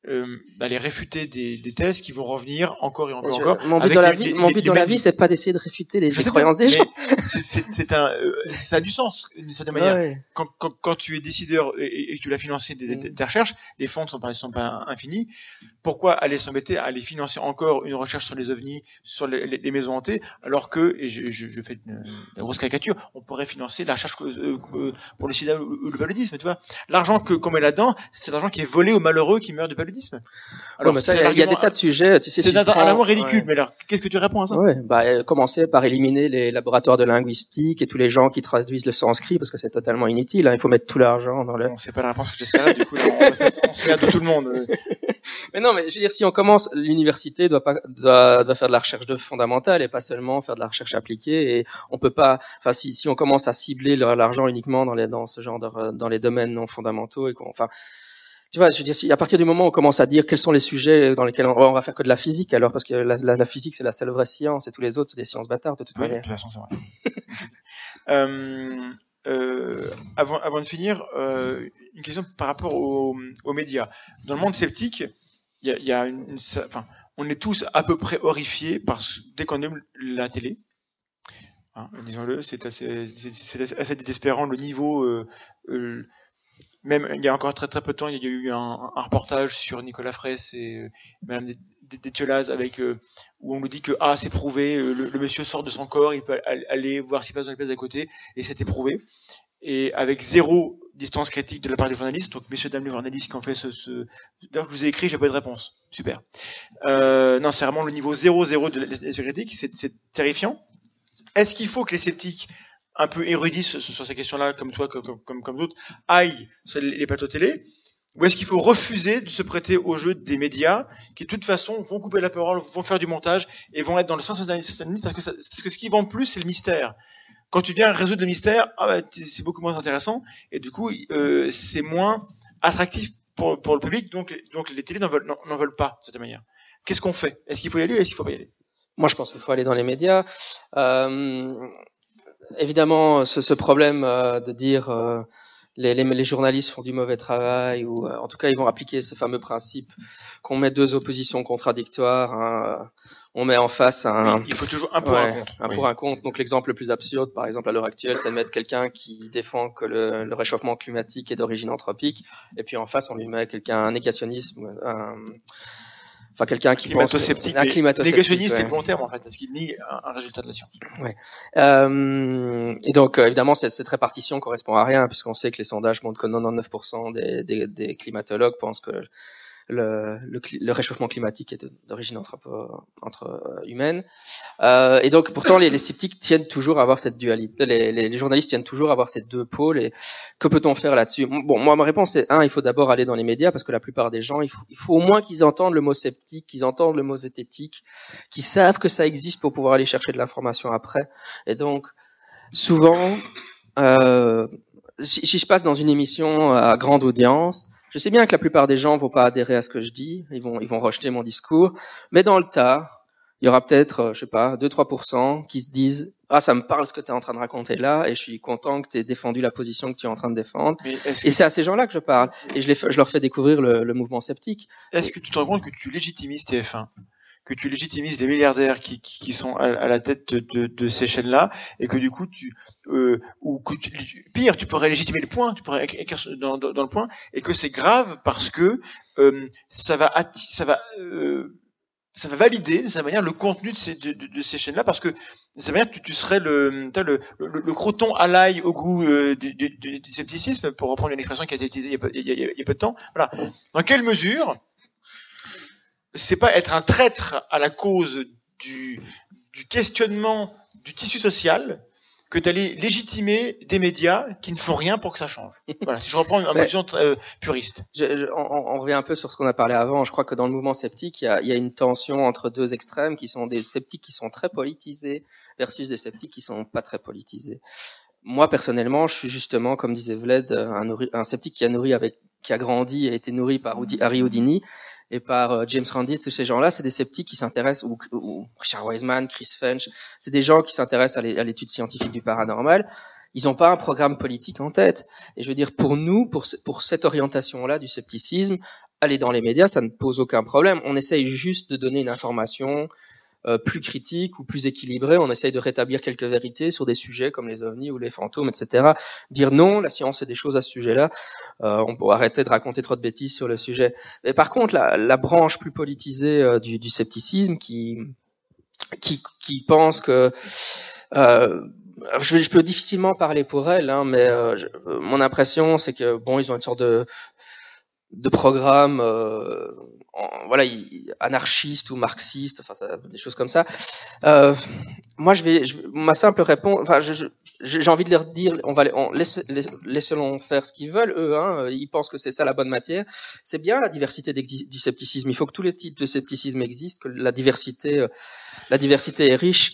euh, d'aller réfuter des, des thèses qui vont revenir encore et encore et Je- encore. mon but dans la vie, les- mon but les dans la vie, c'est pas d'essayer de réfuter les, croyances des gens. [LAUGHS] c'est- un, euh, ça a du sens d'une certaine manière. Ouais. Quand, quand, quand tu es décideur et, et que tu vas financer des, des- Mm. des recherches, les fonds ne sont pas, sont pas infinis. Pourquoi aller s'embêter à aller financer encore une recherche sur les ovnis, sur les, maisons hantées, alors que, et je, je, je fais une, une grosse caricature, on pourrait financer la recherche euh, euh, pour le sida ou, ou le paludisme, tu vois. L'argent que qu'on met là-dedans, c'est l'argent qui est volé aux malheureux qui meurent du paludisme. Ouais, ça, il y, a- il y a des tas de sujets. Tu sais, C'est si un prends- ridicule, Ouais. mais alors, qu'est-ce que tu réponds à ça? Ouais, bah, euh, commencer par éliminer les laboratoires de linguistique et tous les gens qui traduisent le sanskrit parce que c'est totalement inutile. hein. Il faut mettre tout l'argent dans le. Bon, c'est pas la réponse que j'espérais, du coup, là, on, on se regarde de tout le monde. [LAUGHS] Mais non, mais je veux dire, si on commence, l'université doit pas doit, doit faire de la recherche de fondamentale et pas seulement faire de la recherche appliquée. Et on peut pas, enfin, si, si on commence à cibler le- l'argent uniquement dans les dans ce genre de dans les domaines non fondamentaux et qu'on, enfin, tu vois, je veux dire, si à partir du moment où on commence à dire quels sont les sujets dans lesquels on, on va faire que de la physique, alors parce que la, la, la physique c'est la seule vraie science et tous les autres c'est des sciences bâtardes de toute Oui, de manière. toute façon, c'est vrai. [LAUGHS] euh, avant, avant de finir, euh, une question par rapport aux, aux médias. Dans le monde sceptique, il y a, il y a une, une- ça- enfin, on est tous à peu près horrifiés par dès qu'on aime la télé. Hein, Disons-le, c'est assez désespérant le niveau. euh, euh, même il y a encore très très peu de temps, il y a eu un, reportage sur Nicolas Fraisse et euh, Madame Détiolaz avec euh, où on nous dit que ah c'est prouvé, euh, le, monsieur sort de son corps, il peut al- aller voir qui passe dans les places à côté et c'était prouvé. Et avec zéro distance critique de la part des journalistes, donc messieurs dames les journalistes qui ont fait ce, ce... d'ailleurs je vous ai écrit, j'ai pas de réponse, super. Euh, non c'est vraiment le niveau 0-0 de la distance critique, c'est c'est terrifiant. Est-ce qu'il faut que les sceptiques un peu érudits sur, ces questions-là, comme toi, comme, comme, comme d'autres, aillent sur les, plateaux télé Ou est-ce qu'il faut refuser de se prêter au jeu des médias qui, de toute façon, vont couper la parole, vont faire du montage et vont être dans le sens sensationnaliste parce que, parce que ce qui vend plus, c'est le mystère. Quand tu viens résoudre le mystère, ah bah, c'est beaucoup moins intéressant et du coup, euh, c'est moins attractif pour, pour le public, donc, donc les télés n'en veulent, veulent pas, de cette manière. Qu'est-ce qu'on fait? Est-ce qu'il faut y aller ou est-ce qu'il faut pas y aller? Moi, je pense qu'il faut aller dans les médias. Euh, évidemment, ce, ce problème euh, de dire euh, les, les, les journalistes font du mauvais travail, ou euh, en tout cas, ils vont appliquer ce fameux principe qu'on met deux oppositions contradictoires. hein, euh, on met en face un, Il faut toujours un pour Ouais, un contre. un Oui. pour un contre. Donc l'exemple le plus absurde, par exemple à l'heure actuelle, c'est de mettre quelqu'un qui défend que le, le réchauffement climatique est d'origine anthropique, et puis en face on lui met quelqu'un un négationnisme, un- enfin quelqu'un qui pense que- Climato-sceptique, un climato-sceptique, négationniste ouais. bon terme en fait, parce qu'il nie un, un résultat de la science. Euh, et donc, euh, évidemment, cette, cette répartition correspond à rien, puisqu'on sait que les sondages montrent que 99% des, des, des climatologues pensent que le, réchauffement climatique est d'origine entre euh, humaine. Euh, et donc, pourtant, les, sceptiques tiennent toujours à avoir cette dualité. Les, journalistes tiennent toujours à avoir ces deux pôles. Et que peut-on faire là-dessus? Bon, moi, ma réponse est un, il faut d'abord aller dans les médias, parce que la plupart des gens, il faut, au moins qu'ils entendent le mot sceptique, qu'ils entendent le mot zététique, qu'ils savent que ça existe pour pouvoir aller chercher de l'information après. Et donc, souvent, euh, si je passe dans une émission à grande audience, je sais bien que la plupart des gens vont pas adhérer à ce que je dis, ils vont, ils vont rejeter mon discours, mais dans le tas, il y aura peut-être, euh, je sais pas, 2-3% qui se disent ah ça me parle ce que tu es en train de raconter là et je suis content que tu aies défendu la position que tu es en train de défendre. Et que, c'est à ces gens-là que je parle et je, les je leur fais découvrir le, le mouvement sceptique. est-ce que tu te rends compte que tu légitimises TF1 que tu légitimises les milliardaires qui, qui, qui sont à, à la tête de, de, ces chaînes-là et que du coup tu euh, ou que tu- pire tu pourrais légitimer le point tu pourrais dans, dans, dans le point et que c'est grave parce que euh, ça va ça va euh, ça va valider de cette manière le contenu de ces, de, de- ces chaînes-là parce que de cette manière tu, tu serais le, le, le, le croton à l'ail au goût euh, du, du, du- scepticisme pour reprendre une expression qui a été utilisée il y a- il y a- il y a peu de temps. Voilà. Dans quelle mesure c'est pas être un traître à la cause du, du questionnement du tissu social que d'aller légitimer des médias qui ne font rien pour que ça change. [LAUGHS] Voilà, si je reprends une, Mais- vision euh, puriste. Je- je- on, on revient un peu sur ce qu'on a parlé avant. Je crois que dans le mouvement sceptique, il y a, il y a une tension entre deux extrêmes qui sont des sceptiques qui sont très politisés versus des sceptiques qui sont pas très politisés. Moi personnellement, je suis justement, comme disait Vled, un, nourri- un sceptique qui a nourri avec, qui a grandi et a été nourri par Harry Houdini et par euh, James Randi. Tous ces gens-là, c'est des sceptiques qui s'intéressent ou, Richard Wiseman, Chris Fench. C'est des gens qui s'intéressent à l'é- à l'étude scientifique du paranormal. Ils n'ont pas un programme politique en tête. Et je veux dire, pour nous, pour cette orientation-là du scepticisme, aller dans les médias, ça ne pose aucun problème. On essaye juste de donner une information euh, plus critique ou plus équilibrée. On essaye de rétablir quelques vérités sur des sujets comme les ovnis ou les fantômes, etc. Dire non, la science c'est des choses à ce sujet-là. Euh, on peut arrêter de raconter trop de bêtises sur le sujet. Mais par contre, la, la branche plus politisée euh, du, du, scepticisme qui, qui, qui pense que euh, je, je, peux difficilement parler pour elle, hein, mais je, mon impression c'est que bon, ils ont une sorte de de programme euh, voilà anarchiste ou marxiste enfin ça, des choses comme ça. Euh, moi je vais je, ma simple réponse enfin j'ai envie de leur dire on va on laisse, laissez-les faire ce qu'ils veulent eux hein, ils pensent que c'est ça la bonne matière. C'est bien la diversité du scepticisme. Il faut que tous les types de scepticisme existent que la diversité euh, la diversité est riche.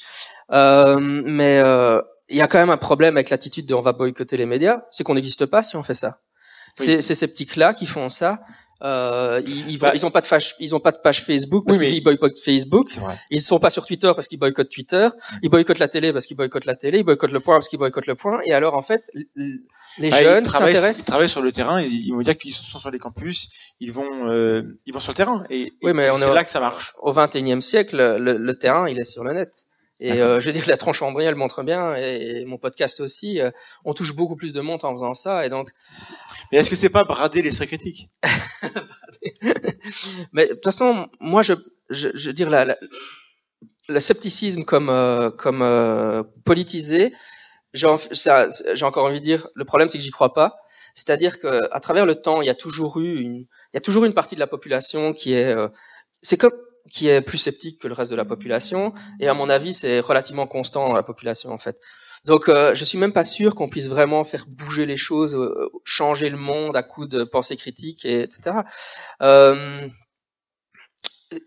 Euh, mais euh, il y a quand même un problème avec l'attitude de on va boycotter les médias c'est qu'on n'existe pas si on fait ça. Oui. Ces sceptiques-là qui font ça, euh, ils, ils, vont, ils ont pas de page, ils ont pas de page Facebook parce oui, qu'ils boycottent Facebook. Ils sont pas sur Twitter parce qu'ils boycottent Twitter. Mm. Ils boycottent la télé parce qu'ils boycottent la télé. Ils boycottent le point parce qu'ils boycottent le point. Et alors en fait, les bah, jeunes s'intéressent. Ils travaillent sur le terrain. Et ils vont dire qu'ils sont sur les campus. Ils vont, euh, ils vont sur le terrain. Et, oui, mais et on c'est est là que ça marche. Au 21e siècle, le, le, terrain, il est sur le net. Et euh, je veux dire, [LAUGHS] la tronche elle montre bien, et, mon podcast aussi, euh, on touche beaucoup plus de monde en faisant ça, et donc. Mais est-ce que c'est pas brader l'esprit critique? [LAUGHS] Mais de toute façon, moi, je, je, je veux dire, la, la, le scepticisme comme euh, comme euh, politisé, j'ai encore envie de dire, le problème c'est que j'y crois pas. C'est-à-dire que à travers le temps, il y a toujours eu une, il y a toujours une partie de la population qui est, euh, c'est comme qui est plus sceptique que le reste de la population, et à mon avis, c'est relativement constant dans la population en fait. Donc, euh, je suis même pas sûr qu'on puisse vraiment faire bouger les choses, euh, changer le monde à coup de pensée critique, et, etc. Euh,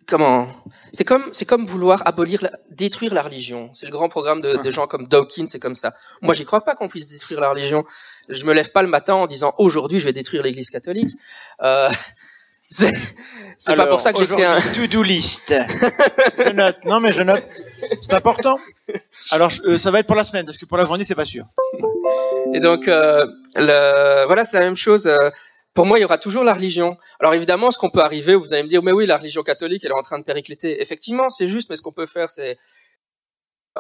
comment? C'est comme c'est comme vouloir abolir, la, détruire la religion. C'est le grand programme de, de gens comme Dawkins, c'est comme ça. Moi, j'y crois pas qu'on puisse détruire la religion. Je me lève pas le matin en disant aujourd'hui je vais détruire l'Église catholique. C'est pas pour ça que j'ai fait un to-do list. [LAUGHS] je note. Non mais je note. C'est important. Alors euh, ça va être pour la semaine parce que pour la journée c'est pas sûr. Et donc euh, le, voilà c'est la même chose. Euh, pour moi, il y aura toujours la religion. Alors évidemment, ce qu'on peut arriver, vous allez me dire, mais oui, la religion catholique, elle est en train de péricliter. Effectivement, c'est juste, mais ce qu'on peut faire, c'est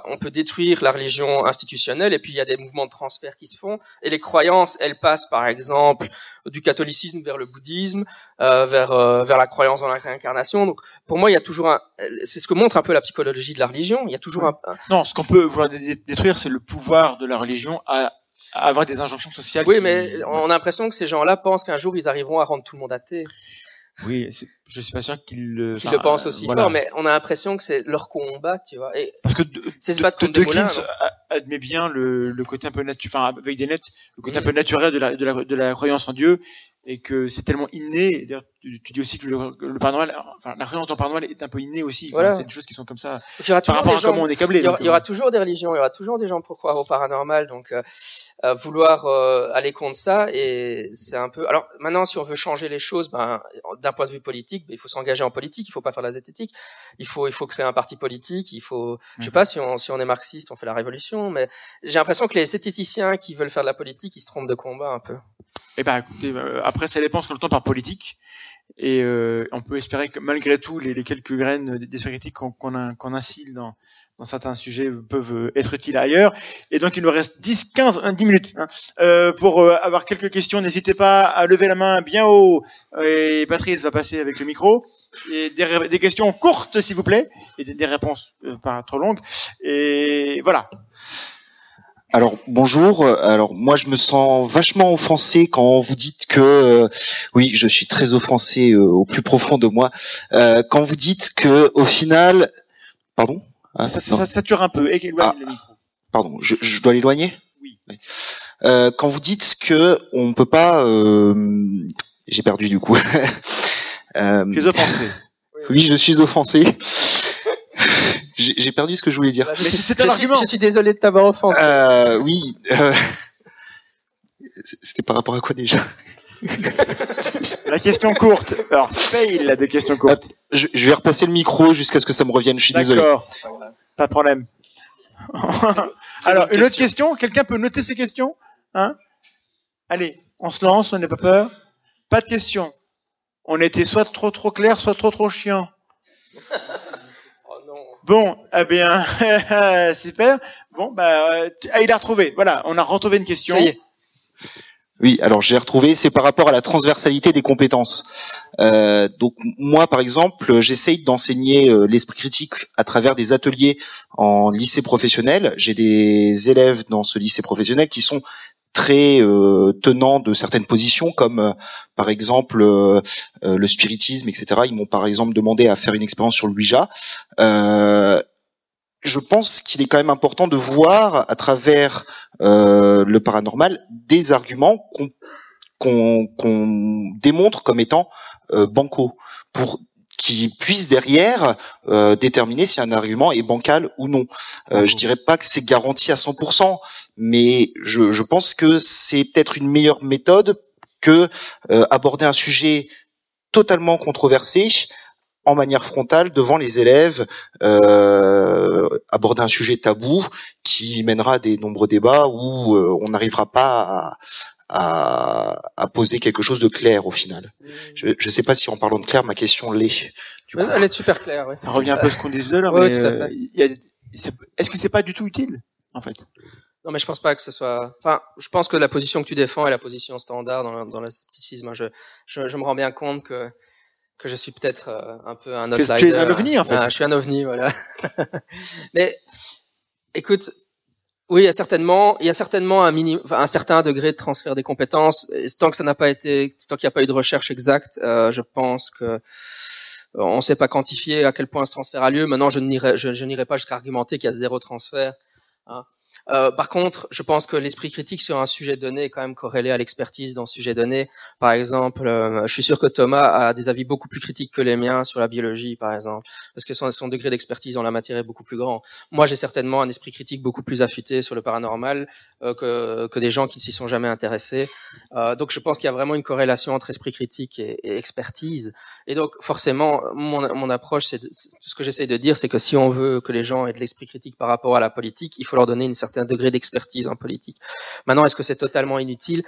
on peut détruire la religion institutionnelle et puis il y a des mouvements de transfert qui se font. Et les croyances elles passent par exemple du catholicisme vers le bouddhisme euh, vers euh, vers la croyance dans la réincarnation. Donc pour moi il y a toujours un c'est ce que montre un peu la psychologie de la religion. Il y a toujours un, non ce qu'on peut vouloir détruire c'est le pouvoir de la religion à, à avoir des injonctions sociales oui qui... mais on a l'impression que ces gens-là pensent qu'un jour ils arriveront à rendre tout le monde athée. Oui, je suis pas sûr qu'ils le, pensent aussi voilà. fort, mais on a l'impression que c'est leur combat, tu vois. Et Parce que c'est se battre contre Dawkins admet bien le, le, côté un peu naturel, enfin avec des nets, le côté mmh. un peu naturel de la, de la, de la croyance en Dieu, et que c'est tellement inné. Tu, tu, dis aussi que le, le Père Noël, enfin la croyance dans le Père Noël est un peu innée aussi. Enfin, voilà. C'est des choses qui sont comme ça. Il y aura par rapport à comment on est câblé. Il y, aura, donc, il y aura toujours des religions, il y aura toujours des gens pour croire au paranormal, donc euh, euh, vouloir euh, aller contre ça, et c'est un peu. Alors maintenant, si on veut changer les choses, ben d'un point de vue politique, il faut s'engager en politique. Il faut pas faire la zététique. Il faut il faut créer un parti politique. Il faut, je sais pas si on si on est marxiste, on fait la révolution, mais j'ai l'impression que les zététiciens qui veulent faire de la politique, ils se trompent de combat un peu. Eh ben, écoutez, euh, après, ça dépend ce qu'on entend par politique. Et euh, on peut espérer que malgré tout, les, les quelques graines d'esprit critique qu'on qu qu insille dans, dans certains sujets peuvent être utiles ailleurs. Et donc, il nous reste 10, 15, 10 minutes hein. euh, pour euh, avoir quelques questions. N'hésitez pas à lever la main bien haut. Et Patrice va passer avec le micro. Et des, des questions courtes, s'il vous plaît, et des, des réponses euh, pas trop longues. Et voilà. Alors bonjour. Alors moi je me sens vachement offensé quand vous dites que euh, oui je suis très offensé euh, au plus profond de moi euh, quand vous dites que au final pardon? Ah, ça, ça, ça, sature un peu éloigne ah, le micro. Pardon je, je dois l'éloigner Oui. Euh, quand vous dites que on peut pas j'ai perdu du coup. [LAUGHS] tu es offensé. Oui je suis offensé. [LAUGHS] J'ai perdu ce que je voulais dire. Mais c'était l'argument. Je suis désolé de t'avoir offensé. Euh, oui. Euh... [LAUGHS] C'était par rapport à quoi déjà? [LAUGHS] La question courte. Alors, fail la de questions courtes. Je, je, vais repasser le micro jusqu'à ce que ça me revienne. Je suis désolé. D'accord. Pas de problème. [LAUGHS] Alors, une, une autre question? Quelqu'un peut noter ces questions? Hein? Allez, on se lance, on n'a pas peur. Pas de questions. on était soit trop trop clair, soit trop trop chiant. [LAUGHS] Oh non. Bon, eh bien, super. Bon, bah, euh, tu- ah, il a retrouvé. Voilà, on a retrouvé une question. Ça y est. Oui, alors j'ai retrouvé, c'est par rapport à la transversalité des compétences. Euh, donc moi, par exemple, j'essaye d'enseigner euh, l'esprit critique à travers des ateliers en lycée professionnel. J'ai des élèves dans ce lycée professionnel qui sont très euh, tenants de certaines positions, comme euh, par exemple euh, le spiritisme, etc. Ils m'ont par exemple demandé à faire une expérience sur le Ouija. Je pense qu'il est quand même important de voir à travers euh, le paranormal des arguments qu'on démontre comme étant euh, bancaux pour qui puissent derrière euh, déterminer si un argument est bancal ou non. Euh, je dirais pas que c'est garanti à 100%, mais je, je pense que c'est peut-être une meilleure méthode que euh, aborder un sujet totalement controversé en manière frontale devant les élèves, euh, aborder un sujet tabou qui mènera à des nombreux débats où euh, on n'arrivera pas à, à, à poser quelque chose de clair au final. Je ne sais pas si en parlant de clair, ma question l'est. Elle est super claire, ouais. Ça revient un peu à ce qu'on disait tout à l'heure, euh, est-ce que c'est pas du tout utile, en fait? Non, mais je pense pas que ce soit. Enfin, je pense que la position que tu défends est la position standard dans, dans le scepticisme. hein. Je, je, je me rends bien compte que que je suis peut-être euh, un peu un Que tu outsider. es un ovni, en fait. Ah, je suis un ovni, voilà. [LAUGHS] mais écoute, oui, il y a certainement, il y a certainement un mini, un certain degré de transfert des compétences. Et tant que ça n'a pas été, tant qu'il n'y a pas eu de recherche exacte, euh, je pense que euh, on ne sait pas quantifier à quel point ce transfert a lieu. Maintenant, je n'irai, je, je n'irai pas jusqu'à argumenter qu'il y a zéro transfert. hein. Euh, par contre, je pense que l'esprit critique sur un sujet donné est quand même corrélé à l'expertise dans ce sujet donné. Par exemple, euh, je suis sûr que Thomas a des avis beaucoup plus critiques que les miens sur la biologie, par exemple, parce que son, degré d'expertise dans la matière est beaucoup plus grand. Moi, j'ai certainement un esprit critique beaucoup plus affûté sur le paranormal euh, que, que des gens qui ne s'y sont jamais intéressés. Euh, donc, je pense qu'il y a vraiment une corrélation entre esprit critique et, et expertise. Et donc, forcément, mon, mon approche, c'est ce que j'essaye de dire, c'est que si on veut que les gens aient de l'esprit critique par rapport à la politique, il faut leur donner une certain degré d'expertise en politique. Maintenant, est-ce que c'est totalement inutile?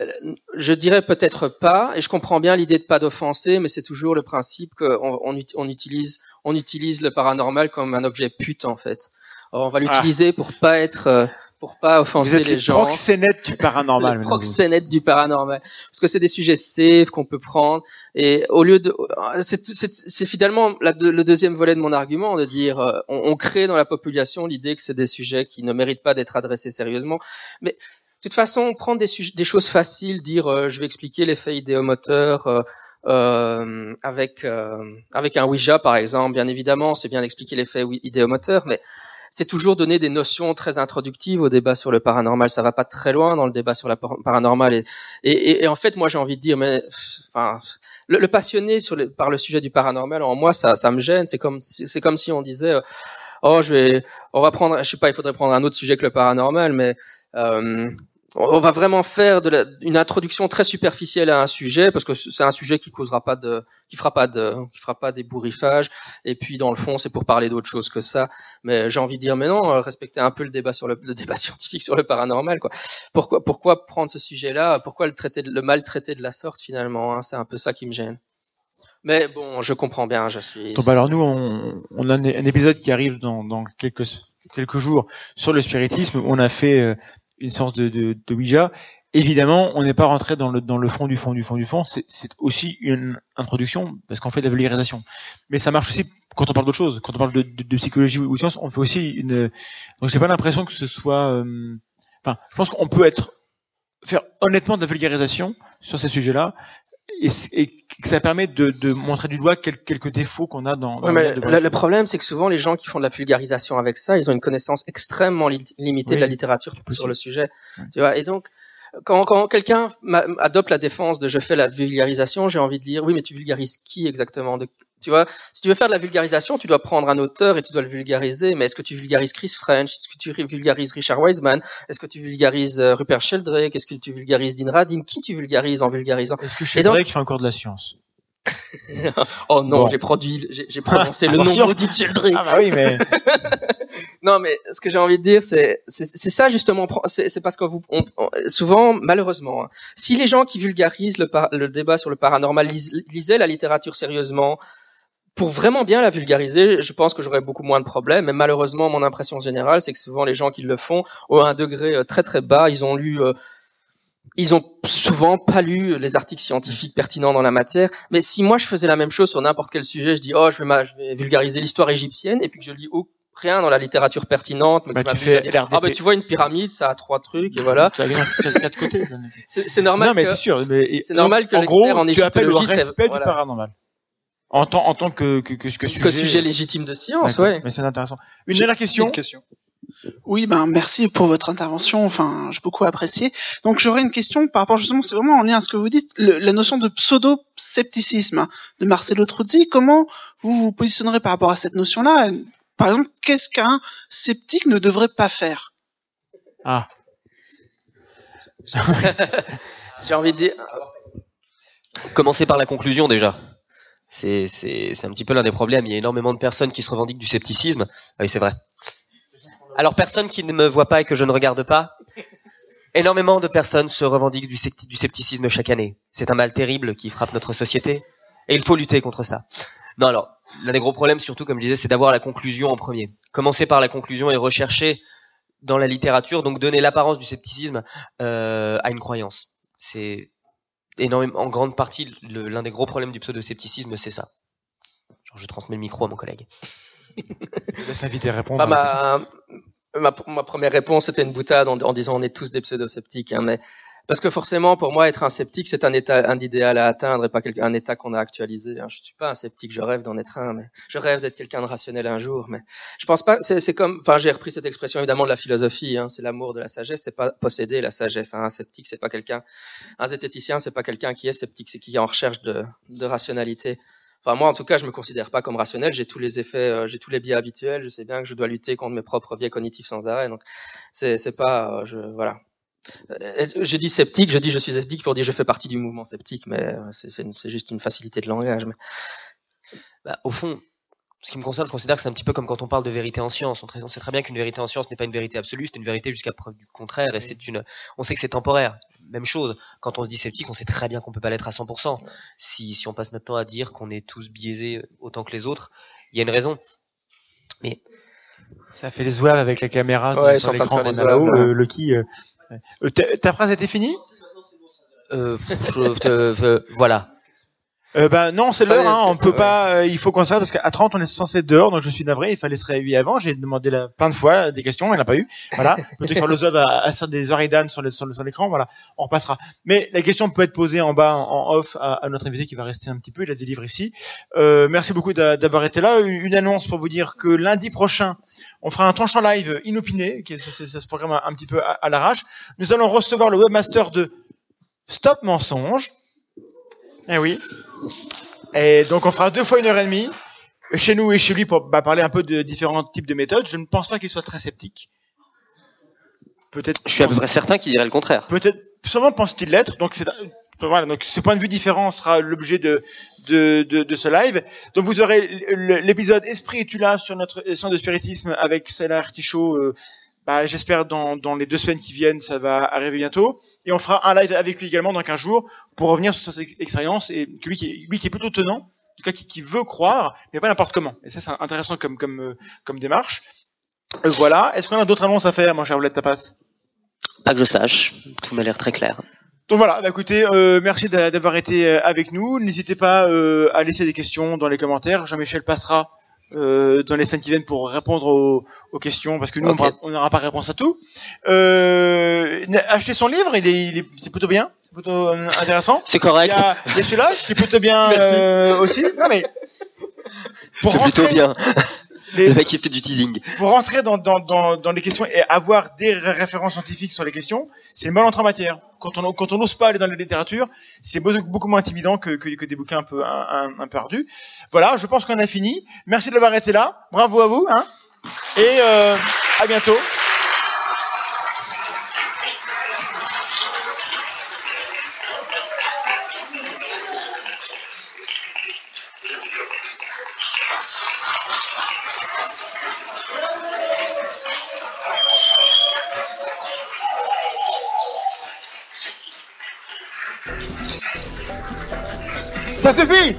Euh, Je dirais peut-être pas, et je comprends bien l'idée de pas d'offenser, mais c'est toujours le principe qu'on on, ut- on utilise, on utilise le paranormal comme un objet pute en fait. On va l'utiliser pour pas être, euh, pour pas Vous offenser êtes les les gens proxénètes du paranormal. vous. proxénète du paranormal parce que c'est des sujets safe qu'on peut prendre et au lieu de c'est c'est- c'est finalement la- le deuxième volet de mon argument de dire euh, on, on crée dans la population l'idée que c'est des sujets qui ne méritent pas d'être adressés sérieusement mais de toute façon prendre des, sujets- des choses faciles dire euh, je vais expliquer l'effet idéomoteur euh, euh, avec euh, avec un Ouija par exemple bien évidemment c'est bien d'expliquer l'effet idéomoteur mais c'est toujours donner des notions très introductives au débat sur le paranormal. Ça va pas très loin dans le débat sur la par- paranormal. Et, et, et en fait, moi, j'ai envie de dire, mais enfin, le, le passionné sur le, par le sujet du paranormal, en moi, ça, ça me gêne. C'est comme, c'est comme si on disait, euh, oh, je vais, on va prendre, je sais pas, il faudrait prendre un autre sujet que le paranormal, mais euh, on va vraiment faire de la, une introduction très superficielle à un sujet parce que c'est un sujet qui causera pas de, qui fera pas de, qui fera pas d'ébouriffages. Et puis dans le fond, c'est pour parler d'autre chose que ça. Mais j'ai envie de dire, mais non, euh, respectez un peu le débat sur le, débat [LAUGHS] scientifique sur le paranormal, quoi. Pourquoi, pourquoi prendre ce sujet-là? Pourquoi le traiter, le maltraiter de la sorte finalement hein? C'est un peu ça qui me gêne. Mais bon, je comprends bien. Je suis. Bah, alors nous, on, on a un, un épisode qui arrive dans, dans quelques quelques jours sur le spiritisme. On a fait euh, une séance de, de, Ouija. Évidemment, on n'est pas rentré dans le fond du fond du fond du fond. C'est aussi une introduction parce qu'on fait de la vulgarisation. Mais ça marche aussi quand on parle d'autre chose. Quand on parle de psychologie ou de science, on fait aussi une. Donc j'ai pas l'impression que ce soit. euh, Enfin, je pense qu'on peut être faire honnêtement de la vulgarisation sur ces sujets-là et, ça permet de, de montrer du doigt quel- quelques défauts qu'on a dans. dans mais le, le problème, c'est que souvent les gens qui font de la vulgarisation avec ça, ils ont une connaissance extrêmement li- limitée Oui, de la littérature sur le sujet. Tu vois, et donc quand, quand quelqu'un adopte la défense de je fais la vulgarisation, j'ai envie de dire oui, mais tu vulgarises qui exactement? De, Tu vois, si tu veux faire de la vulgarisation, tu dois prendre un auteur et tu dois le vulgariser. Mais est-ce que tu vulgarises Chris French? Est-ce que tu vulgarises Richard Wiseman? Est-ce que tu vulgarises euh, Rupert Sheldrake? Est-ce que tu vulgarises Dean Radin? Qui tu vulgarises en vulgarisant? Est-ce que Et donc- Sheldrake fait encore de la science? [LAUGHS] Oh non, Bon. j'ai produit, j'ai prononcé le nom Attention. maudit de Sheldrake. Ah bah oui, mais [LAUGHS] non, mais ce que j'ai envie de dire, c'est c'est ça justement. C'est parce que vous on, souvent, malheureusement, hein, si les gens qui vulgarisent le, le débat sur le paranormal lisaient la littérature sérieusement, pour vraiment bien la vulgariser, je pense que j'aurais beaucoup moins de problèmes. Mais malheureusement, mon impression générale, c'est que souvent les gens qui le font ont un degré euh, très très bas. Ils ont lu, euh, ils ont souvent pas lu les articles scientifiques pertinents dans la matière. Mais si moi je faisais la même chose sur n'importe quel sujet, je dis oh je vais, je vais vulgariser l'histoire égyptienne et puis que je lis rien dans la littérature pertinente, mais bah, tu ah bah tu vois une pyramide, ça a trois trucs et voilà. [LAUGHS] C'est normal. Non mais c'est sûr. C'est normal que l'expert en tu appelles au respect du paranormal. En tant, en tant que, que, que, que sujet... sujet légitime de science, ouais. Mais c'est intéressant. Une dernière question. Une question. Oui, ben merci pour votre intervention. Enfin, j'ai beaucoup apprécié. Donc, j'aurais une question par rapport justement, c'est vraiment en lien à ce que vous dites, la notion de pseudo-scepticisme de Marcelo Truzzi. Comment vous vous positionnerez par rapport à cette notion-là? Par exemple, qu'est-ce qu'un sceptique ne devrait pas faire? Ah. [LAUGHS] j'ai envie de dire. Commencer par la conclusion déjà. C'est, un petit peu l'un des problèmes. Il y a énormément de personnes qui se revendiquent du scepticisme. Oui, c'est vrai. Alors, personne qui ne me voit pas et que je ne regarde pas, énormément de personnes se revendiquent du, scepticisme chaque année. C'est un mal terrible qui frappe notre société et il faut lutter contre ça. Non, alors, l'un des gros problèmes, surtout, comme je disais, c'est d'avoir la conclusion en premier. Commencer par la conclusion et rechercher dans la littérature, donc donner l'apparence du scepticisme euh, à une croyance. C'est énormément, en grande partie, l'un des gros problèmes du pseudo-scepticisme, c'est ça. Genre, je transmets le micro à mon collègue. Laisse l'invité répondre. Bah, ma, ma, première réponse était une boutade en, disant on est tous des pseudo-sceptiques, hein, mais parce que forcément, pour moi, être un sceptique, c'est un état, un idéal à atteindre et pas un état qu'on a actualisé. Hein. Je suis pas un sceptique, je rêve d'en être un, mais je rêve d'être quelqu'un de rationnel un jour. Mais je pense pas. C'est comme, enfin, j'ai repris cette expression évidemment de la philosophie. Hein. c'est l'amour de la sagesse. C'est pas posséder la sagesse. Hein. Un sceptique, c'est pas quelqu'un. Un zététicien, c'est pas quelqu'un qui est sceptique, c'est qui est en recherche de, de rationalité. Enfin, moi, en tout cas, je me considère pas comme rationnel. J'ai tous les effets, euh, j'ai tous les biais habituels. Je sais bien que je dois lutter contre mes propres biais cognitifs sans arrêt. Donc, c'est, pas, euh, je, voilà. Euh, je dis sceptique, je dis je suis sceptique pour dire je fais partie du mouvement sceptique, mais euh, c'est juste une facilité de langage. Mais... Bah, au fond, ce qui me concerne, je considère que c'est un petit peu comme quand on parle de vérité en science. On, sait très bien qu'une vérité en science n'est pas une vérité absolue, c'est une vérité jusqu'à preuve du contraire, et c'est une, on sait que c'est temporaire. Même chose, quand on se dit sceptique, on sait très bien qu'on peut pas l'être à 100%. Si, si on passe notre temps à dire qu'on est tous biaisés autant que les autres, il y a une raison. Mais ça fait les zouaves avec la caméra sur l'écran là-haut. Le, le qui, euh, euh, ta phrase était finie? Euh, Voilà. Euh, ben non, c'est l'heure. Hein, on peut pas. Euh, il faut qu'on s'arrête parce qu'à 30 on est censé être dehors, donc je suis navré. Il fallait se réveiller avant. J'ai demandé la, plein de fois des questions, il n'y en a pas eu. Voilà. [LAUGHS] Peut-être faire le zob à, à des oreilles d'âne sur, sur, l'écran. Voilà. On repassera. Mais la question peut être posée en bas en, off à, à, notre invité qui va rester un petit peu. Il a des livres ici. Euh, merci beaucoup d'avoir été là. Une annonce pour vous dire que lundi prochain. On fera un tranchant live inopiné, qui ça, ça, se programme un, petit peu à, à l'arrache. Nous allons recevoir le webmaster de Stop Mensonge. Eh oui. Et donc on fera deux fois une heure et demie chez nous et chez lui pour bah, parler un peu de différents types de méthodes. Je ne pense pas qu'il soit très sceptique. Peut-être. Je suis à peu près certain qu'il dirait le contraire. Peut-être. Sûrement pense-t-il l'être. Donc c'est voilà. Donc ce point de vue différent sera l'objet de, de, de, de ce live. Donc vous aurez l'épisode Esprit et tu là sur notre centre de spiritisme avec Céla Artichaut. Bah, j'espère dans, dans les deux semaines qui viennent, ça va arriver bientôt. Et on fera un live avec lui également dans 15 jours pour revenir sur sa expérience et que lui qui est, lui qui est plutôt tenant, en tout cas qui, qui veut croire, mais pas n'importe comment. Et ça, c'est intéressant comme, comme, euh, comme démarche. Euh, voilà. Est-ce qu'on a d'autres annonces à faire, mon cher Oulette Tapas Pas que je sache. Tout m'a l'air très clair. Donc voilà, bah écoutez, euh, merci d'avoir été euh, avec nous. N'hésitez pas euh, à laisser des questions dans les commentaires. Jean-Michel passera euh, dans les semaines qui viennent pour répondre aux, aux questions parce que nous on n'aura pas réponse à tout. Euh, acheter son livre, il est, il est c'est plutôt bien, c'est plutôt euh, intéressant. C'est correct. Il y a, il y a celui-là qui est plutôt bien [LAUGHS] euh, aussi. Non mais c'est plutôt bien. [LAUGHS] Les, le mec qui fait du teasing. Pour rentrer dans, dans, dans, dans, les questions et avoir des références scientifiques sur les questions, c'est mal entré en matière. Quand on quand on n'ose pas aller dans la littérature, c'est beaucoup moins intimidant que, que, que, des bouquins un peu un, un, ardus. Voilà, je pense qu'on a fini. Merci de l'avoir été là. Bravo à vous. Hein et euh, à bientôt. Ça suffit